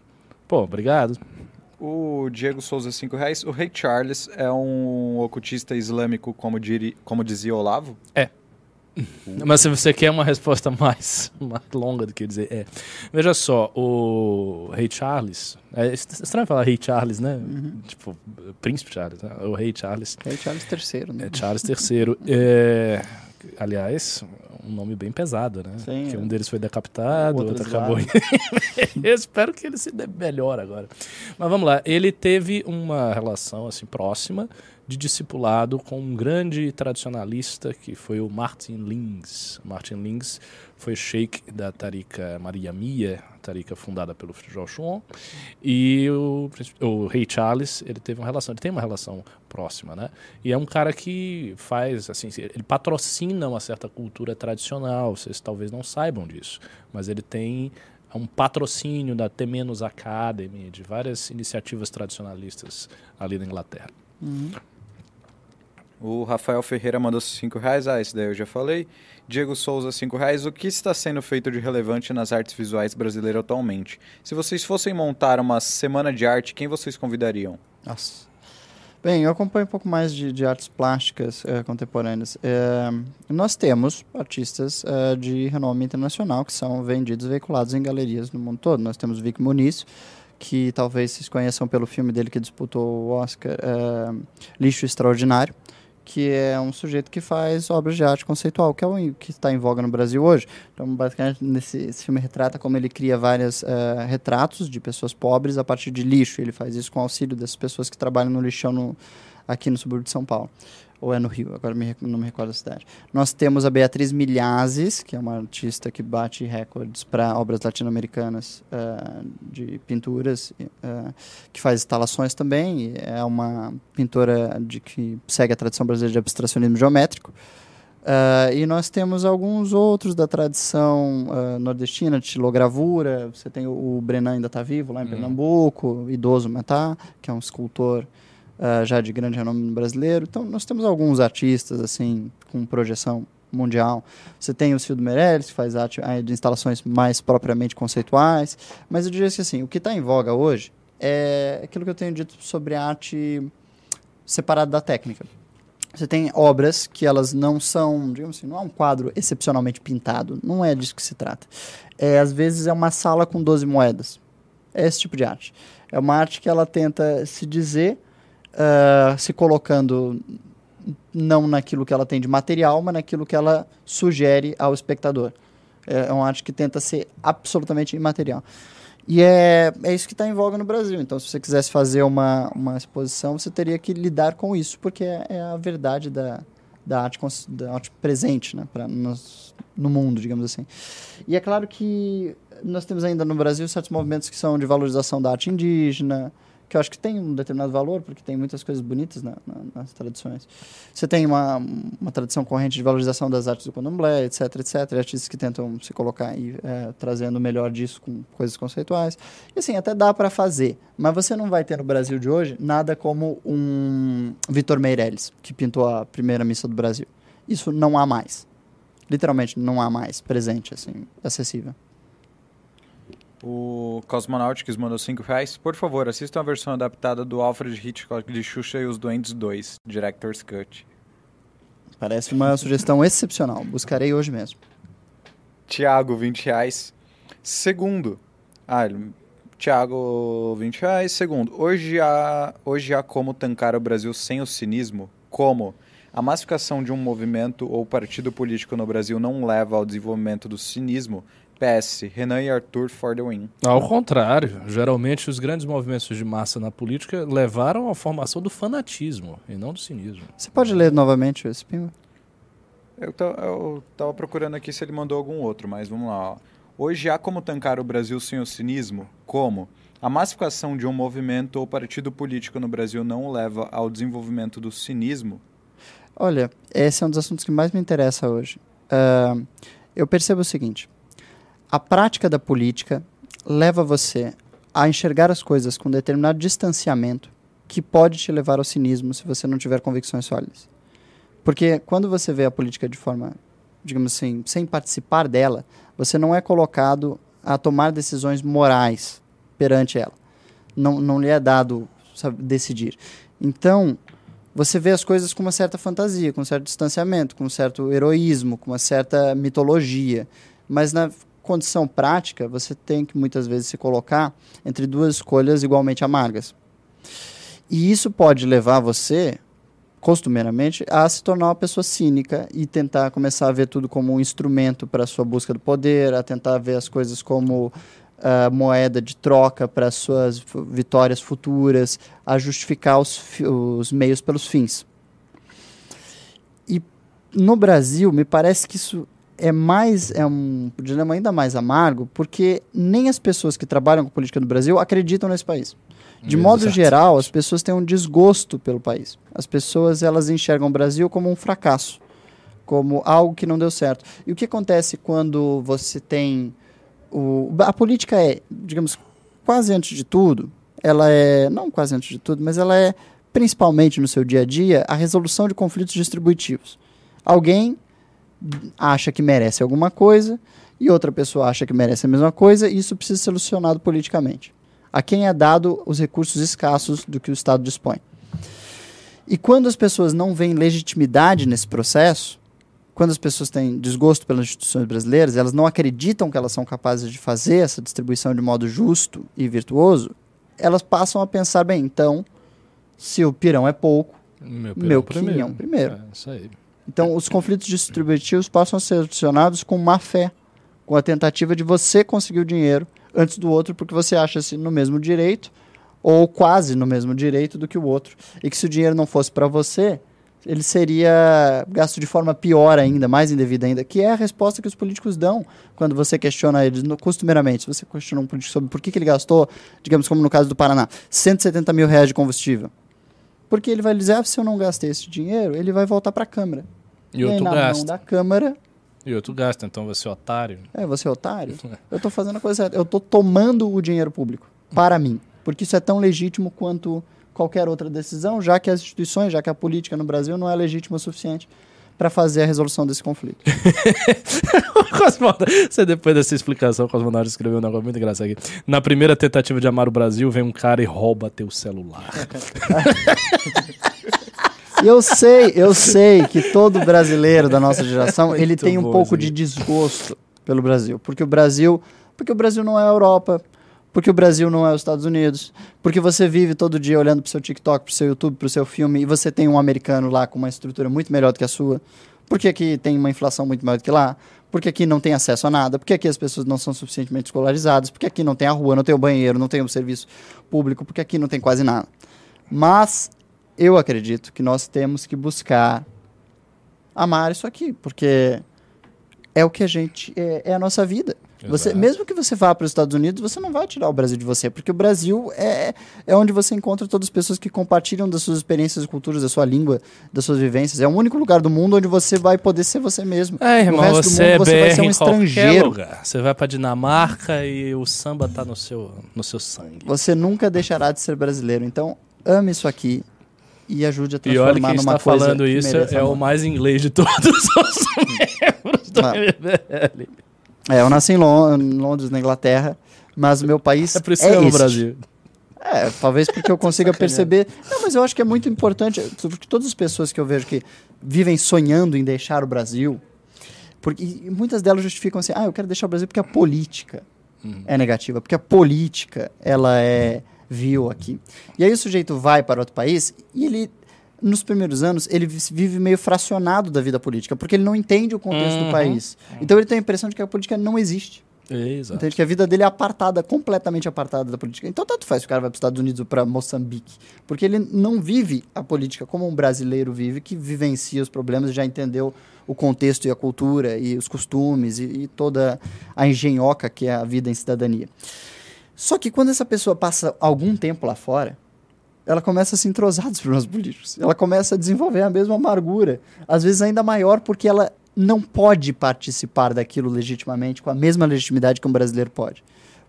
Pô, obrigado. O Diego Souza, 5 reais. O Rei Charles é um ocultista islâmico, como, diri, como dizia Olavo? Mas se você quer uma resposta mais, mais longa do que dizer é. Veja só, o Rei Charles. É estranho falar Rei Charles, né? Tipo, Príncipe Charles, né? O Rei Charles. É Charles III, né? É Charles III. É, aliás, um nome bem pesado, né? Sim, Porque é. um deles foi decapitado, o outro outro acabou. Eu espero que ele se dê melhor agora. Mas vamos lá. Ele teve uma relação assim próxima de discipulado com um grande tradicionalista que foi o Martin Lings. Martin Lings foi sheik da Tarika Maria Mia, tarika fundada pelo Joshua. E o, o rei Charles, ele teve uma relação, ele tem uma relação próxima, né? E é um cara que faz, assim, ele patrocina uma certa cultura tradicional, vocês talvez não saibam disso, mas ele tem um patrocínio da T- Academy, de várias iniciativas tradicionalistas ali na Inglaterra. O Rafael Ferreira mandou 5 reais. Ah, esse daí eu já falei. Diego Souza, 5 reais. O que está sendo feito de relevante nas artes visuais brasileiras atualmente? Se vocês fossem montar uma semana de arte, quem vocês convidariam? Nossa. Bem, eu acompanho um pouco mais de, de artes plásticas eh, contemporâneas. Eh, nós temos artistas eh, de renome internacional que são vendidos, veiculados em galerias no mundo todo. Nós temos Vic Muniz, que talvez vocês conheçam pelo filme dele que disputou o Oscar, Lixo Extraordinário, que é um sujeito que faz obras de arte conceitual, que é o que está em voga no Brasil hoje. Então, basicamente, nesse esse filme retrata como ele cria vários eh, retratos de pessoas pobres a partir de lixo. Ele faz isso com auxílio dessas pessoas que trabalham no lixão no, aqui no subúrbio de São Paulo. Ou é no Rio, agora me não me recordo a cidade. Nós temos a Beatriz Milhazes, que é uma artista que bate recordes para obras latino-americanas eh, de pinturas, eh, que faz instalações também. É uma pintora de que segue a tradição brasileira de abstracionismo geométrico. Ah, e nós temos alguns outros da tradição ah, nordestina, de estilogravura. Você tem o, o Brenan ainda está vivo lá em Pernambuco, idoso Metá, que é um escultor ah, já de grande renome brasileiro. Então nós temos alguns artistas assim com projeção mundial. Você tem o Cildo Meirelles, que faz arte ah, de instalações mais propriamente conceituais. Mas eu diria que assim, o que está em voga hoje é aquilo que eu tenho dito sobre arte separada da técnica. Você tem obras que elas não são, digamos assim, não é um quadro excepcionalmente pintado, não é disso que se trata. É, às vezes é uma sala com 12 moedas. É esse tipo de arte. É uma arte que ela tenta se dizer, ah, se colocando não naquilo que ela tem de material, mas naquilo que ela sugere ao espectador. É uma arte que tenta ser absolutamente imaterial. E é, é isso que está em voga no Brasil. Então, se você quisesse fazer uma, uma exposição, você teria que lidar com isso, porque é, é a verdade da, da, arte, da arte presente né, pra, nos, no mundo, digamos assim. E é claro que nós temos ainda no Brasil certos movimentos que são de valorização da arte indígena, que eu acho que tem um determinado valor, porque tem muitas coisas bonitas na- na- nas tradições. Você tem uma, uma tradição corrente de valorização das artes do candomblé, etc, etc, artistas que tentam se colocar aí, é, trazendo o melhor disso com coisas conceituais. E assim, até dá para fazer, mas você não vai ter no Brasil de hoje nada como um Vitor Meirelles, que pintou a primeira missa do Brasil. Isso não há mais. Literalmente não há mais presente, assim, acessível. O Cosmonautics mandou 5 reais. Por favor, assistam a versão adaptada do Alfred Hitchcock de Xuxa e os Duendes 2, Director's Cut. Parece uma sugestão excepcional. Buscarei hoje mesmo. Tiago, 20 reais. Segundo. Ah, Tiago, 20 reais. Segundo, hoje há, hoje há como tancar o Brasil sem o cinismo? Como? A massificação de um movimento ou partido político no Brasil não leva ao desenvolvimento do cinismo? PS, Renan e Arthur for the win. Ao contrário, geralmente os grandes movimentos de massa na política levaram à formação do fanatismo e não do cinismo. Você pode ler novamente esse pingo? Eu, ta- eu tava procurando aqui se ele mandou algum outro, mas vamos lá. ó. Hoje há como tancar o Brasil sem o cinismo? Como? A massificação de um movimento ou partido político no Brasil não leva ao desenvolvimento do cinismo? Olha, esse é um dos assuntos que mais me interessa hoje. Ah, eu percebo o seguinte: a prática da política leva você a enxergar as coisas com determinado distanciamento que pode te levar ao cinismo se você não tiver convicções sólidas. Porque quando você vê a política de forma, digamos assim, sem participar dela, você não é colocado a tomar decisões morais perante ela. Não, não lhe é dado sabe, decidir. Então, você vê as coisas com uma certa fantasia, com um certo distanciamento, com um certo heroísmo, com uma certa mitologia. Mas na condição prática, você tem que muitas vezes se colocar entre duas escolhas igualmente amargas. E isso pode levar você, costumeiramente, a se tornar uma pessoa cínica e tentar começar a ver tudo como um instrumento para a sua busca do poder, a tentar ver as coisas como uh, moeda de troca para as suas vitórias futuras, a justificar os, os meios pelos fins. E no Brasil, me parece que isso é mais é um dilema ainda mais amargo, porque nem as pessoas que trabalham com política no Brasil acreditam nesse país. De modo Exato. geral, as pessoas têm um desgosto pelo país. As pessoas elas enxergam o Brasil como um fracasso, como algo que não deu certo. E o que acontece quando você tem o, a política é, digamos, quase antes de tudo, ela é, não quase antes de tudo, mas ela é principalmente no seu dia a dia a resolução de conflitos distributivos. Alguém acha que merece alguma coisa e outra pessoa acha que merece a mesma coisa e isso precisa ser solucionado politicamente. A quem é dado os recursos escassos do que o Estado dispõe. E quando as pessoas não veem legitimidade nesse processo, quando as pessoas têm desgosto pelas instituições brasileiras, elas não acreditam que elas são capazes de fazer essa distribuição de modo justo e virtuoso, elas passam a pensar, bem, então, se o pirão é pouco, Meu, Meu primeiro. quinhão primeiro. É, isso aí. Então os conflitos distributivos passam a ser solucionados com má fé, com a tentativa de você conseguir o dinheiro antes do outro, porque você acha-se no mesmo direito, ou quase no mesmo direito do que o outro. E que se o dinheiro não fosse para você, ele seria gasto de forma pior ainda, mais indevida ainda, que é a resposta que os políticos dão quando você questiona eles, no, costumeiramente. Se você questiona um político sobre por que, que ele gastou, digamos como no caso do Paraná, 170 mil reais de combustível. Porque ele vai dizer, ah, se eu não gastei esse dinheiro, ele vai voltar para a Câmara. E outro aí, na mão gasta. da Câmara, E outro gasta, então você é otário. é, você é otário. Eu tô fazendo a coisa certa. Eu tô tomando o dinheiro público para mim. Porque isso é tão legítimo quanto qualquer outra decisão, já que as instituições, já que a política no Brasil não é legítima o suficiente para fazer a resolução desse conflito. Cosmonauta, você depois dessa explicação, o Cosmonauta escreveu um negócio muito engraçado aqui. Na primeira tentativa de amar o Brasil, vem um cara e rouba teu celular. Eu sei, eu sei que todo brasileiro da nossa geração, ele Muito tem um pouco isso de desgosto pelo Brasil, porque o Brasil, porque o Brasil não é a Europa, porque o Brasil não é os Estados Unidos, porque você vive todo dia olhando pro seu TikTok, pro seu YouTube, pro seu filme e você tem um americano lá com uma estrutura muito melhor do que a sua. Porque aqui tem uma inflação muito maior do que lá? Porque aqui não tem acesso a nada? Porque aqui as pessoas não são suficientemente escolarizadas? Porque aqui não tem a rua, não tem o banheiro, não tem o serviço público? Porque aqui não tem quase nada. Mas eu acredito que nós temos que buscar amar isso aqui, porque é o que a gente é, é a nossa vida. Você, Exato. mesmo que você vá para os Estados Unidos, você não vai tirar o Brasil de você, porque o Brasil é, é onde você encontra todas as pessoas que compartilham das suas experiências e culturas, da sua língua, das suas vivências. É o único lugar do mundo onde você vai poder ser você mesmo. É, irmão, no resto do você mundo é você vai ser um estrangeiro. lugar. Você vai pra Dinamarca e o samba tá no seu, no seu sangue. Você nunca deixará de ser brasileiro. Então, ame isso aqui e ajude a E olha transformar quem numa está falando isso é o mais inglês de todos os membros do Ah. MBL. É, eu nasci em Lon- em Londres, na Inglaterra, mas o meu país É por isso é este. Brasil. É, talvez porque eu consiga perceber. Não, mas eu acho que é muito importante, porque todas as pessoas que eu vejo que vivem sonhando em deixar o Brasil, porque muitas delas justificam assim: ah, eu quero deixar o Brasil porque a política é negativa, porque a política ela é vil aqui. E aí o sujeito vai para outro país e ele nos primeiros anos, ele vi- vive meio fracionado da vida política, porque ele não entende o contexto Uhum. do país. Então ele tem a impressão de que a política não existe. Exato. Entende que a vida dele é apartada, completamente apartada da política. Então, tanto faz se o cara vai para os Estados Unidos ou para Moçambique. Porque ele não vive a política como um brasileiro vive, que vivencia os problemas, já entendeu o contexto e a cultura e os costumes e, e toda a engenhoca que é a vida em cidadania. Só que quando essa pessoa passa algum tempo lá fora, ela começa a se entrosar dos problemas políticos. Ela começa a desenvolver a mesma amargura, às vezes ainda maior, porque ela não pode participar daquilo legitimamente, com a mesma legitimidade que um brasileiro pode.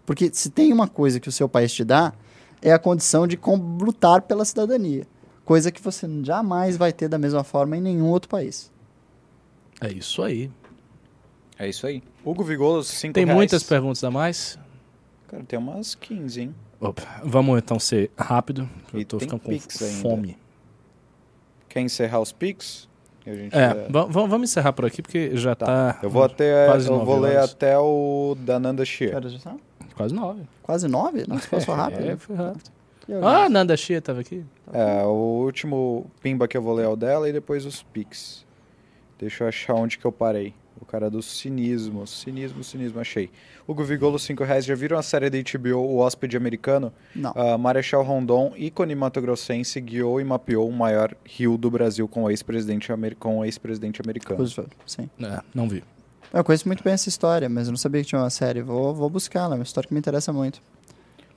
Porque se tem uma coisa que o seu país te dá, é a condição de lutar pela cidadania. Coisa que você jamais vai ter da mesma forma em nenhum outro país. É isso aí. É isso aí. Hugo Vigolo, 5 Tem reais. muitas perguntas a mais? Cara, tem umas 15, hein? Opa, vamos então ser rápido. Eu E tô ficando com Pix ainda. fome. Quer encerrar os gente É, va- vamos encerrar por aqui porque já tá. Tá. Eu vou até. quase Eu vou ler horas. até o da Nanda Shia. Quase nove. Quase nove? Nossa, passou rápido. É, foi rápido. Ah, Nanda Chia tava aqui. É, o último pimba que eu vou ler é o dela e depois os Pix. Deixa eu achar onde que eu parei. O cara do cinismo. Cinismo, cinismo, achei. Hugo Vigolo, 5 reais. Já viram a série da HBO, O Hóspede Americano? Não. Ah, Marechal Rondon, ícone matogrossense, guiou e mapeou o maior rio do Brasil com o ex-presidente amer... ex-presidente americano. Roosevelt, Sim. É, não vi. Eu conheço muito bem essa história, mas eu não sabia que tinha uma série. Vou, vou buscar, ela é uma história que me interessa muito.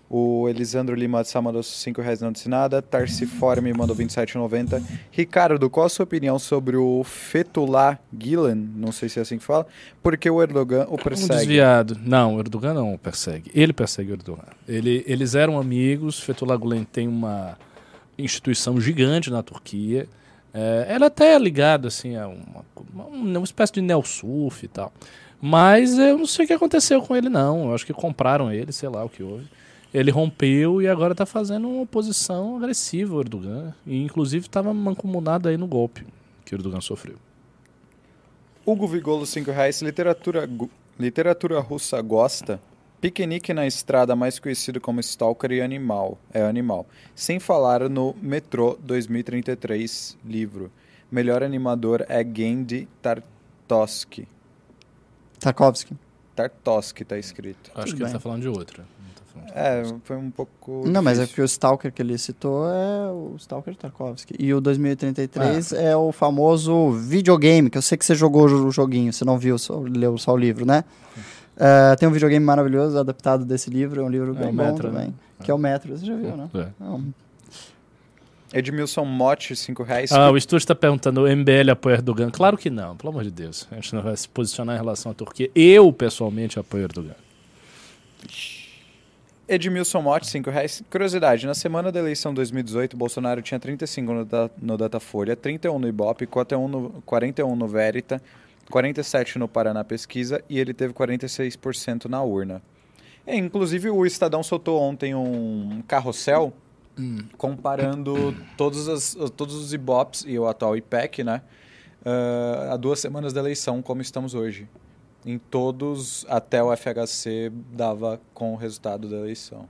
O Elisandro Lima de Sá mandou 5 reais não disse nada. Tarciforme me mandou 27,90. Ricardo, qual a sua opinião sobre o Fethullah Gulen? Não sei se é assim que fala. Porque o Erdogan o Um persegue. desviado. Não, o Erdogan não o persegue. Ele persegue o Erdogan. Ele, eles eram amigos. Fethullah Gulen tem uma instituição gigante na Turquia. É, ela até é ligada assim, a uma, uma, uma espécie de Neo-Surf e tal. Mas eu não sei o que aconteceu com ele, não. Eu acho que compraram ele, sei lá o que houve. Ele rompeu e agora está fazendo uma oposição agressiva ao Erdogan. E inclusive estava mancomunado aí no golpe que o Erdogan sofreu. Hugo Vigolo, 5 reais. Literatura, literatura russa gosta. Piquenique na Estrada, mais conhecido como Stalker e Animal. É Animal. Sem falar no Metrô 2033 livro. Melhor animador é Gendy Tartovsky. Tarkovsky. Tartovsky tá escrito. Acho Tudo que ele bem. está falando de outra. É, foi um pouco. Não, mas é porque o Stalker que ele citou é o Stalker Tarkovsky. E o 2033 Ah. é o famoso videogame, que eu sei que você jogou o joguinho, você não viu, só, leu só o livro, né? É, tem um videogame maravilhoso adaptado desse livro, é um livro É bem o bom Metro, também. né? Que é o Metro, você já viu, né? É. É um- Edmilson Motti, 5 reais. Ah, o estúdio está perguntando, o MBL apoia Erdogan? Claro que não, pelo amor de Deus. A gente não vai se posicionar em relação à Turquia. Eu, pessoalmente, apoio Erdogan. Edmilson Motti, 5 reais. Curiosidade, na semana da eleição 2018, Bolsonaro tinha 35 no, da, no Datafolha, 31 no Ibope, 41 no, 41 no Verita, 47 no Paraná Pesquisa e ele teve 46% na urna. É, inclusive, o Estadão soltou ontem um carrossel comparando todos, as, todos os Ibops e o atual IPEC, né? ah, há duas semanas da eleição, como estamos hoje. Em todos, até o FHC dava com o resultado da eleição.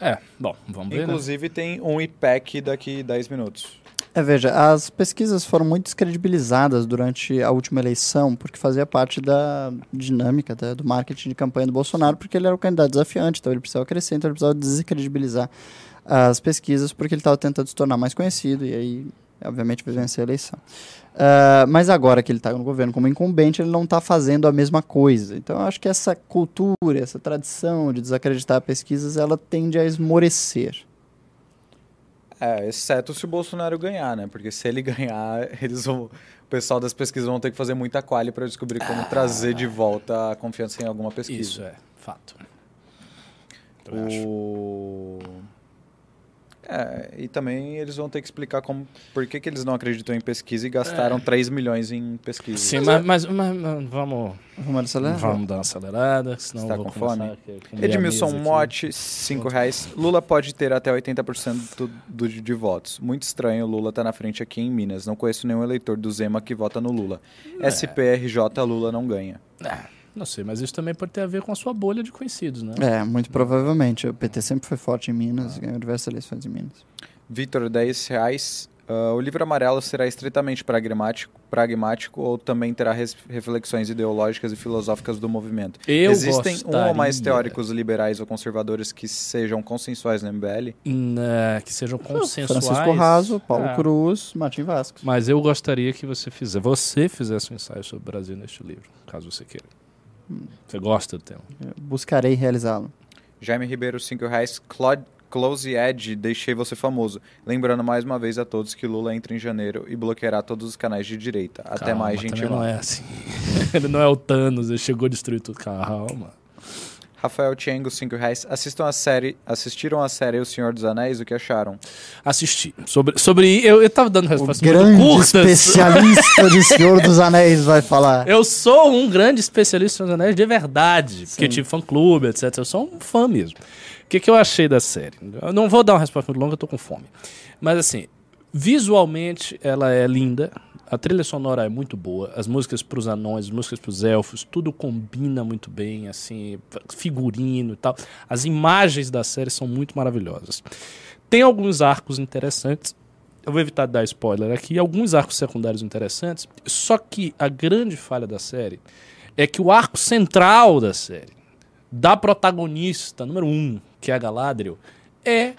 É, bom, vamos ver, né? Inclusive, tem um IPEC daqui 10 minutos. É, veja, as pesquisas foram muito descredibilizadas durante a última eleição, porque fazia parte da dinâmica da- do marketing de campanha do Bolsonaro, porque ele era o candidato desafiante, então ele precisava crescer, então ele precisava descredibilizar as pesquisas, porque ele estava tentando se tornar mais conhecido, e aí, obviamente, vai vencer a eleição. Ah, mas agora que ele está no governo como incumbente, ele não está fazendo a mesma coisa. Então, eu acho que essa cultura, essa tradição de desacreditar pesquisas, ela tende a esmorecer. É, exceto se o Bolsonaro ganhar, né? Porque se ele ganhar, eles vão, o pessoal das pesquisas vão ter que fazer muita qualha para descobrir como trazer de volta a confiança em alguma pesquisa. Isso é fato. Eu acho. É, e também eles vão ter que explicar como, por que, que eles não acreditam em pesquisa e gastaram 3 milhões em pesquisa. Sim, mas, mas, mas- mas vamos, Vamos acelerar? vamos dar uma acelerada, senão Você tá eu vou com fome? Edmilson. Motti, 5 reais. Lula pode ter até 80% do, do, de votos. Muito estranho, Lula tá na frente aqui em Minas. Não conheço nenhum eleitor do Zema que vota no Lula. É. SPRJ, Lula não ganha. Não sei, mas isso também pode ter a ver com a sua bolha de conhecidos, né? É, muito provavelmente. O PT sempre foi forte em Minas, ganhou diversas eleições em Minas. Vitor, 10 reais. Ah, o livro amarelo será estritamente pragmático, pragmático ou também terá res- reflexões ideológicas e filosóficas do movimento? Eu Existem um ou mais gostaria- teóricos liberais ou conservadores que sejam consensuais no MBL? Né, que sejam consensuais. Francisco Raso, Paulo É. Cruz, Martim Vasco. Mas eu gostaria que você fizesse, você fizesse um ensaio sobre o Brasil neste livro, caso você queira. Você gosta do tema? Eu Buscarei realizá-lo. Jaime Ribeiro, 5 reais. Claude, Close Ed, deixei você famoso. Lembrando mais uma vez a todos que Lula entra em janeiro e bloqueará todos os canais de direita. Até Calma, mais, gente. não é assim. ele não é o Thanos, ele chegou a destruir tudo. Calma. Rafael Tiengo, 5 reais. Assistam a série, assistiram a série O Senhor dos Anéis, o que acharam? Assisti. Sobre, sobre eu, eu tava dando O respostas muito grande curtas. especialista de Senhor dos Anéis vai falar. Eu sou um grande especialista nos anéis de verdade, porque Sim. tive fã-clube, etc. Eu sou um fã mesmo. O que, que eu achei da série? Eu não vou dar uma resposta muito longa, eu tô com fome. Mas assim, visualmente ela é linda. A trilha sonora é muito boa. As músicas pros anões, as músicas pros elfos, tudo combina muito bem, assim, figurino e tal. As imagens da série são muito maravilhosas. Tem alguns arcos interessantes. Eu vou evitar dar spoiler aqui. Alguns arcos secundários interessantes. Só que a grande falha da série é que o arco central da série, da protagonista número um, que é a Galadriel, é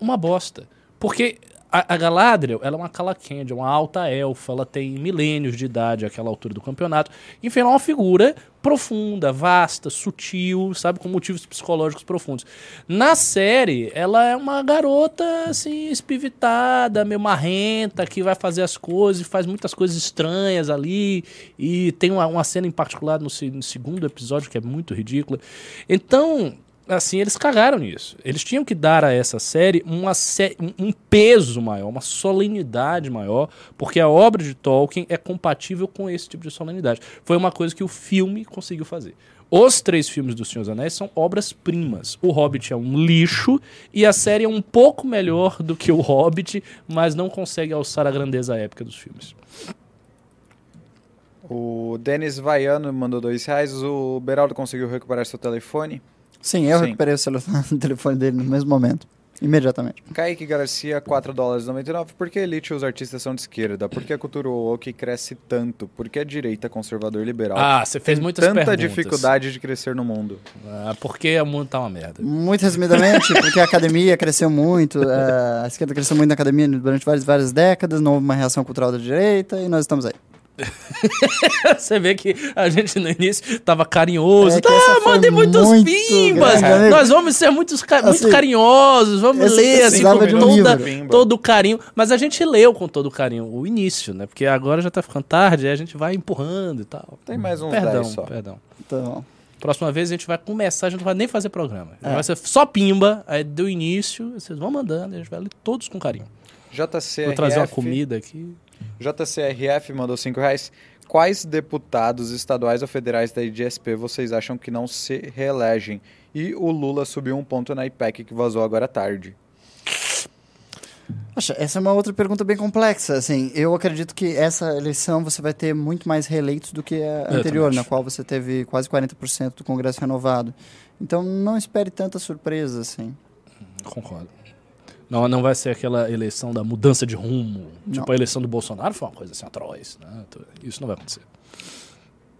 uma bosta. Porque a, Galadriel, ela é uma Calaquende, uma alta elfa, ela tem milênios de idade àquela altura do campeonato. Enfim, ela é uma figura profunda, vasta, sutil, sabe, com motivos psicológicos profundos. Na série, ela é uma garota, assim, espivitada, meio marrenta, que vai fazer as coisas e faz muitas coisas estranhas ali. E tem uma, uma cena em particular no, no segundo episódio que é muito ridícula. Então, assim, eles cagaram nisso. Eles tinham que dar a essa série uma sé- um- peso maior, uma solenidade maior, porque a obra de Tolkien é compatível com esse tipo de solenidade. Foi uma coisa que o filme conseguiu fazer. Os três filmes do Senhor dos Anéis são obras-primas. O Hobbit é um lixo e a série é um pouco melhor do que o Hobbit, mas não consegue alçar a grandeza épica dos filmes. O Denis Vaiano mandou dois reais. O Beraldo conseguiu recuperar seu telefone. Sim, eu Sim. recuperei o, celular, o telefone dele no mesmo momento. Imediatamente. Kaique Garcia, 4 dólares e 99. Por que a elite e os artistas são de esquerda? Por que a cultura woke cresce tanto? Por que a direita conservador liberal Ah, você fez tem muitas tanta perguntas. dificuldade de crescer no mundo? Ah, porque o mundo tá uma merda. Muito resumidamente, porque a academia cresceu muito, eh, a esquerda cresceu muito na academia durante várias, várias décadas, não houve uma reação cultural da direita e nós estamos aí. Você vê que a gente no início tava carinhoso. É tá, foi mandem muitos muito pimbas. grande. Nós vamos ser muitos ca- muito Assim, carinhosos, vamos ler assim precisava com um toda, todo o carinho. Mas a gente leu com todo o carinho o início, né? Porque agora já tá ficando tarde, aí a gente vai empurrando e tal. Tem mais uns Perdão, 10 só. perdão. Então, Próxima vez a gente vai começar, a gente não vai nem fazer programa. É. Vai ser só pimba, aí do início, vocês vão mandando, a gente vai ler todos com carinho. JCRF, Vou trazer uma comida aqui. JCRF mandou 5 reais. Quais deputados estaduais ou federais da IDSP vocês acham que não se reelegem? E o Lula subiu um ponto na IPEC que vazou agora à tarde. Poxa, essa é uma outra pergunta bem complexa. Assim, eu acredito que essa eleição você vai ter muito mais reeleitos do que a anterior, na qual você teve quase 40% do Congresso renovado. Então não espere tanta surpresa, assim. Concordo. Não, não vai ser aquela eleição da mudança de rumo. Não. Tipo, a eleição do Bolsonaro foi uma coisa assim atroz. Né? Isso não vai acontecer.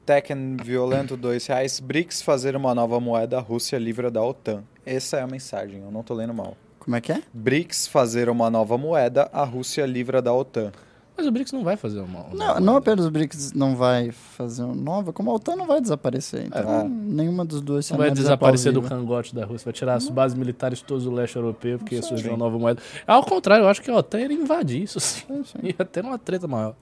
Tekken Violento, 2 reais. BRICS fazer uma nova moeda, a Rússia livra da OTAN. Essa é a mensagem, eu não tô lendo mal. Como é que é? BRICS fazer uma nova moeda, a Rússia livra da OTAN. Mas o BRICS não vai fazer uma. uma- Não, não apenas o BRICS não vai fazer uma nova, como a OTAN não vai desaparecer. Então, É. nenhuma dos dois Não vai é desaparecer do cangote da Rússia, vai tirar as bases militares todas do leste europeu, porque surgiu uma nova moeda. Ao contrário, eu acho que a OTAN iria invadir isso sim. Ia ter uma treta maior.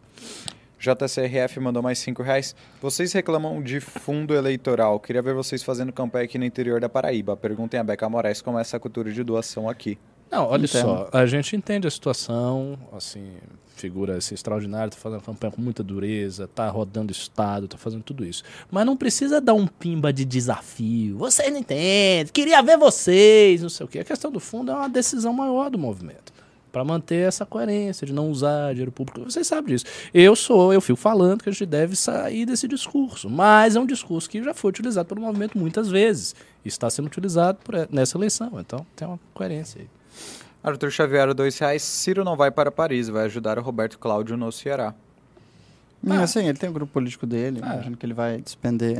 JCRF mandou mais 5 reais. Vocês reclamam de fundo eleitoral. Queria ver vocês fazendo campanha aqui no interior da Paraíba. Perguntem a Beca Moraes como é essa cultura de doação aqui. Não, olha Entendo. só, a gente entende a situação, assim, figura assim, extraordinária, tá fazendo campanha com muita dureza, tá rodando estado, tá fazendo tudo isso. Mas não precisa dar um pimba de desafio. Vocês não entendem, queria ver vocês, não sei o quê. A questão do fundo é uma decisão maior do movimento. Pra manter essa coerência de não usar dinheiro público. Vocês sabem disso. Eu sou, eu fico falando que a gente deve sair desse discurso. Mas é um discurso que já foi utilizado pelo movimento muitas vezes. E está sendo utilizado por- nessa eleição. Então tem uma coerência aí. Arthur Xavier, 2 reais. Ciro não vai para Paris, vai ajudar o Roberto Cláudio no Ceará. Hum, Ah. assim, ele tem o grupo político dele, Ah. imagino que ele vai despender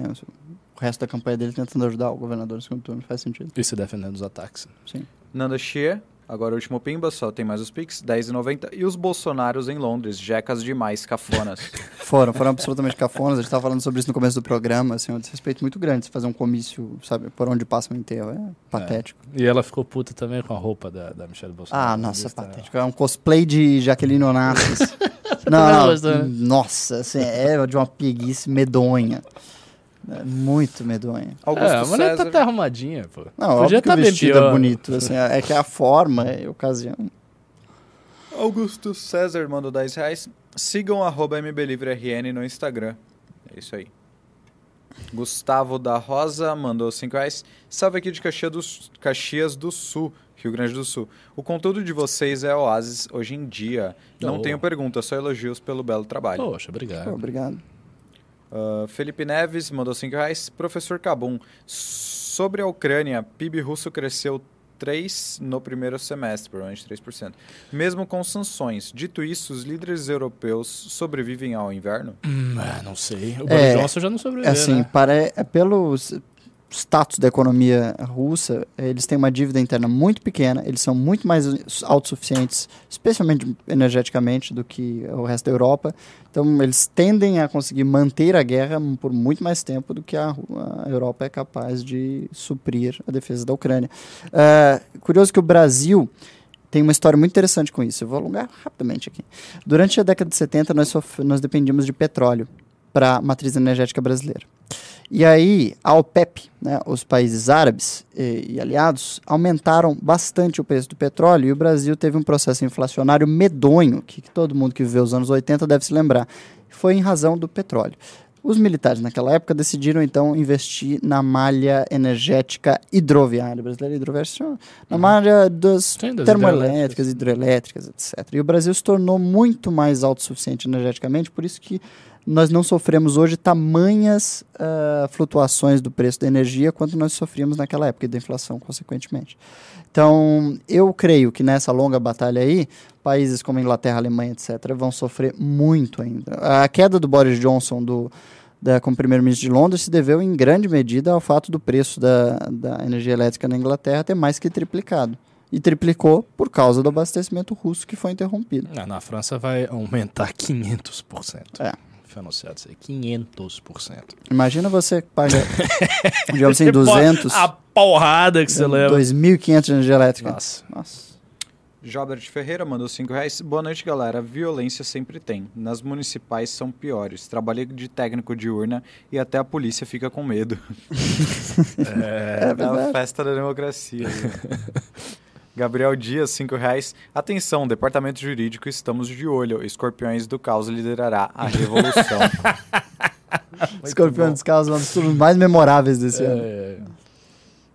o resto da campanha dele tentando ajudar o governador no segundo turno, faz sentido. E se defendendo dos ataques. Sim. Nanda Xie, agora o último pimba, só tem mais os Pix, 10,90. E os Bolsonaros em Londres, jecas demais, cafonas. Foram, foram absolutamente cafonas, a gente tava falando sobre isso no começo do programa, assim, um desrespeito muito grande, se fazer um comício, sabe, por onde passa o enterro, é patético. E ela ficou puta também com a roupa da, da Michelle Bolsonaro. Ah, nossa, tá- patético. É um cosplay de Jaqueline Onassis. não, não, gostou, né? nossa, assim, é de uma preguiça medonha. É muito medonha. Augusto É, a mulher tá César. até arrumadinha, pô. Não, Podia óbvio que tá o bem vestido é bonito, assim, é que a forma e a ocasião. Augusto César mandou 10 reais. Sigam arroba MBLivreRN no Instagram. É isso aí. Gustavo da Rosa mandou 5 reais. Salve aqui de Caxias do, Caxias do Sul, Rio Grande do Sul. O conteúdo de vocês é oásis hoje em dia. Não Oh. tenho pergunta, só elogios pelo belo trabalho. Poxa, Pô, obrigado. obrigado. Uh, Felipe Neves mandou 5 reais. Professor Cabum, sobre a Ucrânia, PIB russo cresceu 3 no primeiro semestre, provavelmente 3%. Mesmo com sanções. Dito isso, os líderes europeus sobrevivem ao inverno? Hum, ah, não sei. O É, Boris Johnson já não sobreviveu, É assim, né? para, é pelo status da economia russa, eles têm uma dívida interna muito pequena, eles são muito mais autossuficientes, especialmente energeticamente, do que o resto da Europa. Então, eles tendem a conseguir manter a guerra por muito mais tempo do que a, a Europa é capaz de suprir a defesa da Ucrânia. Ah, curioso que o Brasil tem uma história muito interessante com isso. Eu vou alongar rapidamente aqui. Durante a década de 70, nós, nós dependíamos de petróleo para a matriz energética brasileira. E aí, a OPEP, né, os países árabes e, e aliados, aumentaram bastante o preço do petróleo e o Brasil teve um processo inflacionário medonho, que, que todo mundo que viveu os anos 80 deve se lembrar. Foi em razão do petróleo. Os militares naquela época decidiram então investir na malha energética hidroviária brasileira, hidroviária, na malha das Sim, das termoelétricas, hidrelétricas, etc. E o Brasil se tornou muito mais autossuficiente energeticamente, por isso que nós não sofremos hoje tamanhas ah, flutuações do preço da energia quanto nós sofríamos naquela época e da inflação, consequentemente. Então, eu creio que nessa longa batalha aí, países como Inglaterra, Alemanha, etc., vão sofrer muito ainda. A queda do Boris Johnson do, da, como primeiro-ministro de Londres se deveu em grande medida ao fato do preço da, da energia elétrica na Inglaterra ter mais que triplicado. E triplicou por causa do abastecimento russo que foi interrompido. Ah, na França vai aumentar 500%. É. Foi anunciado isso aí. 500%. Imagina você que paga, digamos assim, 200, A porrada que você leva. 2.500 de energia elétrica. Nossa. Nossa. Jobert Ferreira mandou 5 reais. Boa noite, galera. Violência sempre tem. Nas municipais são piores. Trabalhei de técnico de urna e até a polícia fica com medo. É, É É a festa da democracia. Gabriel Dias, 5 reais. Atenção, departamento jurídico, estamos de olho. Escorpiões do Caos liderará a revolução. Escorpião dos Carros é um dos turnos mais memoráveis desse ano. é,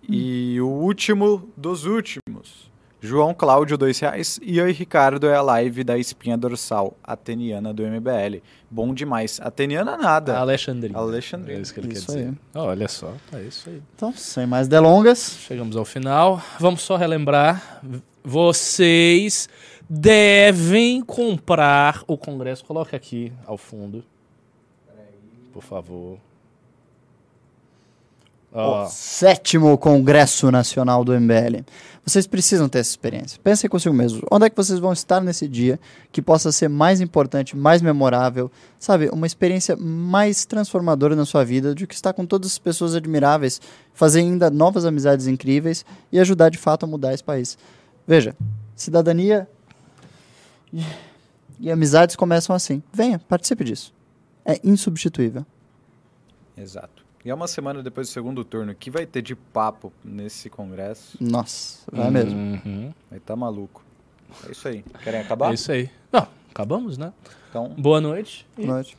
e o último dos últimos. João Cláudio, 2 reais. E oi, Ricardo, é a live da espinha dorsal, ateniana do MBL. Bom demais. Ateniana nada. Alexandrina. Alexandrina. É isso que ele Isso quer dizer. aí. Olha só, é isso aí. Então, sem mais delongas, Chegamos ao final. Vamos só relembrar. Vocês devem comprar o Congresso. Coloque aqui ao fundo. Por favor. Ó, o sétimo Congresso Nacional do MBL. Vocês precisam ter essa experiência. Pensem consigo mesmo. Onde é que vocês vão estar nesse dia que possa ser mais importante, mais memorável, sabe? Uma experiência mais transformadora na sua vida do que estar com todas as pessoas admiráveis, fazer ainda novas amizades incríveis e ajudar de fato a mudar esse país. Veja, cidadania e amizades começam assim. Venha, participe disso. É insubstituível. Exato. E é uma semana depois do segundo turno. O que vai ter de papo nesse congresso? Nossa, vai mesmo. uhum. Vai tá maluco. É isso aí. Querem acabar? É isso aí. Não, acabamos, né? Então, Boa noite. Boa noite.